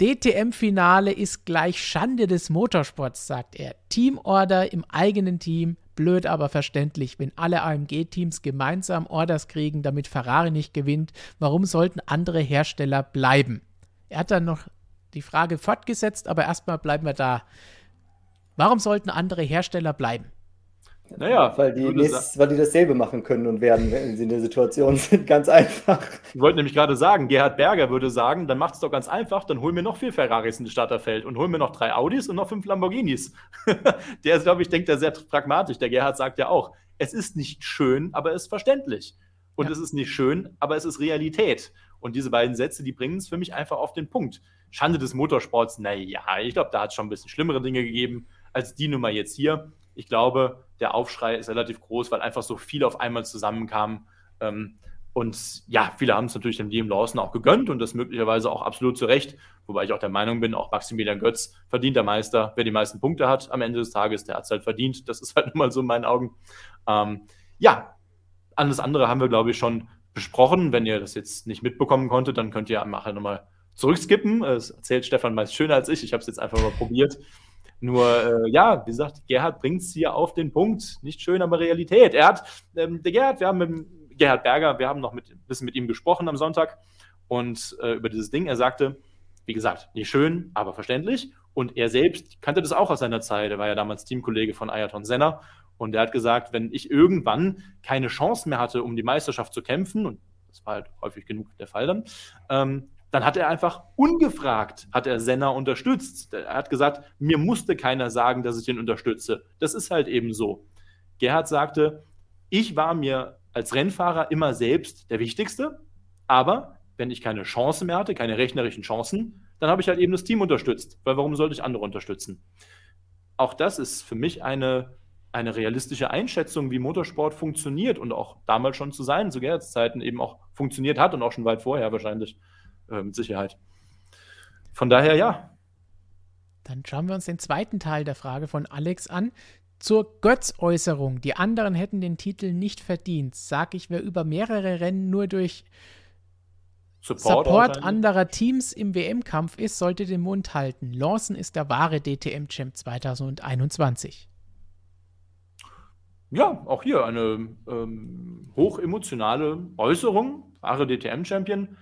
DTM-Finale ist gleich Schande des Motorsports, sagt er. Teamorder im eigenen Team, blöd aber verständlich. Wenn alle AMG-Teams gemeinsam Orders kriegen, damit Ferrari nicht gewinnt, warum sollten andere Hersteller bleiben? Er hat dann noch die Frage fortgesetzt, aber erstmal bleiben wir da. Warum sollten andere Hersteller bleiben? Naja, weil die, nächstes, weil die dasselbe machen können und werden, wenn sie in der Situation (laughs) sind. Ganz einfach. Ich wollte nämlich gerade sagen, Gerhard Berger würde sagen, dann macht es doch ganz einfach, dann hol mir noch vier Ferraris in das Starterfeld und hol mir noch drei Audis und noch fünf Lamborghinis. (laughs) der ist, glaube ich, denkt da sehr pragmatisch. Der Gerhard sagt ja auch, es ist nicht schön, aber es ist verständlich. Und ja. es ist nicht schön, aber es ist Realität. Und diese beiden Sätze, die bringen es für mich einfach auf den Punkt. Schande des Motorsports, naja, ich glaube, da hat es schon ein bisschen schlimmere Dinge gegeben als die Nummer jetzt hier ich glaube, der Aufschrei ist relativ groß, weil einfach so viel auf einmal zusammenkam. Ähm, und ja, viele haben es natürlich dem Liam Lawson auch gegönnt und das möglicherweise auch absolut zu Recht. Wobei ich auch der Meinung bin, auch Maximilian Götz verdient der Meister. Wer die meisten Punkte hat am Ende des Tages, der hat es halt verdient. Das ist halt (laughs) nun mal so in meinen Augen. Ähm, ja, alles andere haben wir, glaube ich, schon besprochen. Wenn ihr das jetzt nicht mitbekommen konntet, dann könnt ihr nachher nochmal zurückskippen. Das erzählt Stefan meist schöner als ich. Ich habe es jetzt einfach mal probiert. Nur, äh, ja, wie gesagt, Gerhard bringt es hier auf den Punkt. Nicht schön, aber Realität. Er hat, ähm, der Gerhard, wir haben mit Gerhard Berger, wir haben noch mit, ein bisschen mit ihm gesprochen am Sonntag und äh, über dieses Ding. Er sagte, wie gesagt, nicht schön, aber verständlich. Und er selbst kannte das auch aus seiner Zeit. Er war ja damals Teamkollege von Ayrton Senna. Und er hat gesagt, wenn ich irgendwann keine Chance mehr hatte, um die Meisterschaft zu kämpfen, und das war halt häufig genug der Fall dann, ähm, dann hat er einfach ungefragt, hat er Senna unterstützt. Er hat gesagt, mir musste keiner sagen, dass ich ihn unterstütze. Das ist halt eben so. Gerhard sagte, ich war mir als Rennfahrer immer selbst der Wichtigste, aber wenn ich keine Chance mehr hatte, keine rechnerischen Chancen, dann habe ich halt eben das Team unterstützt. Weil warum sollte ich andere unterstützen? Auch das ist für mich eine, eine realistische Einschätzung, wie Motorsport funktioniert und auch damals schon zu sein, zu Gerhards Zeiten eben auch funktioniert hat und auch schon weit vorher wahrscheinlich äh, mit Sicherheit. Von daher ja. Dann schauen wir uns den zweiten Teil der Frage von Alex an. Zur Götz-Äußerung, die anderen hätten den Titel nicht verdient, sag ich, wer über mehrere Rennen nur durch Support, Support anderer Teams im WM-Kampf ist, sollte den Mund halten. Lawson ist der wahre DTM-Champ 2021. Ja, auch hier eine ähm, hochemotionale Äußerung. Wahre DTM-Champion.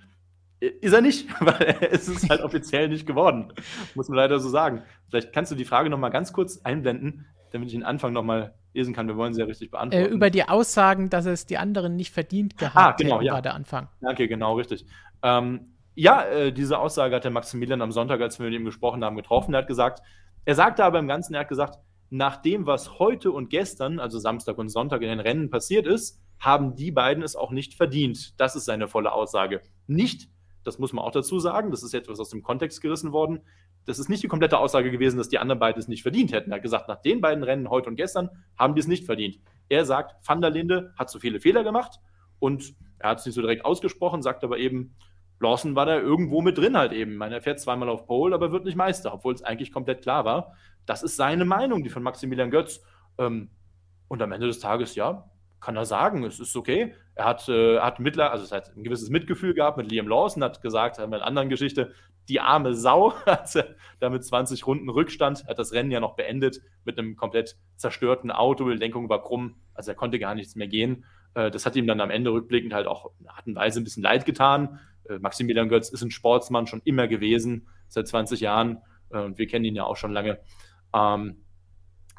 Ist er nicht, (laughs) weil es ist halt offiziell nicht geworden, muss man leider so sagen. Vielleicht kannst du die Frage nochmal ganz kurz einblenden, damit ich den Anfang nochmal lesen kann. Wir wollen sie ja richtig beantworten. Äh, über die Aussagen, dass es die anderen nicht verdient gehabt ah, genau, hätten, ja. war der Anfang. Danke, genau, richtig. Ähm, ja, äh, diese Aussage hat der Maximilian am Sonntag, als wir mit ihm gesprochen haben, getroffen. Er hat gesagt, er sagte aber im Ganzen, er hat gesagt, nach dem, was heute und gestern, also Samstag und Sonntag in den Rennen passiert ist, haben die beiden es auch nicht verdient. Das ist seine volle Aussage. Nicht, das muss man auch dazu sagen, das ist etwas aus dem Kontext gerissen worden. Das ist nicht die komplette Aussage gewesen, dass die anderen beiden es nicht verdient hätten. Er hat gesagt, nach den beiden Rennen heute und gestern haben die es nicht verdient. Er sagt, Van der Linde hat zu viele Fehler gemacht und er hat es nicht so direkt ausgesprochen, sagt aber eben, Lawson war da irgendwo mit drin halt eben. Ich meine, er fährt zweimal auf Pole, aber wird nicht Meister, obwohl es eigentlich komplett klar war. Das ist seine Meinung, die von Maximilian Götz. Ähm, und am Ende des Tages, ja, kann er sagen, es ist okay. Er hat, äh, hat mittler, also es hat ein gewisses Mitgefühl gehabt mit Liam Lawson, hat gesagt, in einer anderen Geschichte, die arme Sau, (laughs) hat er da mit 20 Runden Rückstand, hat das Rennen ja noch beendet mit einem komplett zerstörten Auto, die Lenkung war krumm, also er konnte gar nichts mehr gehen. Äh, das hat ihm dann am Ende rückblickend halt auch in Art und Weise ein bisschen leid getan. Äh, Maximilian Götz ist ein Sportsmann schon immer gewesen, seit 20 Jahren, äh, und wir kennen ihn ja auch schon lange. Ähm,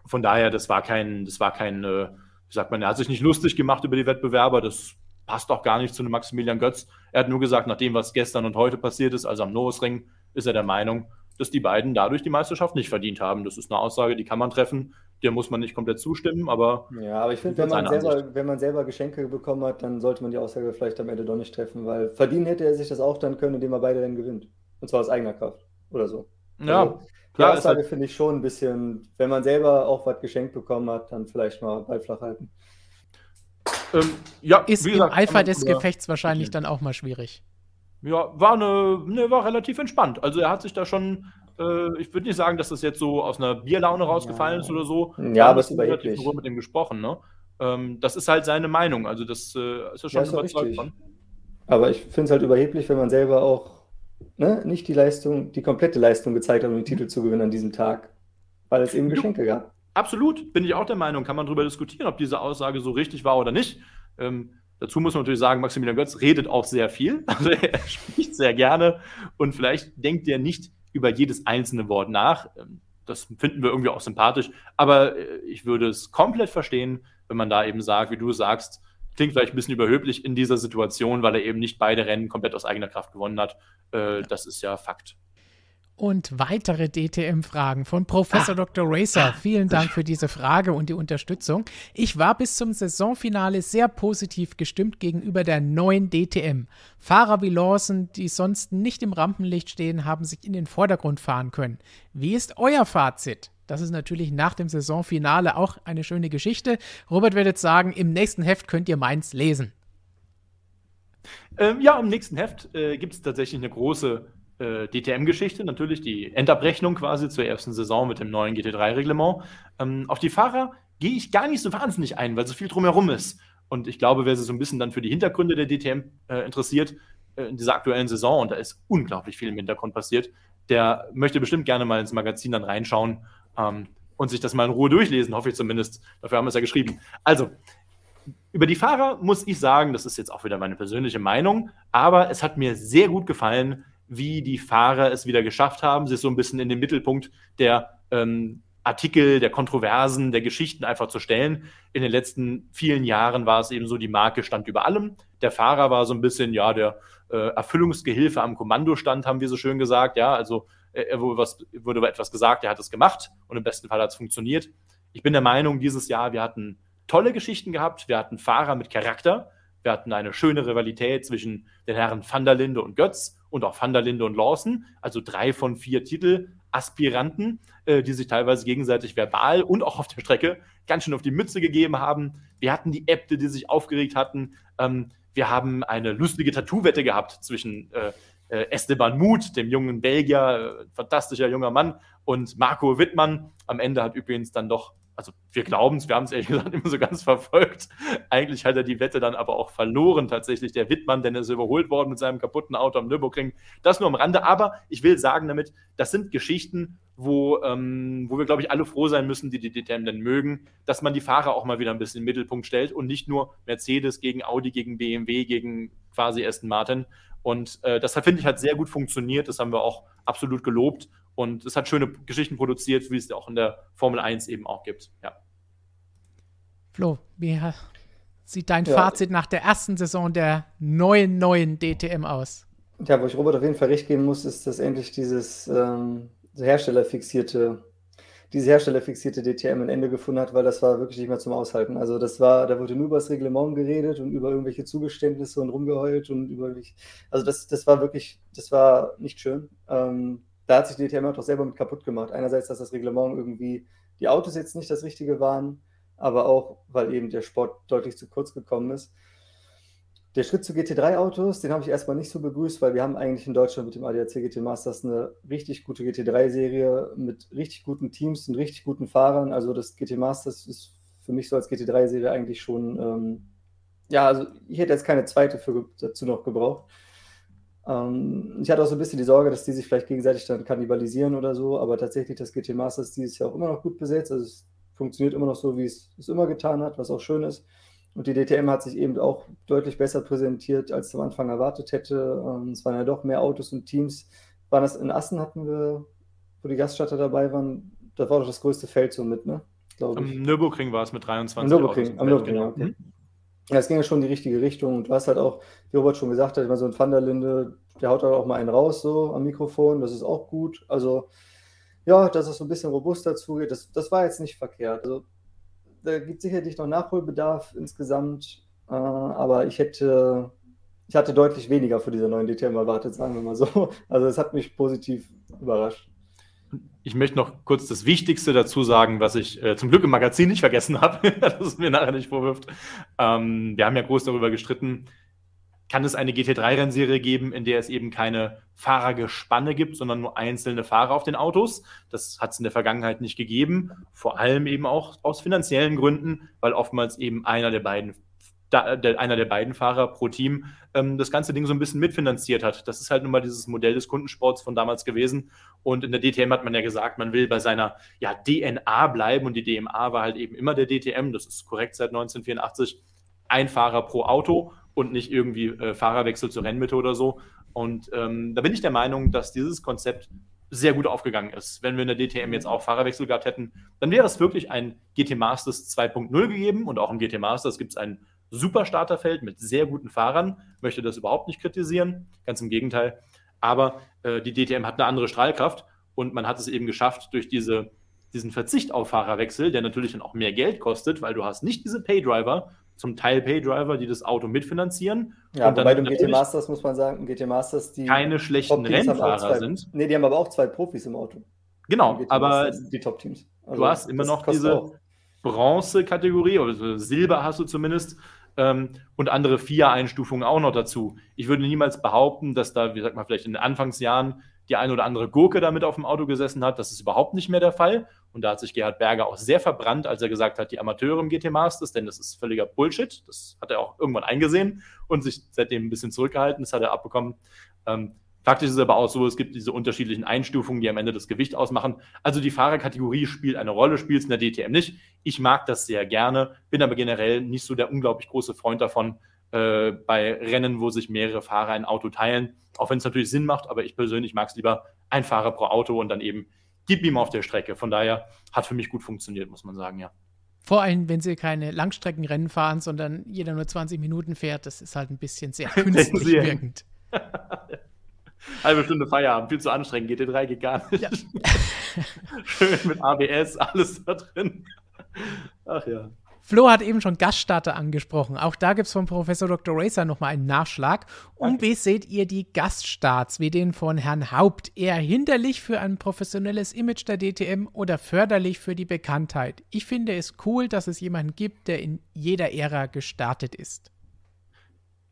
von daher, das war kein, das war kein, äh, wie sagt man, er hat sich nicht lustig gemacht über die Wettbewerber, das passt auch gar nicht zu einem Maximilian Götz. Er hat nur gesagt, nach dem, was gestern und heute passiert ist, also am Norrisring, ist er der Meinung, dass die beiden dadurch die Meisterschaft nicht verdient haben. Das ist eine Aussage, die kann man treffen. Der muss man nicht komplett zustimmen, aber. Ja, aber ich finde, wenn, man selber, wenn man selber Geschenke bekommen hat, dann sollte man die Aussage vielleicht am Ende doch nicht treffen, weil verdienen hätte er sich das auch dann können, indem er beide dann gewinnt. Und zwar aus eigener Kraft oder so. Ja, also, klar. Die Aussage halt finde ich schon ein bisschen, wenn man selber auch was geschenkt bekommen hat, dann vielleicht mal Ball flach halten. Ähm, ja, ist gesagt, im Eifer des Gefechts wahrscheinlich dann auch mal schwierig. Ja, war, eine, ne, war relativ entspannt. Also er hat sich da schon, äh, ich würde nicht sagen, dass das jetzt so aus einer Bierlaune rausgefallen ja. ist oder so. Ja, aber es ist überheblich. Ich mit ihm gesprochen, ne? Ähm, das ist halt seine Meinung. Also das äh, ist er schon ja, überzeugt von. Aber ich finde es halt überheblich, wenn man selber auch ne, nicht die Leistung, die komplette Leistung gezeigt hat, um den Titel zu gewinnen an diesem Tag. Weil es eben Geschenke gab. Absolut, bin ich auch der Meinung, kann man darüber diskutieren, ob diese Aussage so richtig war oder nicht. Ähm, dazu muss man natürlich sagen, Maximilian Götz redet auch sehr viel, (laughs) also er spricht sehr gerne und vielleicht denkt er nicht über jedes einzelne Wort nach. Ähm, das finden wir irgendwie auch sympathisch, aber äh, ich würde es komplett verstehen, wenn man da eben sagt, wie du sagst, klingt vielleicht ein bisschen überhöblich in dieser Situation, weil er eben nicht beide Rennen komplett aus eigener Kraft gewonnen hat. Äh, das ist ja Fakt und weitere DTM-Fragen von Professor ah. Dr. Racer. Vielen Dank für diese Frage und die Unterstützung. Ich war bis zum Saisonfinale sehr positiv gestimmt gegenüber der neuen DTM. Fahrer wie Lawson, die sonst nicht im Rampenlicht stehen, haben sich in den Vordergrund fahren können. Wie ist euer Fazit? Das ist natürlich nach dem Saisonfinale auch eine schöne Geschichte. Robert wird jetzt sagen, im nächsten Heft könnt ihr meins lesen. Ähm, ja, im nächsten Heft äh, gibt es tatsächlich eine große äh, DTM-Geschichte, natürlich die Endabrechnung quasi zur ersten Saison mit dem neuen GT3-Reglement. Ähm, auf die Fahrer gehe ich gar nicht so wahnsinnig ein, weil so viel drumherum ist. Und ich glaube, wer sich so ein bisschen dann für die Hintergründe der DTM äh, interessiert, äh, in dieser aktuellen Saison, und da ist unglaublich viel im Hintergrund passiert, der möchte bestimmt gerne mal ins Magazin dann reinschauen ähm, und sich das mal in Ruhe durchlesen, hoffe ich zumindest. Dafür haben wir es ja geschrieben. Also, über die Fahrer muss ich sagen, das ist jetzt auch wieder meine persönliche Meinung, aber es hat mir sehr gut gefallen, wie die Fahrer es wieder geschafft haben, sich so ein bisschen in den Mittelpunkt der ähm, Artikel, der Kontroversen, der Geschichten einfach zu stellen. In den letzten vielen Jahren war es eben so, die Marke stand über allem. Der Fahrer war so ein bisschen, ja, der äh, Erfüllungsgehilfe am Kommandostand, haben wir so schön gesagt. Ja, also äh, er wurde, was, wurde etwas gesagt, er hat es gemacht und im besten Fall hat es funktioniert. Ich bin der Meinung, dieses Jahr, wir hatten tolle Geschichten gehabt, wir hatten Fahrer mit Charakter, wir hatten eine schöne Rivalität zwischen den Herren Van der Linde und Götz und auch Van der Linde und Lawson, also drei von vier Titelaspiranten, äh, die sich teilweise gegenseitig verbal und auch auf der Strecke ganz schön auf die Mütze gegeben haben. Wir hatten die Äbte, die sich aufgeregt hatten. Ähm, wir haben eine lustige Tattoo-Wette gehabt zwischen äh, äh Esteban Muth, dem jungen Belgier, äh, fantastischer junger Mann, und Marco Wittmann. Am Ende hat übrigens dann doch also wir glauben es, wir haben es ehrlich (laughs) gesagt immer so ganz verfolgt. Eigentlich hat er die Wette dann aber auch verloren, tatsächlich der Wittmann, denn er ist überholt worden mit seinem kaputten Auto am Nürburgring. Das nur am Rande, aber ich will sagen damit, das sind Geschichten, wo, ähm, wo wir, glaube ich, alle froh sein müssen, die die DTM denn mögen, dass man die Fahrer auch mal wieder ein bisschen in den Mittelpunkt stellt und nicht nur Mercedes gegen Audi, gegen BMW, gegen quasi Aston Martin. Und äh, das, finde ich, hat sehr gut funktioniert. Das haben wir auch absolut gelobt. Und es hat schöne Geschichten produziert, wie es auch in der Formel 1 eben auch gibt. Ja. Flo, wie sieht dein ja. Fazit nach der ersten Saison der neuen, neuen DTM aus? Ja, wo ich Robert auf jeden Fall recht geben muss, ist, dass endlich dieses ähm, herstellerfixierte diese herstellerfixierte DTM ein Ende gefunden hat, weil das war wirklich nicht mehr zum Aushalten. Also das war, da wurde nur über das Reglement geredet und über irgendwelche Zugeständnisse und rumgeheult und über also das, das war wirklich, das war nicht schön. Ähm, da hat sich die DTM auch selber mit kaputt gemacht. Einerseits, dass das Reglement irgendwie die Autos jetzt nicht das Richtige waren, aber auch, weil eben der Sport deutlich zu kurz gekommen ist. Der Schritt zu GT3-Autos, den habe ich erstmal nicht so begrüßt, weil wir haben eigentlich in Deutschland mit dem ADAC GT Masters eine richtig gute GT3-Serie mit richtig guten Teams und richtig guten Fahrern. Also das GT Masters ist für mich so als GT3-Serie eigentlich schon, ähm, ja, also ich hätte jetzt keine zweite für, dazu noch gebraucht. Ähm, ich hatte auch so ein bisschen die Sorge, dass die sich vielleicht gegenseitig dann kannibalisieren oder so, aber tatsächlich das GT Masters dieses Jahr auch immer noch gut besetzt. Also es funktioniert immer noch so, wie es es immer getan hat, was auch schön ist. Und die DTM hat sich eben auch deutlich besser präsentiert, als ich am Anfang erwartet hätte. Ähm, es waren ja doch mehr Autos und Teams. Waren das in Assen hatten wir, wo die Gaststatter dabei waren? Da war doch das größte Feld so mit, ne? Am Nürburgring war es mit 23 Am Nürburgring, am Nürburgring, genau. okay. Ja, es ging ja schon in die richtige Richtung. Und hast halt auch, wie Robert schon gesagt hat, meine, so ein Van der der haut halt auch mal einen raus, so am Mikrofon. Das ist auch gut. Also, ja, dass es so ein bisschen robuster zugeht, das, das war jetzt nicht verkehrt. Also, da gibt sicherlich noch Nachholbedarf insgesamt, äh, aber ich hätte, ich hatte deutlich weniger für diese neuen DTM erwartet, sagen wir mal so. Also es hat mich positiv überrascht. Ich möchte noch kurz das Wichtigste dazu sagen, was ich äh, zum Glück im Magazin nicht vergessen habe, (laughs) dass es mir nachher nicht vorwirft. Ähm, wir haben ja groß darüber gestritten, kann es eine GT3-Rennserie geben, in der es eben keine Fahrergespanne gibt, sondern nur einzelne Fahrer auf den Autos. Das hat es in der Vergangenheit nicht gegeben, vor allem eben auch aus finanziellen Gründen, weil oftmals eben einer der beiden da, der, einer der beiden Fahrer pro Team ähm, das ganze Ding so ein bisschen mitfinanziert hat. Das ist halt nun mal dieses Modell des Kundensports von damals gewesen. Und in der DTM hat man ja gesagt, man will bei seiner ja, DNA bleiben und die DMA war halt eben immer der DTM. Das ist korrekt seit 1984. Ein Fahrer pro Auto und nicht irgendwie äh, Fahrerwechsel zur Rennmitte oder so. Und ähm, da bin ich der Meinung, dass dieses Konzept sehr gut aufgegangen ist. Wenn wir in der DTM jetzt auch Fahrerwechsel gehabt hätten, dann wäre es wirklich ein GT Masters 2.0 gegeben und auch im GT Masters gibt es ein super Starterfeld mit sehr guten Fahrern. Möchte das überhaupt nicht kritisieren, ganz im Gegenteil. Aber äh, die DTM hat eine andere Strahlkraft und man hat es eben geschafft, durch diese, diesen Verzicht auf Fahrerwechsel, der natürlich dann auch mehr Geld kostet, weil du hast nicht diese Paydriver, zum Teil Paydriver, die das Auto mitfinanzieren. Ja, und wobei du GT Masters, muss man sagen, GT Masters, die keine schlechten Rennfahrer zwei, sind. Nee, die haben aber auch zwei Profis im Auto. Genau, aber die Top-Teams. Also, du hast immer noch diese Bronze-Kategorie, oder Silber hast du zumindest, ähm, und andere vier Einstufungen auch noch dazu. Ich würde niemals behaupten, dass da, wie sagt man, vielleicht in den Anfangsjahren die eine oder andere Gurke damit auf dem Auto gesessen hat. Das ist überhaupt nicht mehr der Fall. Und da hat sich Gerhard Berger auch sehr verbrannt, als er gesagt hat, die Amateure im GT Masters, denn das ist völliger Bullshit. Das hat er auch irgendwann eingesehen und sich seitdem ein bisschen zurückgehalten. Das hat er abbekommen. Ähm, faktisch ist es aber auch so, es gibt diese unterschiedlichen Einstufungen, die am Ende das Gewicht ausmachen. Also die Fahrerkategorie spielt eine Rolle, spielt es in der DTM nicht. Ich mag das sehr gerne, bin aber generell nicht so der unglaublich große Freund davon, äh, bei Rennen, wo sich mehrere Fahrer ein Auto teilen. Auch wenn es natürlich Sinn macht, aber ich persönlich mag es lieber ein Fahrer pro Auto und dann eben gib ihm auf der Strecke. Von daher hat für mich gut funktioniert, muss man sagen, ja. Vor allem, wenn sie keine Langstreckenrennen fahren, sondern jeder nur 20 Minuten fährt, das ist halt ein bisschen sehr (laughs) künstlich wirkend. (laughs) Halbe Stunde Feierabend, viel zu anstrengend. GT3 geht gar nicht. Ja. (laughs) Schön mit ABS, alles da drin. Ach ja. Flo hat eben schon Gaststarter angesprochen. Auch da gibt es von Professor Dr. Racer nochmal einen Nachschlag. Und wie seht ihr die Gaststarts, wie den von Herrn Haupt? Eher hinderlich für ein professionelles Image der DTM oder förderlich für die Bekanntheit? Ich finde es cool, dass es jemanden gibt, der in jeder Ära gestartet ist.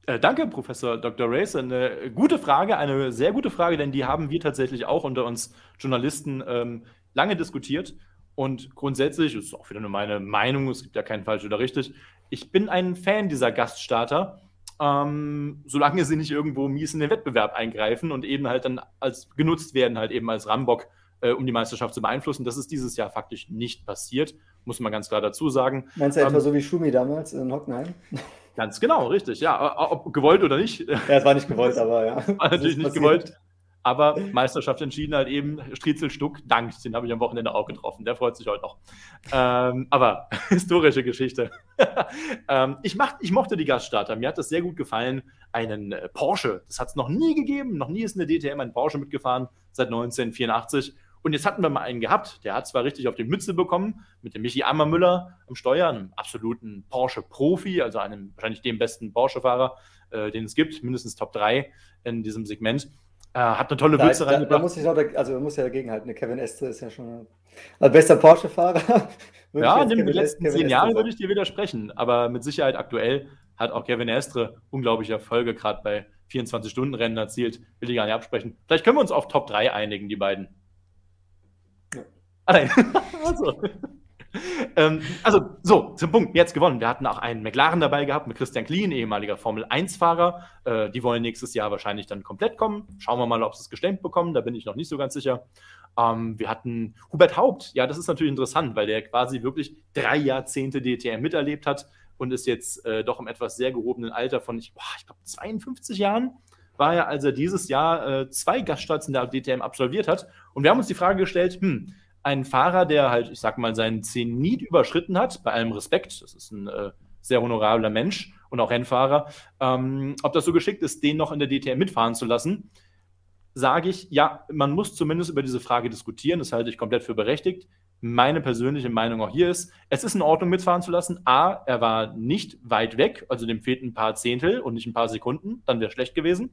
Äh, danke, Professor Dr. Racer. Eine gute Frage, eine sehr gute Frage, denn die haben wir tatsächlich auch unter uns Journalisten ähm, lange diskutiert. Und grundsätzlich, das ist auch wieder nur meine Meinung, es gibt ja kein falsch oder richtig, ich bin ein Fan dieser Gaststarter, ähm, solange sie nicht irgendwo mies in den Wettbewerb eingreifen und eben halt dann als genutzt werden, halt eben als Rambock, äh, um die Meisterschaft zu beeinflussen. Das ist dieses Jahr faktisch nicht passiert, muss man ganz klar dazu sagen. Meinst du ähm, etwa so wie Schumi damals in Hockenheim? Ganz genau, richtig, ja. Ob gewollt oder nicht. Ja, es war nicht gewollt, aber ja. (laughs) War natürlich nicht gewollt. Aber Meisterschaft entschieden halt eben Striezel Stuck, Dank, den habe ich am Wochenende auch getroffen. Der freut sich heute noch. Ähm, aber (laughs) historische Geschichte. (laughs) ähm, ich, mach, ich mochte die Gaststarter. Mir hat das sehr gut gefallen. Einen äh, Porsche, das hat es noch nie gegeben. Noch nie ist in der DTM ein Porsche mitgefahren, seit 1984. Und jetzt hatten wir mal einen gehabt, der hat zwar richtig auf die Mütze bekommen, mit dem Michi Ammermüller am Steuer, einem absoluten Porsche-Profi, also einem wahrscheinlich dem besten Porsche-Fahrer, äh, den es gibt, mindestens Top 3 in diesem Segment. Äh, hat eine tolle Da, Mütze da, da reingebracht. muss ich noch, da- also man muss ja dagegenhalten. Kevin Estre ist ja schon also bester Porsche-Fahrer. (laughs) Ja, in den Kevin letzten Estre zehn Jahren würde ich dir widersprechen, aber mit Sicherheit aktuell hat auch Kevin Estre unglaubliche Erfolge, gerade bei 24-Stunden-Rennen erzielt. Will ich gar nicht absprechen. Vielleicht können wir uns auf Top 3 einigen, die beiden. Ah, nein. (laughs) also. ähm, also, so, zum Punkt, jetzt gewonnen. Wir hatten auch einen McLaren dabei gehabt mit Christian Klien, ehemaliger Formel-1-Fahrer. Äh, die wollen nächstes Jahr wahrscheinlich dann komplett kommen. Schauen wir mal, ob sie es gestemmt bekommen. Da bin ich noch nicht so ganz sicher. Ähm, wir hatten Hubert Haupt. Ja, das ist natürlich interessant, weil der quasi wirklich drei Jahrzehnte DTM miterlebt hat und ist jetzt äh, doch im etwas sehr gehobenen Alter von, ich, ich glaube, 52 Jahren war er, als er dieses Jahr äh, zwei Gaststarts in der DTM absolviert hat. Und wir haben uns die Frage gestellt, hm, ein Fahrer, der halt, ich sag mal, seinen Zenit überschritten hat, bei allem Respekt, das ist ein äh, sehr honorabler Mensch und auch Rennfahrer, ähm, ob das so geschickt ist, den noch in der DTM mitfahren zu lassen, sage ich, ja, man muss zumindest über diese Frage diskutieren, das halte ich komplett für berechtigt. Meine persönliche Meinung auch hier ist, es ist in Ordnung mitfahren zu lassen. A, er war nicht weit weg, also dem fehlten ein paar Zehntel und nicht ein paar Sekunden, dann wäre schlecht gewesen.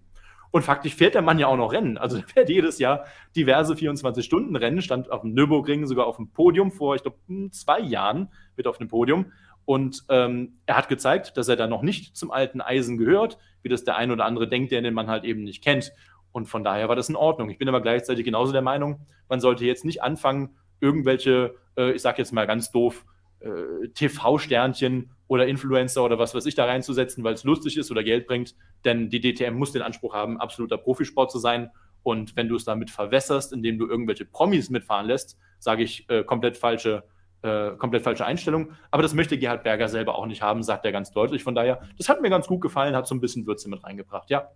Und faktisch fährt der Mann ja auch noch Rennen. Also (laughs) der fährt jedes Jahr diverse 24-Stunden-Rennen, stand auf dem Nürburgring sogar auf dem Podium vor, ich glaube, zwei Jahren mit auf dem Podium. Und ähm, er hat gezeigt, dass er da noch nicht zum alten Eisen gehört, wie das der ein oder andere denkt, der den Mann halt eben nicht kennt. Und von daher war das in Ordnung. Ich bin aber gleichzeitig genauso der Meinung, man sollte jetzt nicht anfangen, irgendwelche, äh, ich sag jetzt mal ganz doof, äh, TV-Sternchen oder Influencer oder was weiß ich da reinzusetzen, weil es lustig ist oder Geld bringt. Denn die DTM muss den Anspruch haben, absoluter Profisport zu sein. Und wenn du es damit verwässerst, indem du irgendwelche Promis mitfahren lässt, sage ich äh, komplett falsche äh, komplett falsche Einstellung. Aber das möchte Gerhard Berger selber auch nicht haben, sagt er ganz deutlich. Von daher, das hat mir ganz gut gefallen, hat so ein bisschen Würze mit reingebracht. Ja,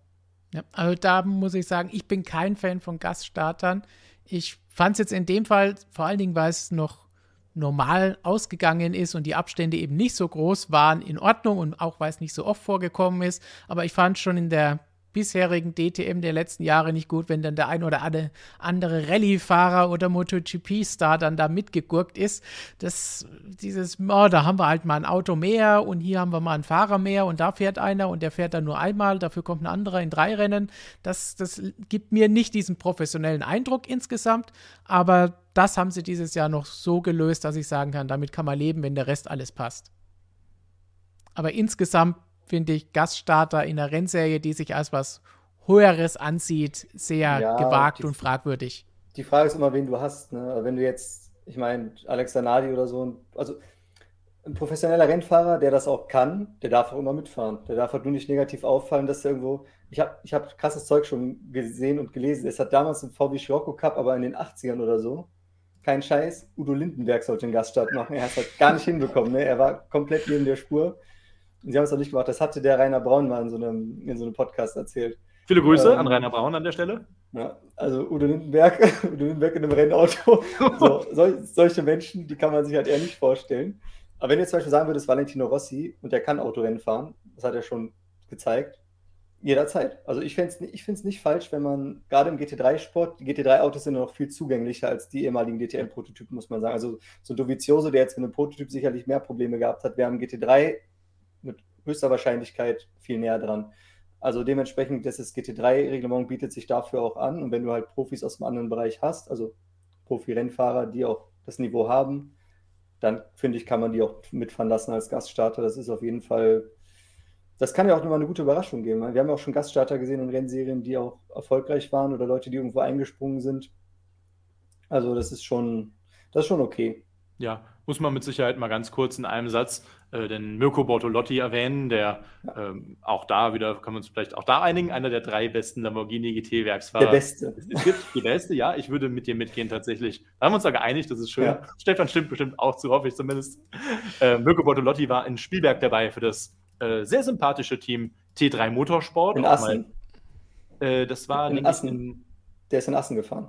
Ja, also da muss ich sagen, ich bin kein Fan von Gaststartern. Ich fand es jetzt in dem Fall, vor allen Dingen, weil es noch normal ausgegangen ist und die Abstände eben nicht so groß waren, in Ordnung und auch weil es nicht so oft vorgekommen ist. Aber ich fand schon in der bisherigen DTM der letzten Jahre nicht gut, wenn dann der ein oder andere Rallye-Fahrer oder MotoGP-Star dann da mitgegurkt ist. Das, dieses, oh, da haben wir halt mal ein Auto mehr und hier haben wir mal einen Fahrer mehr und da fährt einer und der fährt dann nur einmal, dafür kommt ein anderer in drei Rennen. Das, das gibt mir nicht diesen professionellen Eindruck insgesamt, aber das haben sie dieses Jahr noch so gelöst, dass ich sagen kann, damit kann man leben, wenn der Rest alles passt. Aber insgesamt finde ich Gaststarter in einer Rennserie, die sich als was Höheres ansieht, sehr Ja, gewagt die- und fragwürdig. Die Frage ist immer, wen du hast. Ne? Aber Wenn du jetzt, ich meine, Alex Zanardi oder so, also ein professioneller Rennfahrer, der das auch kann, der darf auch immer mitfahren. Der darf halt nur nicht negativ auffallen, dass er irgendwo. Ich habe ich hab krasses Zeug schon gesehen und gelesen. Es hat damals im VW Scirocco Cup, aber in den 80ern oder so, kein Scheiß, Udo Lindenberg sollte den Gaststart machen. Er hat es halt gar nicht hinbekommen. Ne? Er war komplett neben der Spur. Und sie haben es auch nicht gemacht. Das hatte der Rainer Braun mal in so einem, in so einem Podcast erzählt. viele Grüße Ähm, an Rainer Braun an der Stelle. Ja, also Udo Lindenberg, (laughs) Udo Lindenberg in einem Rennauto. So, sol solche Menschen, die kann man sich halt eher nicht vorstellen. Aber wenn jetzt zum Beispiel sagen würdest, Valentino Rossi und der kann Autorennen fahren, das hat er schon gezeigt, jederzeit. Also ich finde es ich nicht falsch, wenn man gerade im GT3-Sport, die GT3-Autos sind noch viel zugänglicher als die ehemaligen DTM-Prototypen, muss man sagen. Also so Dovizioso, der jetzt mit einem Prototyp sicherlich mehr Probleme gehabt hat, wäre am GT3 mit höchster Wahrscheinlichkeit viel näher dran. Also dementsprechend, das GT3-Reglement bietet sich dafür auch an. Und wenn du halt Profis aus einem anderen Bereich hast, also Profi-Rennfahrer, die auch das Niveau haben, dann finde ich, kann man die auch mitfahren lassen als Gaststarter. Das ist auf jeden Fall, das kann ja auch nochmal eine gute Überraschung geben. Wir haben ja auch schon Gaststarter gesehen in Rennserien, die auch erfolgreich waren oder Leute, die irgendwo eingesprungen sind. Also das ist schon, das ist schon okay. Ja, muss man mit Sicherheit mal ganz kurz in einem Satz äh, den Mirko Bortolotti erwähnen, der ähm, auch da wieder, können wir uns vielleicht auch da einigen, einer der drei besten Lamborghini GT-Werksfahrer. Der Beste. Es gibt die beste, ja, ich würde mit dir mitgehen tatsächlich. Da haben wir uns da geeinigt, das ist schön. Ja. Stefan stimmt bestimmt auch zu, hoffe ich zumindest. Äh, Mirko Bortolotti war in Spielberg dabei für das äh, sehr sympathische Team T3 Motorsport. In Assen. Mal, äh, das war In Assen. in, Der ist in Assen gefahren.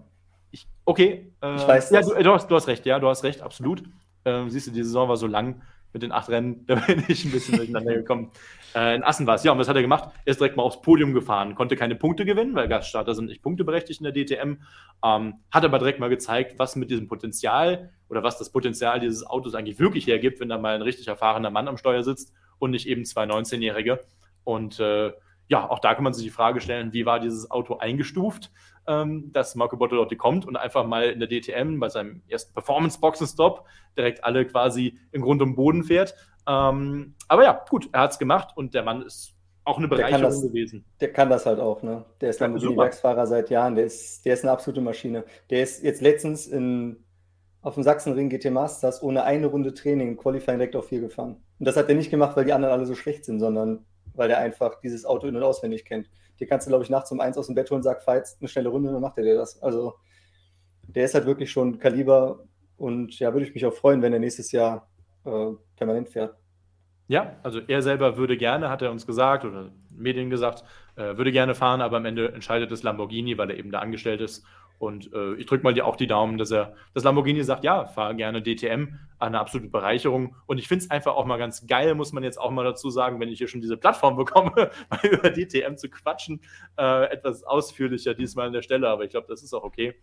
ich, okay. Äh, Ich weiß ja, das. du, du, hast, du hast recht, ja, du hast recht, absolut. Ähm, siehst du, die Saison war so lang. Mit den acht Rennen, (laughs) da bin ich ein bisschen durcheinander gekommen. Äh, in Assen war es, ja, und was hat er gemacht? Er ist direkt mal aufs Podium gefahren, konnte keine Punkte gewinnen, weil Gaststarter sind nicht punkteberechtigt in der DTM, ähm, hat aber direkt mal gezeigt, was mit diesem Potenzial oder was das Potenzial dieses Autos eigentlich wirklich hergibt, wenn da mal ein richtig erfahrener Mann am Steuer sitzt und nicht eben zwei 19-Jährige. Und äh, ja, auch da kann man sich die Frage stellen, wie war dieses Auto eingestuft, ähm, dass Marco Bortolotti kommt und einfach mal in der DTM bei seinem ersten Performance-Boxenstopp direkt alle quasi im Grund und Boden fährt. Ähm, aber ja, gut, er hat es gemacht und der Mann ist auch eine Bereicherung das, gewesen. Der kann das halt auch, ne? Der ist Lamborghini-Werksfahrer seit Jahren, der ist, der ist eine absolute Maschine. Der ist jetzt letztens in, auf dem Sachsenring GT Masters ohne eine Runde Training im Qualifying direkt auf 4 gefahren. Und das hat er nicht gemacht, weil die anderen alle so schlecht sind, sondern weil der einfach dieses Auto in- und auswendig kennt. Die kannst du, glaube ich, nachts um eins aus dem Bett holen, sag, fahr jetzt eine schnelle Runde, dann macht er dir das. Also der ist halt wirklich schon Kaliber und ja, würde ich mich auch freuen, wenn er nächstes Jahr äh, permanent fährt. Ja, also er selber würde gerne, hat er uns gesagt oder Medien gesagt, äh, würde gerne fahren, aber am Ende entscheidet es Lamborghini, weil er eben da angestellt ist. Und äh, ich drücke mal die, auch die Daumen, dass er, dass Lamborghini sagt, ja, fahr gerne DTM, eine absolute Bereicherung. Und ich finde es einfach auch mal ganz geil, muss man jetzt auch mal dazu sagen, wenn ich hier schon diese Plattform bekomme, (laughs) mal über DTM zu quatschen, äh, etwas ausführlicher diesmal an der Stelle, aber ich glaube, das ist auch okay.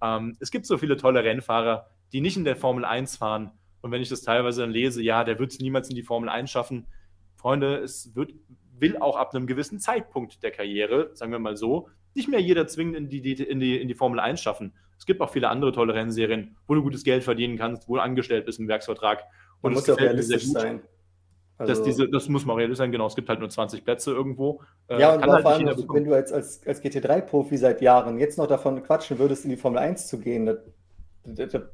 Ähm, es gibt so viele tolle Rennfahrer, die nicht in der Formel 1 fahren. Und wenn ich das teilweise dann lese, ja, der wird es niemals in die Formel 1 schaffen. Freunde, es wird, will auch ab einem gewissen Zeitpunkt der Karriere, sagen wir mal so, nicht mehr jeder zwingend in die, in die, in die Formel 1 schaffen. Es gibt auch viele andere tolle Rennserien, wo du gutes Geld verdienen kannst, wo du angestellt bist im Werksvertrag. Und es muss ja realistisch sein. Also, dass diese, das muss man realistisch sein, genau. Es gibt halt nur 20 Plätze irgendwo. Äh, ja, und halt vor allem, wenn du als, als, als GT3-Profi seit Jahren jetzt noch davon quatschen würdest, in die Formel 1 zu gehen, das, das, das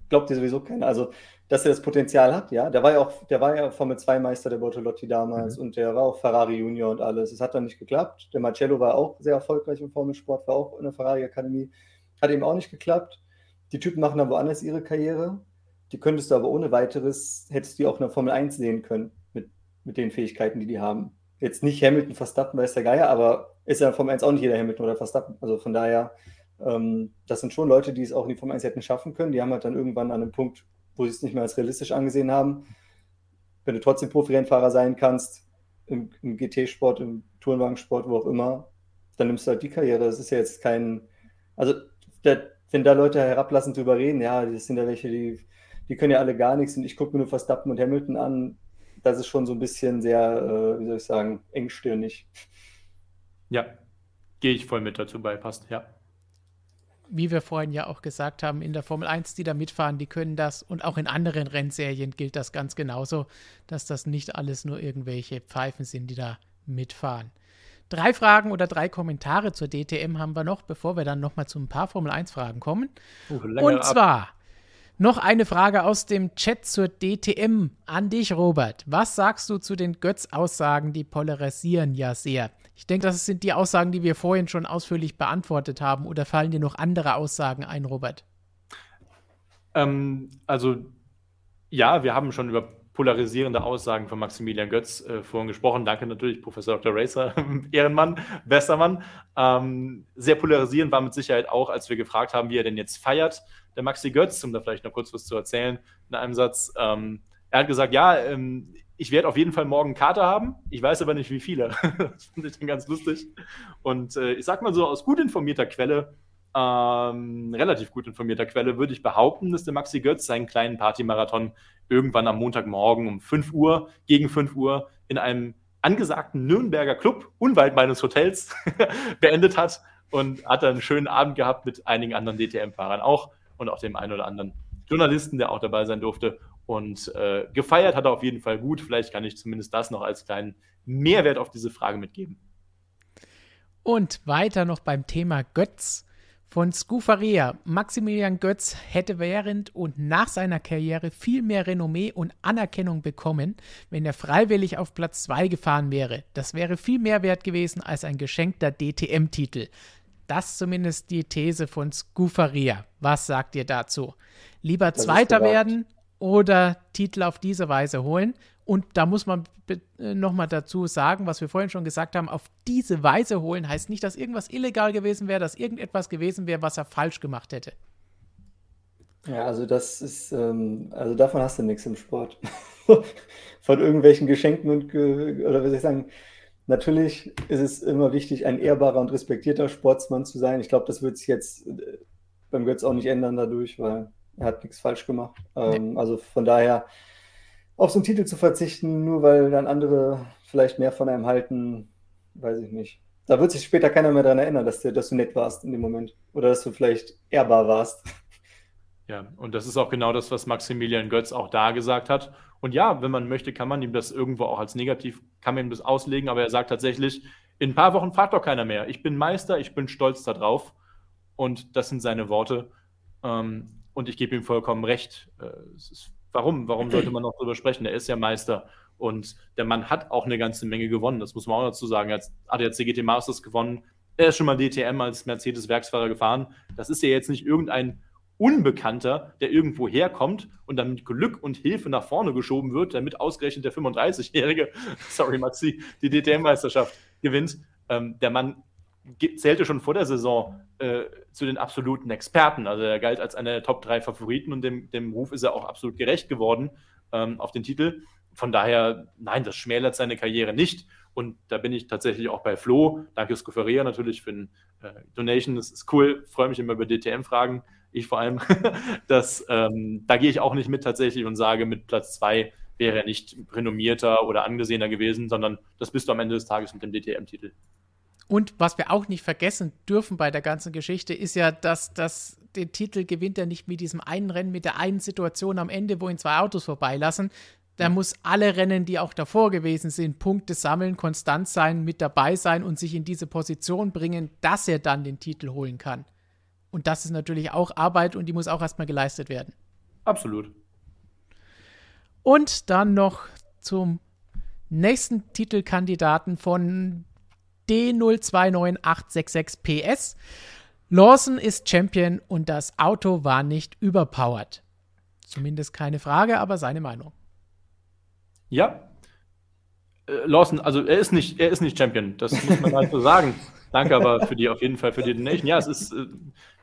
glaubt dir sowieso keiner. Also, dass er das Potenzial hat, ja. Der war ja auch, der war ja Formel 2-Meister der Bortolotti damals mhm. und der war auch Ferrari Junior und alles. Es hat dann nicht geklappt. Der Marcello war auch sehr erfolgreich im Formelsport, war auch in der Ferrari-Akademie. Hat eben auch nicht geklappt. Die Typen machen dann woanders ihre Karriere. Die könntest du aber ohne weiteres, hättest du auch in der Formel 1 sehen können, mit, mit den Fähigkeiten, die die haben. Jetzt nicht Hamilton, Verstappen, weiß der Geier, aber ist ja in der Formel 1 auch nicht jeder Hamilton oder Verstappen. Also von daher, ähm, das sind schon Leute, die es auch in die Formel 1 hätten schaffen können. Die haben halt dann irgendwann an einem Punkt wo sie es nicht mehr als realistisch angesehen haben. Wenn du trotzdem Profi-Rennfahrer sein kannst, im, im GT-Sport, im Tourenwagensport, wo auch immer, dann nimmst du halt die Karriere. Das ist ja jetzt kein, also der, wenn da Leute herablassend drüber reden, ja, das sind ja welche, die, die können ja alle gar nichts und ich gucke mir nur Verstappen und Hamilton an, das ist schon so ein bisschen sehr, äh, wie soll ich sagen, engstirnig. Ja, gehe ich voll mit dazu bei, passt, ja wie wir vorhin ja auch gesagt haben, in der Formel 1, die da mitfahren, die können das und auch in anderen Rennserien gilt das ganz genauso, dass das nicht alles nur irgendwelche Pfeifen sind, die da mitfahren. Drei Fragen oder drei Kommentare zur DTM haben wir noch, bevor wir dann nochmal zu ein paar Formel 1 Fragen kommen. Uh, und zwar ab. noch eine Frage aus dem Chat zur DTM an dich, Robert. Was sagst du zu den Götz-Aussagen, die polarisieren ja sehr? Ich denke, das sind die Aussagen, die wir vorhin schon ausführlich beantwortet haben. Oder fallen dir noch andere Aussagen ein, Robert? Ähm, also, ja, wir haben schon über polarisierende Aussagen von Maximilian Götz äh, vorhin gesprochen. Danke natürlich, Professor Dr. Racer, (laughs) Ehrenmann, bester Mann. Ähm, sehr polarisierend war mit Sicherheit auch, als wir gefragt haben, wie er denn jetzt feiert, der Maxi Götz, um da vielleicht noch kurz was zu erzählen in einem Satz. Ähm, er hat gesagt, ja, ähm, ich werde auf jeden Fall morgen Kater haben. Ich weiß aber nicht, wie viele. (laughs) das finde ich dann ganz lustig. Und äh, ich sag mal so, aus gut informierter Quelle, ähm, relativ gut informierter Quelle, würde ich behaupten, dass der Maxi Götz seinen kleinen Partymarathon irgendwann am Montagmorgen um 5 Uhr, gegen 5 Uhr, in einem angesagten Nürnberger Club unweit meines Hotels (laughs) beendet hat und hat dann einen schönen Abend gehabt mit einigen anderen DTM-Fahrern auch und auch dem einen oder anderen Journalisten, der auch dabei sein durfte. Und äh, gefeiert hat er auf jeden Fall gut. Vielleicht kann ich zumindest das noch als kleinen Mehrwert auf diese Frage mitgeben. Und weiter noch beim Thema Götz von Scufaria. Maximilian Götz hätte während und nach seiner Karriere viel mehr Renommee und Anerkennung bekommen, wenn er freiwillig auf Platz 2 gefahren wäre. Das wäre viel mehr wert gewesen als ein geschenkter DTM-Titel. Das zumindest die These von Scufaria. Was sagt ihr dazu? Lieber das Zweiter werden oder Titel auf diese Weise holen. Und da muss man äh, nochmal dazu sagen, was wir vorhin schon gesagt haben, auf diese Weise holen heißt nicht, dass irgendwas illegal gewesen wäre, dass irgendetwas gewesen wäre, was er falsch gemacht hätte. Ja, also das ist, ähm, also davon hast du nichts im Sport. (laughs) Von irgendwelchen Geschenken und, ge oder soll ich sagen, natürlich ist es immer wichtig, ein ehrbarer und respektierter Sportsmann zu sein. Ich glaube, das wird sich jetzt äh, beim Götz auch nicht ändern dadurch, weil er hat nichts falsch gemacht. Ähm, nee. Also von daher auf so einen Titel zu verzichten, nur weil dann andere vielleicht mehr von einem halten, weiß ich nicht. Da wird sich später keiner mehr daran erinnern, dass du, dass du nett warst in dem Moment. Oder dass du vielleicht ehrbar warst. Ja, und das ist auch genau das, was Maximilian Götz auch da gesagt hat. Und ja, wenn man möchte, kann man ihm das irgendwo auch als negativ, kann man ihm das auslegen, aber er sagt tatsächlich, in ein paar Wochen fragt doch keiner mehr. Ich bin Meister, ich bin stolz darauf. Und das sind seine Worte. Ähm, und ich gebe ihm vollkommen recht. Äh, ist, warum? Warum (clears throat) sollte man noch darüber sprechen? Er ist ja Meister. Und der Mann hat auch eine ganze Menge gewonnen. Das muss man auch dazu sagen. Er hat ADAC GT Masters gewonnen. Er ist schon mal DTM als Mercedes-Werksfahrer gefahren. Das ist ja jetzt nicht irgendein Unbekannter, der irgendwo herkommt und dann mit Glück und Hilfe nach vorne geschoben wird, damit ausgerechnet der 35-Jährige, (laughs) sorry Maxi, die DTM-Meisterschaft gewinnt. Ähm, der Mann zählte schon vor der Saison äh, zu den absoluten Experten. Also er galt als einer der Top 3 Favoriten und dem, dem Ruf ist er auch absolut gerecht geworden ähm, auf den Titel. Von daher, nein, das schmälert seine Karriere nicht. Und da bin ich tatsächlich auch bei Flo. Danke Scoferia natürlich für den äh, Donation. Das ist cool. Freue mich immer über DTM-Fragen. Ich vor allem. (laughs) das, ähm, da gehe ich auch nicht mit tatsächlich und sage, mit Platz 2 wäre er nicht renommierter oder angesehener gewesen, sondern das bist du am Ende des Tages mit dem DTM-Titel. Und was wir auch nicht vergessen dürfen bei der ganzen Geschichte, ist ja, dass das den Titel gewinnt er nicht mit diesem einen Rennen, mit der einen Situation am Ende, wo ihn zwei Autos vorbeilassen, der muss alle Rennen, die auch davor gewesen sind, Punkte sammeln, konstant sein, mit dabei sein und sich in diese Position bringen, dass er dann den Titel holen kann. Und das ist natürlich auch Arbeit und die muss auch erstmal geleistet werden. Absolut. Und dann noch zum nächsten Titelkandidaten von D029866PS. Lawson ist Champion und das Auto war nicht überpowered. Zumindest keine Frage, aber seine Meinung. Ja. Äh, Lawson, also er ist nicht, er ist nicht Champion, das muss man halt (laughs) so sagen. Danke aber für die auf jeden Fall für die Donation. Ja, es ist, äh,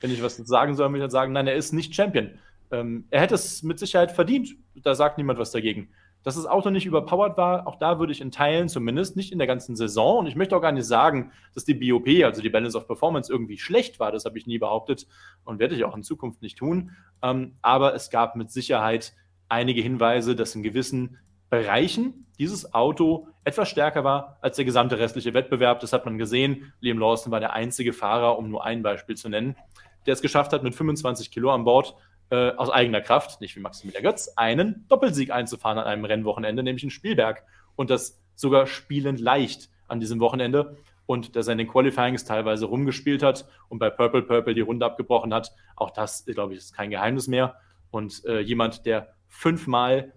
wenn ich was sagen soll, muss ich halt sagen, nein, er ist nicht Champion. Ähm, er hätte es mit Sicherheit verdient. Da sagt niemand was dagegen. Dass das Auto nicht überpowered war, auch da würde ich in Teilen zumindest, nicht in der ganzen Saison. Und ich möchte auch gar nicht sagen, dass die BOP, also die Balance of Performance, irgendwie schlecht war. Das habe ich nie behauptet und werde ich auch in Zukunft nicht tun. Ähm, aber es gab mit Sicherheit einige Hinweise, dass in gewissen Bereichen dieses Auto etwas stärker war als der gesamte restliche Wettbewerb. Das hat man gesehen. Liam Lawson war der einzige Fahrer, um nur ein Beispiel zu nennen, der es geschafft hat, mit 25 Kilo an Bord äh, aus eigener Kraft, nicht wie Maximilian Götz, einen Doppelsieg einzufahren an einem Rennwochenende, nämlich in Spielberg. Und das sogar spielend leicht an diesem Wochenende. Und dass er in den Qualifyings teilweise rumgespielt hat und bei Purple Purple die Runde abgebrochen hat, auch das, glaube ich, ist kein Geheimnis mehr. Und äh, jemand, der fünfmal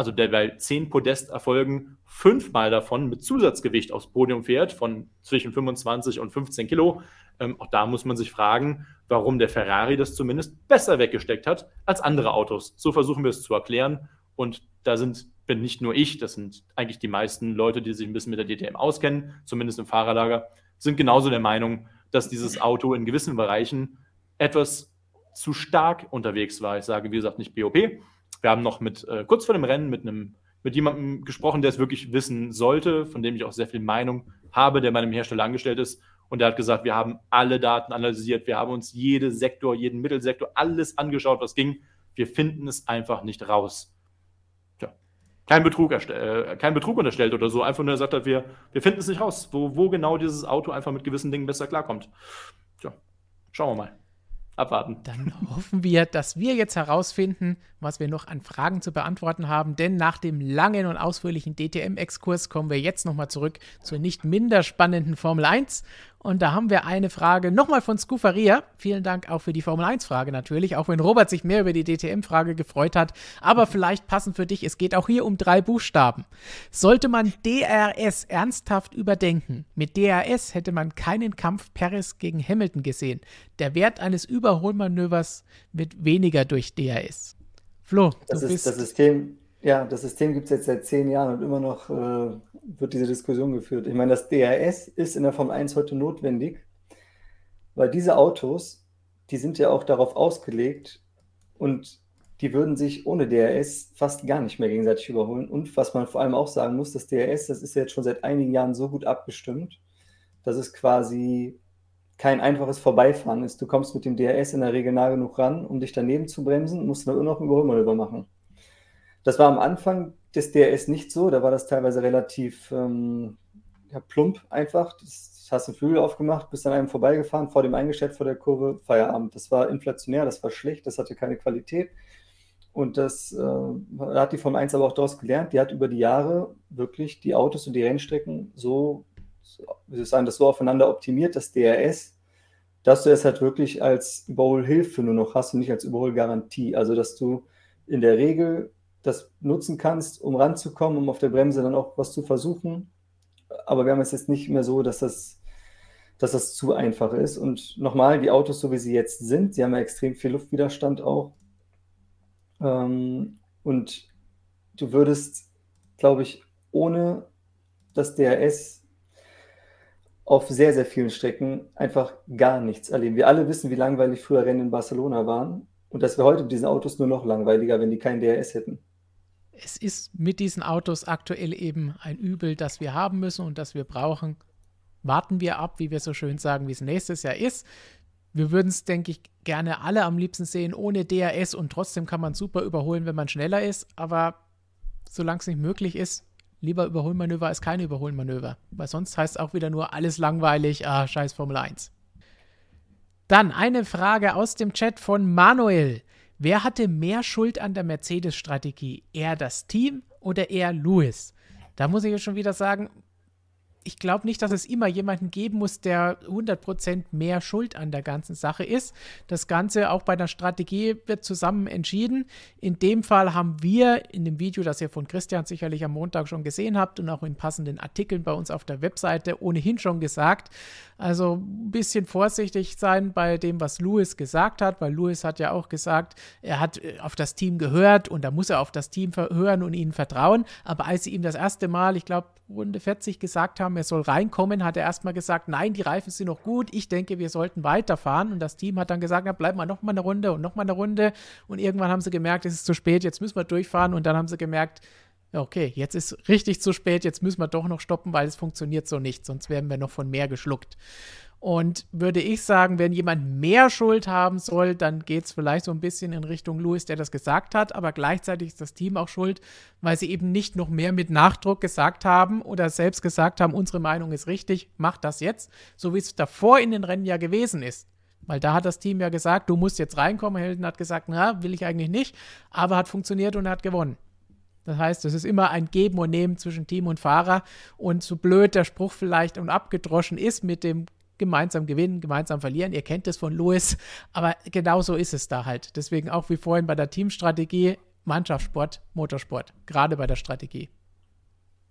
also der bei zehn Podesterfolgen fünfmal davon mit Zusatzgewicht aufs Podium fährt, von zwischen 25 und 15 Kilo. Ähm, auch da muss man sich fragen, warum der Ferrari das zumindest besser weggesteckt hat als andere Autos. So versuchen wir es zu erklären. Und da sind, bin nicht nur ich, das sind eigentlich die meisten Leute, die sich ein bisschen mit der DTM auskennen, zumindest im Fahrerlager, sind genauso der Meinung, dass dieses Auto in gewissen Bereichen etwas zu stark unterwegs war. Ich sage, wie gesagt, nicht BOP, wir haben noch mit, äh, kurz vor dem Rennen mit einem, mit jemandem gesprochen, der es wirklich wissen sollte, von dem ich auch sehr viel Meinung habe, der bei einem Hersteller angestellt ist. Und der hat gesagt, wir haben alle Daten analysiert, wir haben uns jede Sektor, jeden Mittelsektor, alles angeschaut, was ging. Wir finden es einfach nicht raus. Tja, kein Betrug, äh, kein Betrug unterstellt oder so, einfach nur gesagt hat, wir, wir finden es nicht raus, wo, wo genau dieses Auto einfach mit gewissen Dingen besser klarkommt. Tja, schauen wir mal abwarten. Dann hoffen wir, dass wir jetzt herausfinden, was wir noch an Fragen zu beantworten haben. Denn nach dem langen und ausführlichen DTM-Exkurs kommen wir jetzt nochmal zurück zur nicht minder spannenden Formel 1. Und da haben wir eine Frage nochmal von Scufaria. Vielen Dank auch für die Formel 1-Frage natürlich, auch wenn Robert sich mehr über die DTM-Frage gefreut hat. Aber vielleicht passend für dich, es geht auch hier um drei Buchstaben. Sollte man DRS ernsthaft überdenken? Mit DRS hätte man keinen Kampf Paris gegen Hamilton gesehen. Der Wert eines Überholmanövers wird weniger durch DRS. Flo, das, ist, das System, ja, das System gibt es jetzt seit zehn Jahren und immer noch äh, wird diese Diskussion geführt. Ich meine, das DRS ist in der Form 1 heute notwendig, weil diese Autos, die sind ja auch darauf ausgelegt, und die würden sich ohne DRS fast gar nicht mehr gegenseitig überholen. Und was man vor allem auch sagen muss, das DRS, das ist jetzt schon seit einigen Jahren so gut abgestimmt, dass es quasi kein einfaches Vorbeifahren ist. Du kommst mit dem DRS in der Regel nah genug ran, um dich daneben zu bremsen, musst dann nur noch ein Überholmanöver machen. Das war am Anfang des DRS nicht so, da war das teilweise relativ ähm, ja, plump einfach. Das hast du Flügel aufgemacht, bist an einem vorbeigefahren, vor dem eingestellt vor der Kurve, Feierabend. Das war inflationär, das war schlecht, das hatte keine Qualität. Und das äh, hat die Formel 1 aber auch daraus gelernt. Die hat über die Jahre wirklich die Autos und die Rennstrecken so, wie soll ich sagen, das so aufeinander optimiert, das DRS, dass du es halt wirklich als Überholhilfe nur noch hast und nicht als Überholgarantie. Also, dass du in der Regel das nutzen kannst, um ranzukommen, um auf der Bremse dann auch was zu versuchen. Aber wir haben es jetzt nicht mehr so, dass das, dass das zu einfach ist. Und nochmal, die Autos, so wie sie jetzt sind, sie haben ja extrem viel Luftwiderstand auch. Ähm, und du würdest, glaube ich, ohne das DRS auf sehr, sehr vielen Strecken einfach gar nichts erleben. Wir alle wissen, wie langweilig früher Rennen in Barcelona waren und dass wir heute mit diesen Autos nur noch langweiliger, wenn die kein DRS hätten. Es ist mit diesen Autos aktuell eben ein Übel, das wir haben müssen und das wir brauchen. Warten wir ab, wie wir so schön sagen, wie es nächstes Jahr ist. Wir würden es, denke ich, gerne alle am liebsten sehen ohne DRS und trotzdem kann man super überholen, wenn man schneller ist. Aber solange es nicht möglich ist, lieber Überholmanöver als keine Überholmanöver. Weil sonst heißt es auch wieder nur alles langweilig, ah, scheiß Formel 1. Dann eine Frage aus dem Chat von Manuel. Wer hatte mehr Schuld an der Mercedes-Strategie? Er das Team oder er Lewis? Da muss ich ja schon wieder sagen, ich glaube nicht, dass es immer jemanden geben muss, der 100% mehr Schuld an der ganzen Sache ist. Das Ganze auch bei der Strategie wird zusammen entschieden. In dem Fall haben wir in dem Video, das ihr von Christian sicherlich am Montag schon gesehen habt und auch in passenden Artikeln bei uns auf der Webseite ohnehin schon gesagt, also ein bisschen vorsichtig sein bei dem, was Lewis gesagt hat, weil Lewis hat ja auch gesagt, er hat äh, auf das Team gehört und da muss er auf das Team hören und ihnen vertrauen. Aber als sie ihm das erste Mal, ich glaube, Runde 40 gesagt haben, er soll reinkommen, hat er erstmal gesagt, nein, die Reifen sind noch gut, ich denke, wir sollten weiterfahren. Und das Team hat dann gesagt, na, bleib mal noch mal eine Runde und noch mal eine Runde. Und irgendwann haben sie gemerkt, es ist zu spät, jetzt müssen wir durchfahren. Und dann haben sie gemerkt, okay, jetzt ist richtig zu spät, jetzt müssen wir doch noch stoppen, weil es funktioniert so nicht, sonst werden wir noch von mehr geschluckt. Und würde ich sagen, wenn jemand mehr Schuld haben soll, dann geht es vielleicht so ein bisschen in Richtung Louis, der das gesagt hat, aber gleichzeitig ist das Team auch schuld, weil sie eben nicht noch mehr mit Nachdruck gesagt haben oder selbst gesagt haben, unsere Meinung ist richtig, mach das jetzt, so wie es davor in den Rennen ja gewesen ist. Weil da hat das Team ja gesagt, du musst jetzt reinkommen. Helden hat gesagt, na, will ich eigentlich nicht, aber hat funktioniert und hat gewonnen. Das heißt, es ist immer ein Geben und Nehmen zwischen Team und Fahrer. Und so blöd der Spruch vielleicht und abgedroschen ist mit dem gemeinsam gewinnen, gemeinsam verlieren. Ihr kennt es von Lewis, aber genau so ist es da halt. Deswegen auch wie vorhin bei der Teamstrategie, Mannschaftssport, Motorsport, gerade bei der Strategie.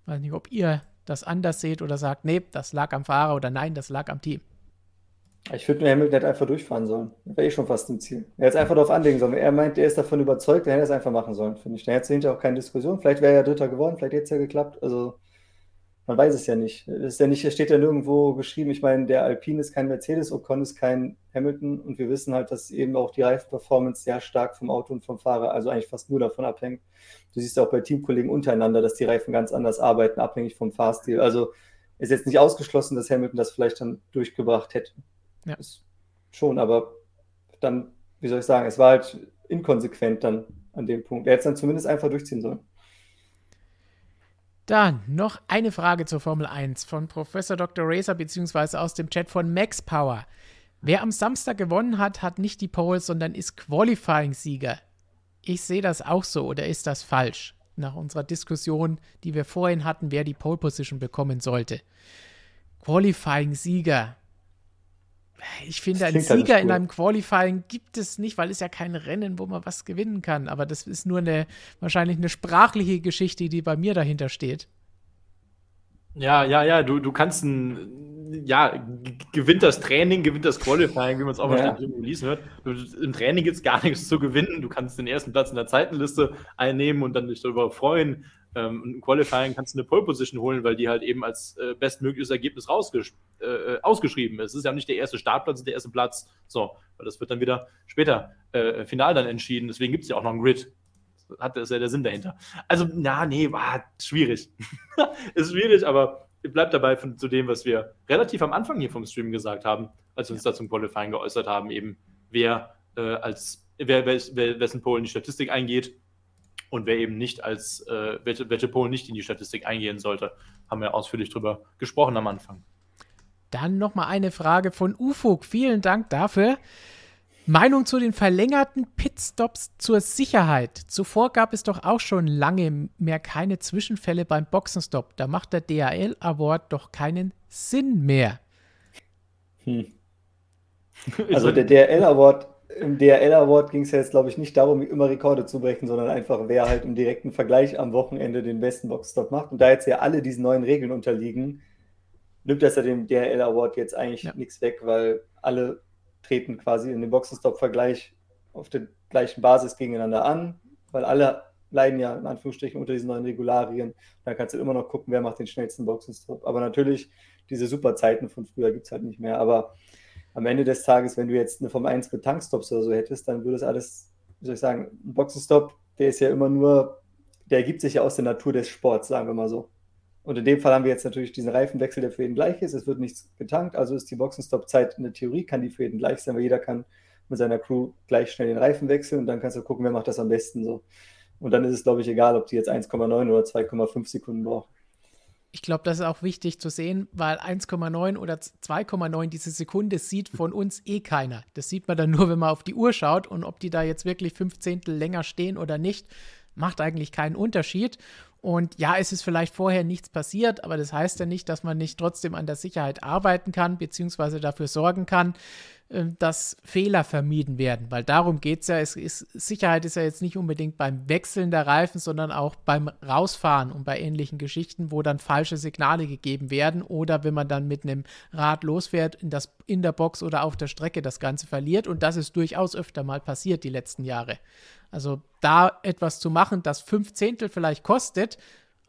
Ich weiß nicht, ob ihr das anders seht oder sagt, nee, das lag am Fahrer oder nein, das lag am Team. Ich würde nur Hamilton einfach durchfahren sollen. Wäre eh schon fast im Ziel. Er hätte es einfach darauf anlegen sollen. Er meint, er ist davon überzeugt, dann hätte es einfach machen sollen, finde ich. Dann hätte es hinterher auch keine Diskussion. Vielleicht wäre er Dritter geworden, vielleicht hätte es ja geklappt. Also, man weiß es ja nicht. Es ist ja nicht, steht ja nirgendwo geschrieben. Ich meine, der Alpine ist kein Mercedes, Ocon ist kein Hamilton und wir wissen halt, dass eben auch die Reifenperformance sehr stark vom Auto und vom Fahrer, also eigentlich fast nur davon abhängt. Du siehst ja auch bei Teamkollegen untereinander, dass die Reifen ganz anders arbeiten, abhängig vom Fahrstil. Also ist jetzt nicht ausgeschlossen, dass Hamilton das vielleicht dann durchgebracht hätte. Ja. Ist schon, aber dann, wie soll ich sagen, es war halt inkonsequent dann an dem Punkt. Er hätte es dann zumindest einfach durchziehen sollen. Dann noch eine Frage zur Formel 1 von Professor Dr. Racer beziehungsweise aus dem Chat von Max Power. Wer am Samstag gewonnen hat, hat nicht die Pole, sondern ist Qualifying-Sieger. Ich sehe das auch so oder ist das falsch? Nach unserer Diskussion, die wir vorhin hatten, wer die Pole Position bekommen sollte. Qualifying-Sieger. Ich finde, einen Sieger halt in einem Qualifying gibt es nicht, weil es ja kein Rennen, wo man was gewinnen kann. Aber das ist nur eine, wahrscheinlich eine sprachliche Geschichte, die bei mir dahinter steht. Ja, ja, ja, du, du kannst ein, ja, gewinnt das Training, gewinnt das Qualifying, wie man es auch ja. im Release hört. Du, Im Training gibt es gar nichts zu gewinnen. Du kannst den ersten Platz in der Zeitenliste einnehmen und dann dich darüber freuen. Ähm, Im Qualifying kannst du eine Pole Position holen, weil die halt eben als äh, bestmögliches Ergebnis rausgesch äh, äh, ausgeschrieben ist. Es ist ja nicht der erste Startplatz, der erste Platz. So, weil das wird dann wieder später äh, final dann entschieden. Deswegen gibt es ja auch noch einen Grid. Das hat das ja der Sinn dahinter. Also, na, nee, war schwierig. (laughs) ist schwierig, aber bleibt dabei von, zu dem, was wir relativ am Anfang hier vom Stream gesagt haben, als wir uns ja. da zum Qualifying geäußert haben, eben wer äh, als wer, wer, wessen Pole in die Statistik eingeht und wer eben nicht als, äh, welche, welche Pole nicht in die Statistik eingehen sollte, haben wir ausführlich drüber gesprochen am Anfang. Dann nochmal eine Frage von Ufuk. Vielen Dank dafür. Meinung zu den verlängerten Pitstops zur Sicherheit. Zuvor gab es doch auch schon lange mehr keine Zwischenfälle beim Boxenstopp. Da macht der DHL Award doch keinen Sinn mehr. Hm. (laughs) Also der DHL Award, im DHL Award ging es ja jetzt, glaube ich, nicht darum, immer Rekorde zu brechen, sondern einfach, wer halt im direkten Vergleich am Wochenende den besten Boxenstopp macht. Und da jetzt ja alle diesen neuen Regeln unterliegen, nimmt das ja dem DHL Award jetzt eigentlich ja. nichts weg, weil alle treten quasi in dem Boxenstopp-Vergleich auf der gleichen Basis gegeneinander an, weil alle leiden ja in Anführungsstrichen unter diesen neuen Regularien. Dann kannst du immer noch gucken, wer macht den schnellsten Boxenstopp. Aber natürlich, diese Superzeiten von früher gibt es halt nicht mehr. Aber am Ende des Tages, wenn du jetzt eine Formel 1 mit Tankstops oder so hättest, dann würde es alles, wie soll ich sagen, ein Boxenstopp, der ist ja immer nur, der ergibt sich ja aus der Natur des Sports, sagen wir mal so. Und in dem Fall haben wir jetzt natürlich diesen Reifenwechsel, der für jeden gleich ist. Es wird nichts getankt, also ist die Boxenstopp-Zeit in der Theorie, kann die für jeden gleich sein, weil jeder kann mit seiner Crew gleich schnell den Reifen wechseln und dann kannst du gucken, wer macht das am besten so. Und dann ist es, glaube ich, egal, ob die jetzt 1,9 oder 2,5 Sekunden brauchen. Ich glaube, das ist auch wichtig zu sehen, weil 1,9 oder 2,9 diese Sekunde sieht von uns eh keiner. Das sieht man dann nur, wenn man auf die Uhr schaut und ob die da jetzt wirklich fünf Zehntel länger stehen oder nicht, macht eigentlich keinen Unterschied. Und ja, es ist vielleicht vorher nichts passiert, aber das heißt ja nicht, dass man nicht trotzdem an der Sicherheit arbeiten kann, beziehungsweise dafür sorgen kann, dass Fehler vermieden werden. Weil darum geht es ja. Ist, Sicherheit ist ja jetzt nicht unbedingt beim Wechseln der Reifen, sondern auch beim Rausfahren und bei ähnlichen Geschichten, wo dann falsche Signale gegeben werden oder wenn man dann mit einem Rad losfährt, in, das, in der Box oder auf der Strecke das Ganze verliert. Und das ist durchaus öfter mal passiert die letzten Jahre. Also da etwas zu machen, das fünf Zehntel vielleicht kostet,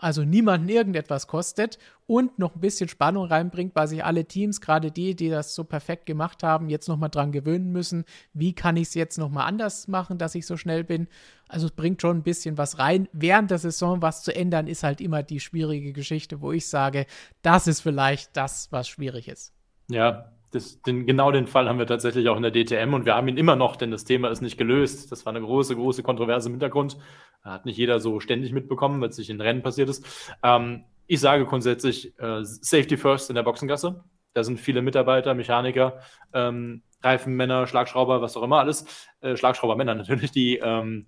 also niemanden irgendetwas kostet und noch ein bisschen Spannung reinbringt, weil sich alle Teams, gerade die, die das so perfekt gemacht haben, jetzt nochmal dran gewöhnen müssen, wie kann ich es jetzt nochmal anders machen, dass ich so schnell bin. Also es bringt schon ein bisschen was rein. Während der Saison was zu ändern, ist halt immer die schwierige Geschichte, wo ich sage, das ist vielleicht das, was schwierig ist. Ja, das, den, genau den Fall haben wir tatsächlich auch in der DTM und wir haben ihn immer noch, denn das Thema ist nicht gelöst. Das war eine große, große Kontroverse im Hintergrund. Hat nicht jeder so ständig mitbekommen, es nicht in Rennen passiert ist. Ähm, ich sage grundsätzlich äh, Safety First in der Boxengasse. Da sind viele Mitarbeiter, Mechaniker, ähm, Reifenmänner, Schlagschrauber, was auch immer alles. Äh, Schlagschraubermänner natürlich, die ähm,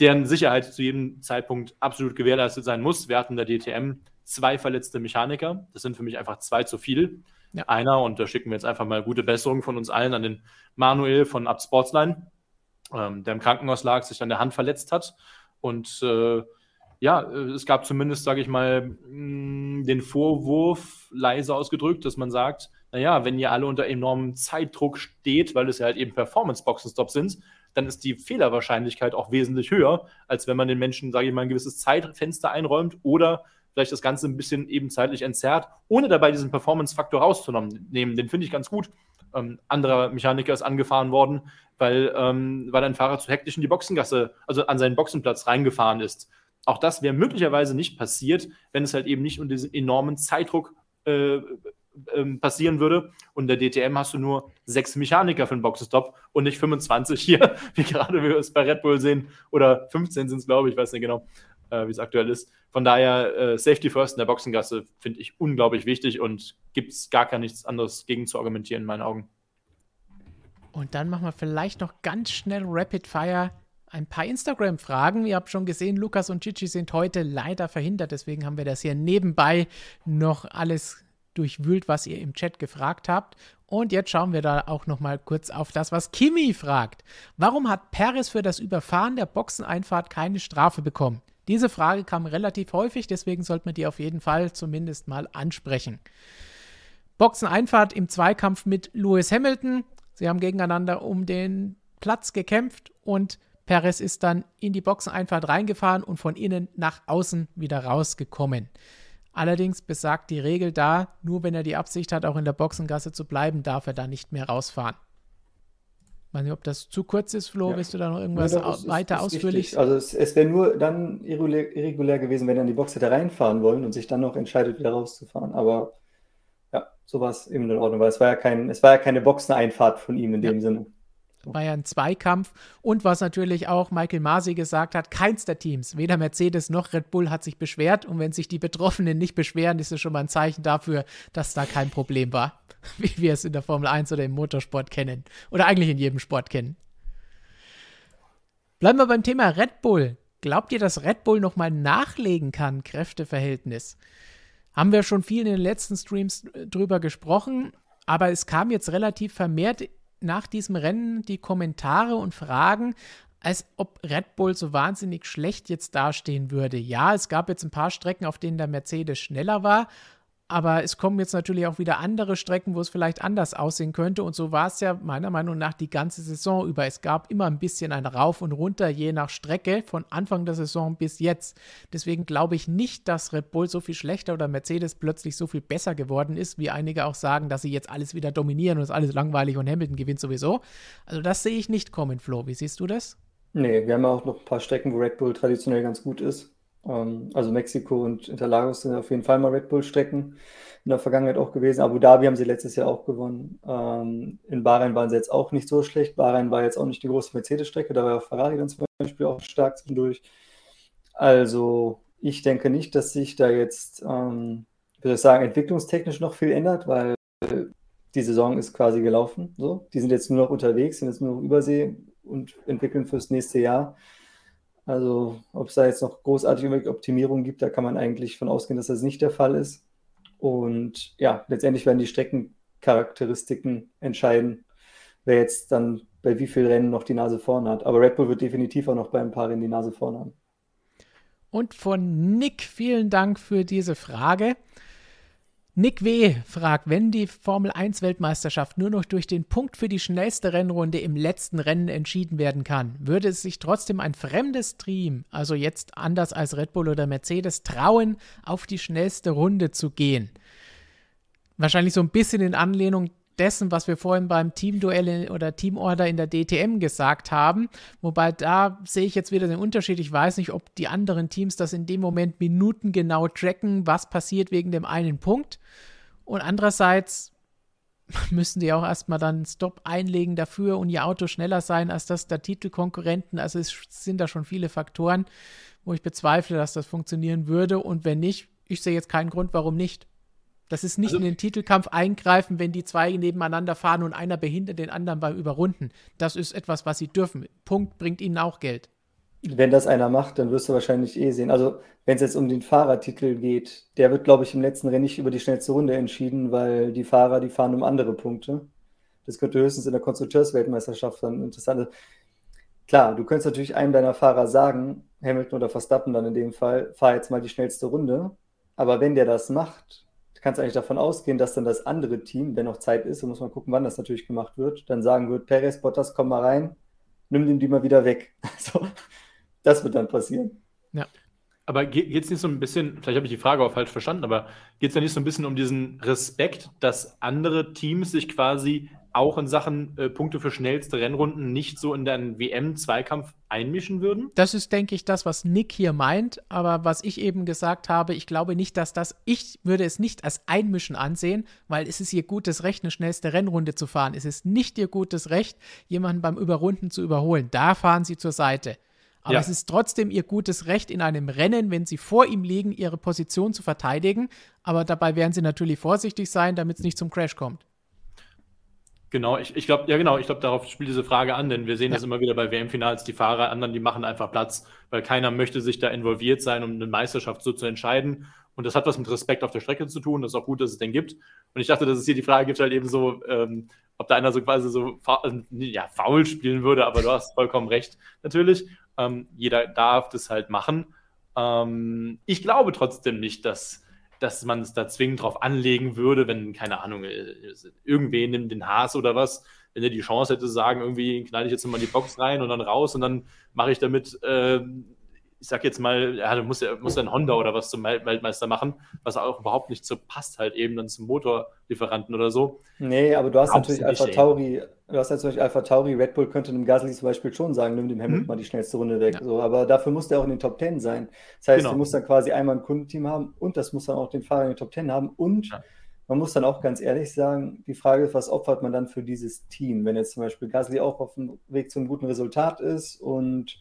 deren Sicherheit zu jedem Zeitpunkt absolut gewährleistet sein muss. Wir hatten in der DTM zwei verletzte Mechaniker. Das sind für mich einfach zwei zu viel ja. einer. Und da schicken wir jetzt einfach mal gute Besserung von uns allen an den Manuel von Up Sportsline, ähm, der im Krankenhaus lag, sich an der Hand verletzt hat. Und äh, ja, es gab zumindest, sage ich mal, mm, den Vorwurf leise ausgedrückt, dass man sagt, naja, wenn ihr alle unter enormem Zeitdruck steht, weil es ja halt eben Performance-Boxenstops sind, dann ist die Fehlerwahrscheinlichkeit auch wesentlich höher, als wenn man den Menschen, sage ich mal, ein gewisses Zeitfenster einräumt oder vielleicht das Ganze ein bisschen eben zeitlich entzerrt, ohne dabei diesen Performance-Faktor rauszunehmen. Den finde ich ganz gut. Ähm, anderer Mechaniker ist angefahren worden, weil, ähm, weil ein Fahrer zu hektisch in die Boxengasse, also an seinen Boxenplatz reingefahren ist. Auch das wäre möglicherweise nicht passiert, wenn es halt eben nicht unter diesem enormen Zeitdruck äh, äh, passieren würde. Und der DTM hast du nur sechs Mechaniker für den Boxenstopp und nicht 25 hier, (laughs) wie gerade wir es bei Red Bull sehen. Oder 15 sind es, glaube ich, weiß nicht genau äh, wie es aktuell ist. Von daher, äh, Safety First in der Boxengasse finde ich unglaublich wichtig und gibt es gar kein nichts anderes gegen zu argumentieren in meinen Augen. Und dann machen wir vielleicht noch ganz schnell Rapid Fire ein paar Instagram-Fragen. Ihr habt schon gesehen, Lukas und Chichi sind heute leider verhindert, deswegen haben wir das hier nebenbei noch alles durchwühlt, was ihr im Chat gefragt habt. Und jetzt schauen wir da auch noch mal kurz auf das, was Kimi fragt. Warum hat Perez für das Überfahren der Boxeneinfahrt keine Strafe bekommen? Diese Frage kam relativ häufig, deswegen sollte man die auf jeden Fall zumindest mal ansprechen. Boxeneinfahrt im Zweikampf mit Lewis Hamilton. Sie haben gegeneinander um den Platz gekämpft und Perez ist dann in die Boxeneinfahrt reingefahren und von innen nach außen wieder rausgekommen. Allerdings besagt die Regel da, nur wenn er die Absicht hat, auch in der Boxengasse zu bleiben, darf er da nicht mehr rausfahren. Ich weiß nicht, ob das zu kurz ist, Flo. Ja. Willst du da noch irgendwas ja, doch, weiter ist, ist ausführlich? Richtig. Also es, es wäre nur dann irregulär, irregulär, gewesen, wenn er in die Box hätte reinfahren wollen und sich dann noch entscheidet, wieder rauszufahren. Aber ja, so war es eben in Ordnung, weil es war ja kein, es war ja keine Boxeneinfahrt von ihm in ja. dem Sinne. War ja ein Zweikampf. Und was natürlich auch Michael Masi gesagt hat, keins der Teams, weder Mercedes noch Red Bull hat sich beschwert. Und wenn sich die Betroffenen nicht beschweren, ist es schon mal ein Zeichen dafür, dass da kein Problem war, (laughs) wie wir es in der Formel 1 oder im Motorsport kennen. Oder eigentlich in jedem Sport kennen. Bleiben wir beim Thema Red Bull. Glaubt ihr, dass Red Bull nochmal nachlegen kann, Kräfteverhältnis? Haben wir schon viel in den letzten Streams drüber gesprochen, aber es kam jetzt relativ vermehrt nach diesem Rennen die Kommentare und Fragen, als ob Red Bull so wahnsinnig schlecht jetzt dastehen würde. Ja, es gab jetzt ein paar Strecken, auf denen der Mercedes schneller war, aber es kommen jetzt natürlich auch wieder andere Strecken, wo es vielleicht anders aussehen könnte. Und so war es ja meiner Meinung nach die ganze Saison über. Es gab immer ein bisschen ein Rauf und Runter, je nach Strecke, von Anfang der Saison bis jetzt. Deswegen glaube ich nicht, dass Red Bull so viel schlechter oder Mercedes plötzlich so viel besser geworden ist, wie einige auch sagen, dass sie jetzt alles wieder dominieren und es alles langweilig und Hamilton gewinnt sowieso. Also das sehe ich nicht kommen, Flo. Wie siehst du das? Nee, wir haben auch noch ein paar Strecken, wo Red Bull traditionell ganz gut ist. Ähm, also Mexiko und Interlagos sind auf jeden Fall mal Red Bull-Strecken in der Vergangenheit auch gewesen. Abu Dhabi haben sie letztes Jahr auch gewonnen. Ähm, in Bahrain waren sie jetzt auch nicht so schlecht. Bahrain war jetzt auch nicht die große Mercedes-Strecke, da war Ferrari dann zum Beispiel auch stark zwischendurch. Also ich denke nicht, dass sich da jetzt, ähm, würde ich sagen, entwicklungstechnisch noch viel ändert, weil die Saison ist quasi gelaufen. So. Die sind jetzt nur noch unterwegs, sind jetzt nur noch Übersee und entwickeln fürs nächste Jahr. Also ob es da jetzt noch großartige Optimierungen gibt, da kann man eigentlich von ausgehen, dass das nicht der Fall ist. Und ja, letztendlich werden die Streckencharakteristiken entscheiden, wer jetzt dann bei wie vielen Rennen noch die Nase vorne hat. Aber Red Bull wird definitiv auch noch bei ein paar Rennen die Nase vorne haben. Und von Nick vielen Dank für diese Frage. Nick W. fragt, wenn die Formel 1 Weltmeisterschaft nur noch durch den Punkt für die schnellste Rennrunde im letzten Rennen entschieden werden kann, würde es sich trotzdem ein fremdes Team, also jetzt anders als Red Bull oder Mercedes, trauen, auf die schnellste Runde zu gehen? Wahrscheinlich so ein bisschen in Anlehnung dessen, was wir vorhin beim Teamduell oder Teamorder in der DTM gesagt haben. Wobei da sehe ich jetzt wieder den Unterschied. Ich weiß nicht, ob die anderen Teams das in dem Moment minutengenau tracken, was passiert wegen dem einen Punkt. Und andererseits (laughs) müssen die auch erstmal dann Stop einlegen dafür und ihr Auto schneller sein als das der Titelkonkurrenten. Also es sind da schon viele Faktoren, wo ich bezweifle, dass das funktionieren würde. Und wenn nicht, ich sehe jetzt keinen Grund, warum nicht. Das ist nicht also, in den Titelkampf eingreifen, wenn die zwei nebeneinander fahren und einer behindert den anderen beim Überrunden. Das ist etwas, was sie dürfen. Punkt bringt ihnen auch Geld. Wenn das einer macht, dann wirst du wahrscheinlich eh sehen. Also, wenn es jetzt um den Fahrertitel geht, der wird, glaube ich, im letzten Rennen nicht über die schnellste Runde entschieden, weil die Fahrer, die fahren um andere Punkte. Das könnte höchstens in der Konstrukteursweltmeisterschaft dann interessant sein. Klar, du könntest natürlich einem deiner Fahrer sagen, Hamilton oder Verstappen dann in dem Fall, fahr jetzt mal die schnellste Runde. Aber wenn der das macht, Du kannst eigentlich davon ausgehen, dass dann das andere Team, wenn noch Zeit ist, und muss man gucken, wann das natürlich gemacht wird, dann sagen wird, Perez, Bottas, komm mal rein, nimm den die mal wieder weg. (laughs) So, das wird dann passieren. Ja. Aber geht es nicht so ein bisschen, vielleicht habe ich die Frage auch falsch verstanden, aber geht es ja nicht so ein bisschen um diesen Respekt, dass andere Teams sich quasi auch in Sachen äh, Punkte für schnellste Rennrunden nicht so in den WM-Zweikampf einmischen würden? Das ist, denke ich, das, was Nick hier meint. Aber was ich eben gesagt habe, ich glaube nicht, dass das, ich würde es nicht als Einmischen ansehen, weil es ist ihr gutes Recht, eine schnellste Rennrunde zu fahren. Es ist nicht ihr gutes Recht, jemanden beim Überrunden zu überholen. Da fahren sie zur Seite. Aber ja. es ist trotzdem ihr gutes Recht, in einem Rennen, wenn sie vor ihm liegen, ihre Position zu verteidigen. Aber dabei werden sie natürlich vorsichtig sein, damit es nicht zum Crash kommt. Genau, ich, ich glaube, ja genau, ich glaube, darauf spielt diese Frage an, denn wir sehen ja. das immer wieder bei WM-Finals, die Fahrer, anderen, die machen einfach Platz, weil keiner möchte sich da involviert sein, um eine Meisterschaft so zu entscheiden. Und das hat was mit Respekt auf der Strecke zu tun. Das ist auch gut, dass es den gibt. Und ich dachte, dass es hier die Frage gibt, halt eben so, ähm, ob da einer so quasi so äh, ja, faul spielen würde, aber du hast vollkommen recht, natürlich. Ähm, jeder darf das halt machen. Ähm, ich glaube trotzdem nicht, dass dass man es da zwingend drauf anlegen würde, wenn, keine Ahnung, äh, irgendwen nimmt den Haas oder was, wenn er die Chance hätte, zu sagen, irgendwie knall ich jetzt mal in die Box rein und dann raus und dann mache ich damit äh, ich sag jetzt mal, ja, du musst ja muss ein Honda oder was zum Weltmeister machen, was auch überhaupt nicht so passt, halt eben dann zum Motorlieferanten oder so. Nee, aber du hast Brauchst natürlich Alpha Tauri, du hast natürlich Alpha Tauri, Red Bull könnte einem Gasly zum Beispiel schon sagen, nimm dem Hamilton mhm. mal die schnellste Runde weg. Ja. So, aber dafür muss der auch in den Top Ten sein. Das heißt, genau. du musst dann quasi einmal ein Kundenteam haben und das muss dann auch den Fahrer in den Top Ten haben und ja. Man muss dann auch ganz ehrlich sagen, die Frage ist, was opfert man dann für dieses Team? Wenn jetzt zum Beispiel Gasly auch auf dem Weg zu einem guten Resultat ist und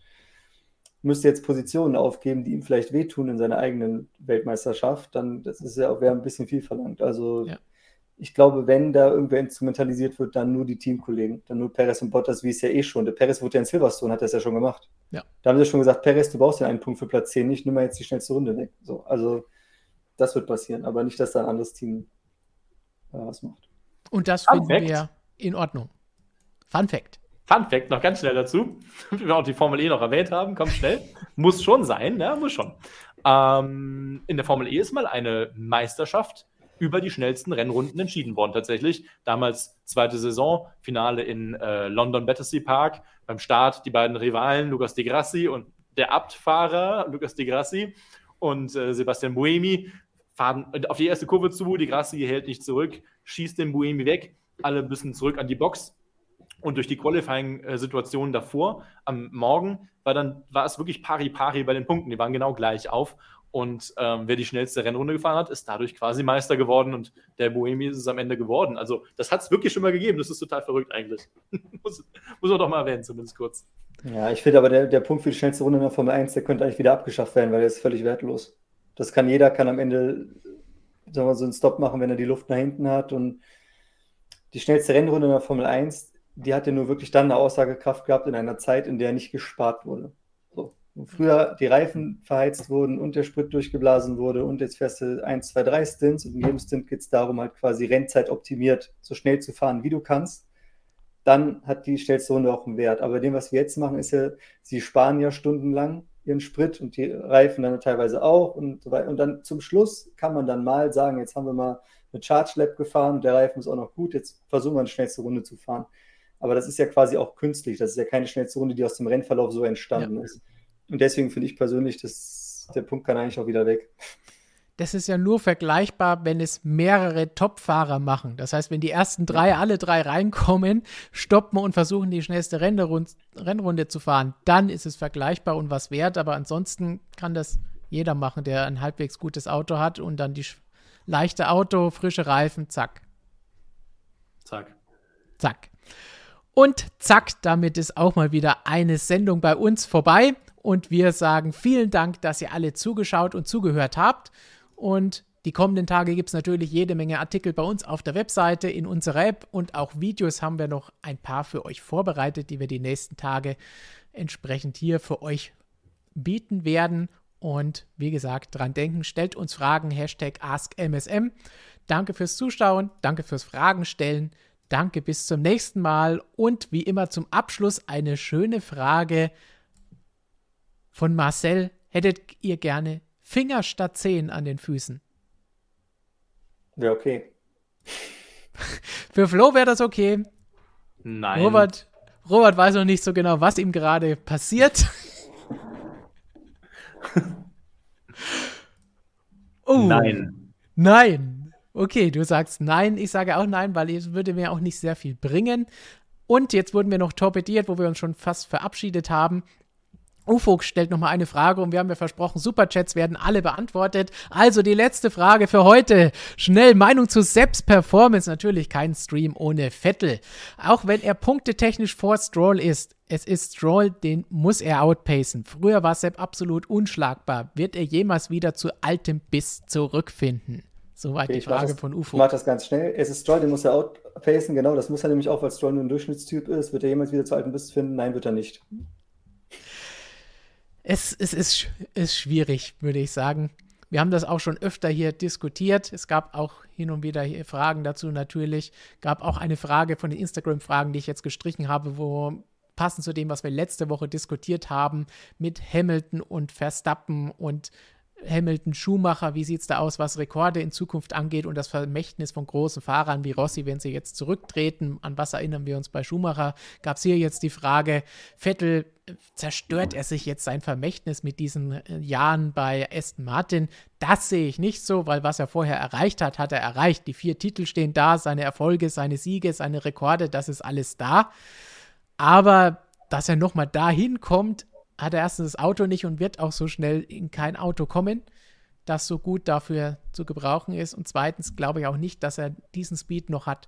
müsste jetzt Positionen aufgeben, die ihm vielleicht wehtun in seiner eigenen Weltmeisterschaft, dann das ist ja wäre ein bisschen viel verlangt. Also ja. Ich glaube, wenn da irgendwer instrumentalisiert wird, dann nur die Teamkollegen, dann nur Perez und Bottas, wie es ja eh schon. Der Perez wurde ja in Silverstone, hat das ja schon gemacht. Ja. Da haben sie schon gesagt, Perez, du brauchst ja einen Punkt für Platz 10 nicht, nimm mal jetzt die schnellste Runde weg. So, also das wird passieren, aber nicht, dass da ein anderes Team äh, was macht. Und das Fun finden Fact. wir in Ordnung. Fun Fact. Fun Fact noch ganz schnell dazu, (laughs) wie wir auch die Formel E noch erwähnt haben, kommt schnell. muss schon sein, ja, muss schon. Ähm, in der Formel E ist mal eine Meisterschaft über die schnellsten Rennrunden entschieden worden, tatsächlich. Damals zweite Saison, Finale in äh, London Battersea Park. Beim Start die beiden Rivalen, Lucas Di Grassi und der Abtfahrer, Lucas Di Grassi und äh, Sebastian Buemi, fahren auf die erste Kurve zu. Di Grassi hält nicht zurück, schießt den Buemi weg. Alle müssen zurück an die Box und durch die Qualifying-Situation davor, am Morgen, war dann war es wirklich pari-pari bei den Punkten. Die waren genau gleich auf. Und ähm, wer die schnellste Rennrunde gefahren hat, ist dadurch quasi Meister geworden und der Bohemi ist es am Ende geworden. Also, das hat es wirklich schon mal gegeben. Das ist total verrückt eigentlich. (laughs) muss, muss man doch mal erwähnen, zumindest kurz. Ja, ich finde aber, der, der Punkt für die schnellste Runde in der Formel 1, der könnte eigentlich wieder abgeschafft werden, weil der ist völlig wertlos. Das kann jeder, kann am Ende sagen wir, so einen Stop machen, wenn er die Luft nach hinten hat. Und die schnellste Rennrunde in der Formel 1, die hat ja nur wirklich dann eine Aussagekraft gehabt in einer Zeit, in der nicht gespart wurde. Früher die Reifen verheizt wurden und der Sprit durchgeblasen wurde und jetzt fährst du 1, 2, 3 Stints und in jedem Stint geht es darum, halt quasi Rennzeit optimiert, so schnell zu fahren, wie du kannst. Dann hat die schnellste Runde auch einen Wert. Aber dem, was wir jetzt machen, ist ja, sie sparen ja stundenlang ihren Sprit und die Reifen dann teilweise auch und so weiter. Und dann zum Schluss kann man dann mal sagen, jetzt haben wir mal eine Charge Lab gefahren, der Reifen ist auch noch gut, jetzt versuchen wir eine schnellste Runde zu fahren. Aber das ist ja quasi auch künstlich. Das ist ja keine schnellste Runde, die aus dem Rennverlauf so entstanden ja. ist. Und deswegen finde ich persönlich, dass der Punkt kann eigentlich auch wieder weg. Das ist ja nur vergleichbar, wenn es mehrere Top-Fahrer machen. Das heißt, wenn die ersten drei, alle drei reinkommen, stoppen und versuchen, die schnellste Rennrunde zu fahren, dann ist es vergleichbar und was wert. Aber ansonsten kann das jeder machen, der ein halbwegs gutes Auto hat und dann die leichte Auto, frische Reifen, zack. Zack. Zack. Und zack, damit ist auch mal wieder eine Sendung bei uns vorbei. Und wir sagen vielen Dank, dass ihr alle zugeschaut und zugehört habt. Und die kommenden Tage gibt es natürlich jede Menge Artikel bei uns auf der Webseite, in unserer App und auch Videos haben wir noch ein paar für euch vorbereitet, die wir die nächsten Tage entsprechend hier für euch bieten werden. Und wie gesagt, dran denken, stellt uns Fragen, Hashtag AskMSM. Danke fürs Zuschauen, danke fürs Fragen stellen. Danke, bis zum nächsten Mal und wie immer zum Abschluss eine schöne Frage von Marcel. Hättet ihr gerne Finger statt Zehen an den Füßen? Ja, okay. Für Flo wäre das okay. Nein. Robert, Robert weiß noch nicht so genau, was ihm gerade passiert. (laughs) oh. Nein. Nein. Okay, du sagst nein, ich sage auch nein, weil es würde mir auch nicht sehr viel bringen. Und jetzt wurden wir noch torpediert, wo wir uns schon fast verabschiedet haben. Ufo stellt nochmal eine Frage und wir haben ja versprochen, Superchats werden alle beantwortet. Also die letzte Frage für heute. Schnell Meinung zu Sepps Performance. Natürlich kein Stream ohne Vettel. Auch wenn er punktetechnisch vor Stroll ist, es ist Stroll, den muss er outpacen. Früher war Sepp absolut unschlagbar. Wird er jemals wieder zu altem Biss zurückfinden? Soweit okay, die Frage das, von UFO. Ich mache das ganz schnell. Es ist Stroll, den muss er outpacen, genau. Das muss er nämlich auch, weil Stroll nur ein Durchschnittstyp ist. Wird er jemals wieder zu alten Biss finden? Nein, wird er nicht. Es, es ist, ist schwierig, würde ich sagen. Wir haben das auch schon öfter hier diskutiert. Es gab auch hin und wieder Fragen dazu natürlich. Gab auch eine Frage von den Instagram-Fragen, die ich jetzt gestrichen habe, wo passend zu dem, was wir letzte Woche diskutiert haben, mit Hamilton und Verstappen und Hamilton, Schumacher, wie sieht es da aus, was Rekorde in Zukunft angeht und das Vermächtnis von großen Fahrern wie Rossi, wenn sie jetzt zurücktreten, an was erinnern wir uns bei Schumacher, gab es hier jetzt die Frage, Vettel, zerstört er sich jetzt sein Vermächtnis mit diesen äh, Jahren bei Aston Martin? Das sehe ich nicht so, weil was er vorher erreicht hat, hat er erreicht. Die vier Titel stehen da, seine Erfolge, seine Siege, seine Rekorde, das ist alles da. Aber dass er nochmal dahin kommt, hat er erstens das Auto nicht und wird auch so schnell in kein Auto kommen, das so gut dafür zu gebrauchen ist. Und zweitens glaube ich auch nicht, dass er diesen Speed noch hat,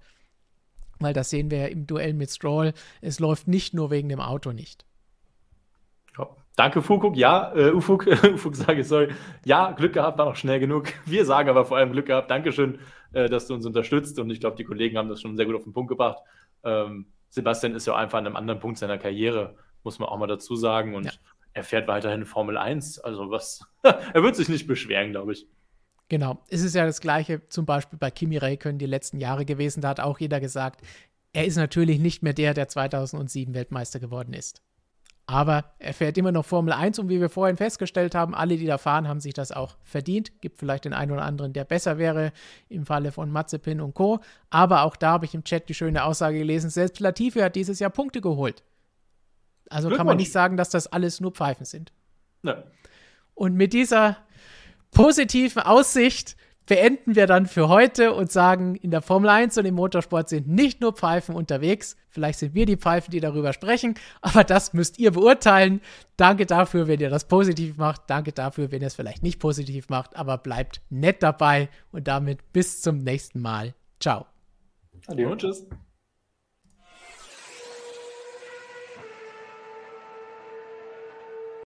weil das sehen wir ja im Duell mit Stroll. Es läuft nicht nur wegen dem Auto nicht. Ja. Danke, Fukuk. Ja, äh, Ufuk, (laughs) Ufuk sage ich, sorry. Ja, Glück gehabt, war noch schnell genug. Wir sagen aber vor allem Glück gehabt. Dankeschön, äh, dass du uns unterstützt. Und ich glaube, die Kollegen haben das schon sehr gut auf den Punkt gebracht. Ähm, Sebastian ist ja einfach an einem anderen Punkt seiner Karriere muss man auch mal dazu sagen. Und ja. er fährt weiterhin Formel 1. Also was, (laughs) er wird sich nicht beschweren, glaube ich. Genau. Es ist ja das Gleiche zum Beispiel bei Kimi Räikkönen die letzten Jahre gewesen. Da hat auch jeder gesagt, er ist natürlich nicht mehr der, der 2007 Weltmeister geworden ist. Aber er fährt immer noch Formel 1 und wie wir vorhin festgestellt haben, alle, die da fahren, haben sich das auch verdient. Gibt vielleicht den einen oder anderen, der besser wäre, im Falle von Mazepin und Co. Aber auch da habe ich im Chat die schöne Aussage gelesen, selbst Latifi hat dieses Jahr Punkte geholt. Also kann man nicht sagen, dass das alles nur Pfeifen sind. Ja. Und mit dieser positiven Aussicht beenden wir dann für heute und sagen, in der Formel 1 und im Motorsport sind nicht nur Pfeifen unterwegs. Vielleicht sind wir die Pfeifen, die darüber sprechen, aber das müsst ihr beurteilen. Danke dafür, wenn ihr das positiv macht. Danke dafür, wenn ihr es vielleicht nicht positiv macht, aber bleibt nett dabei und damit bis zum nächsten Mal. Ciao. Adios. Und tschüss.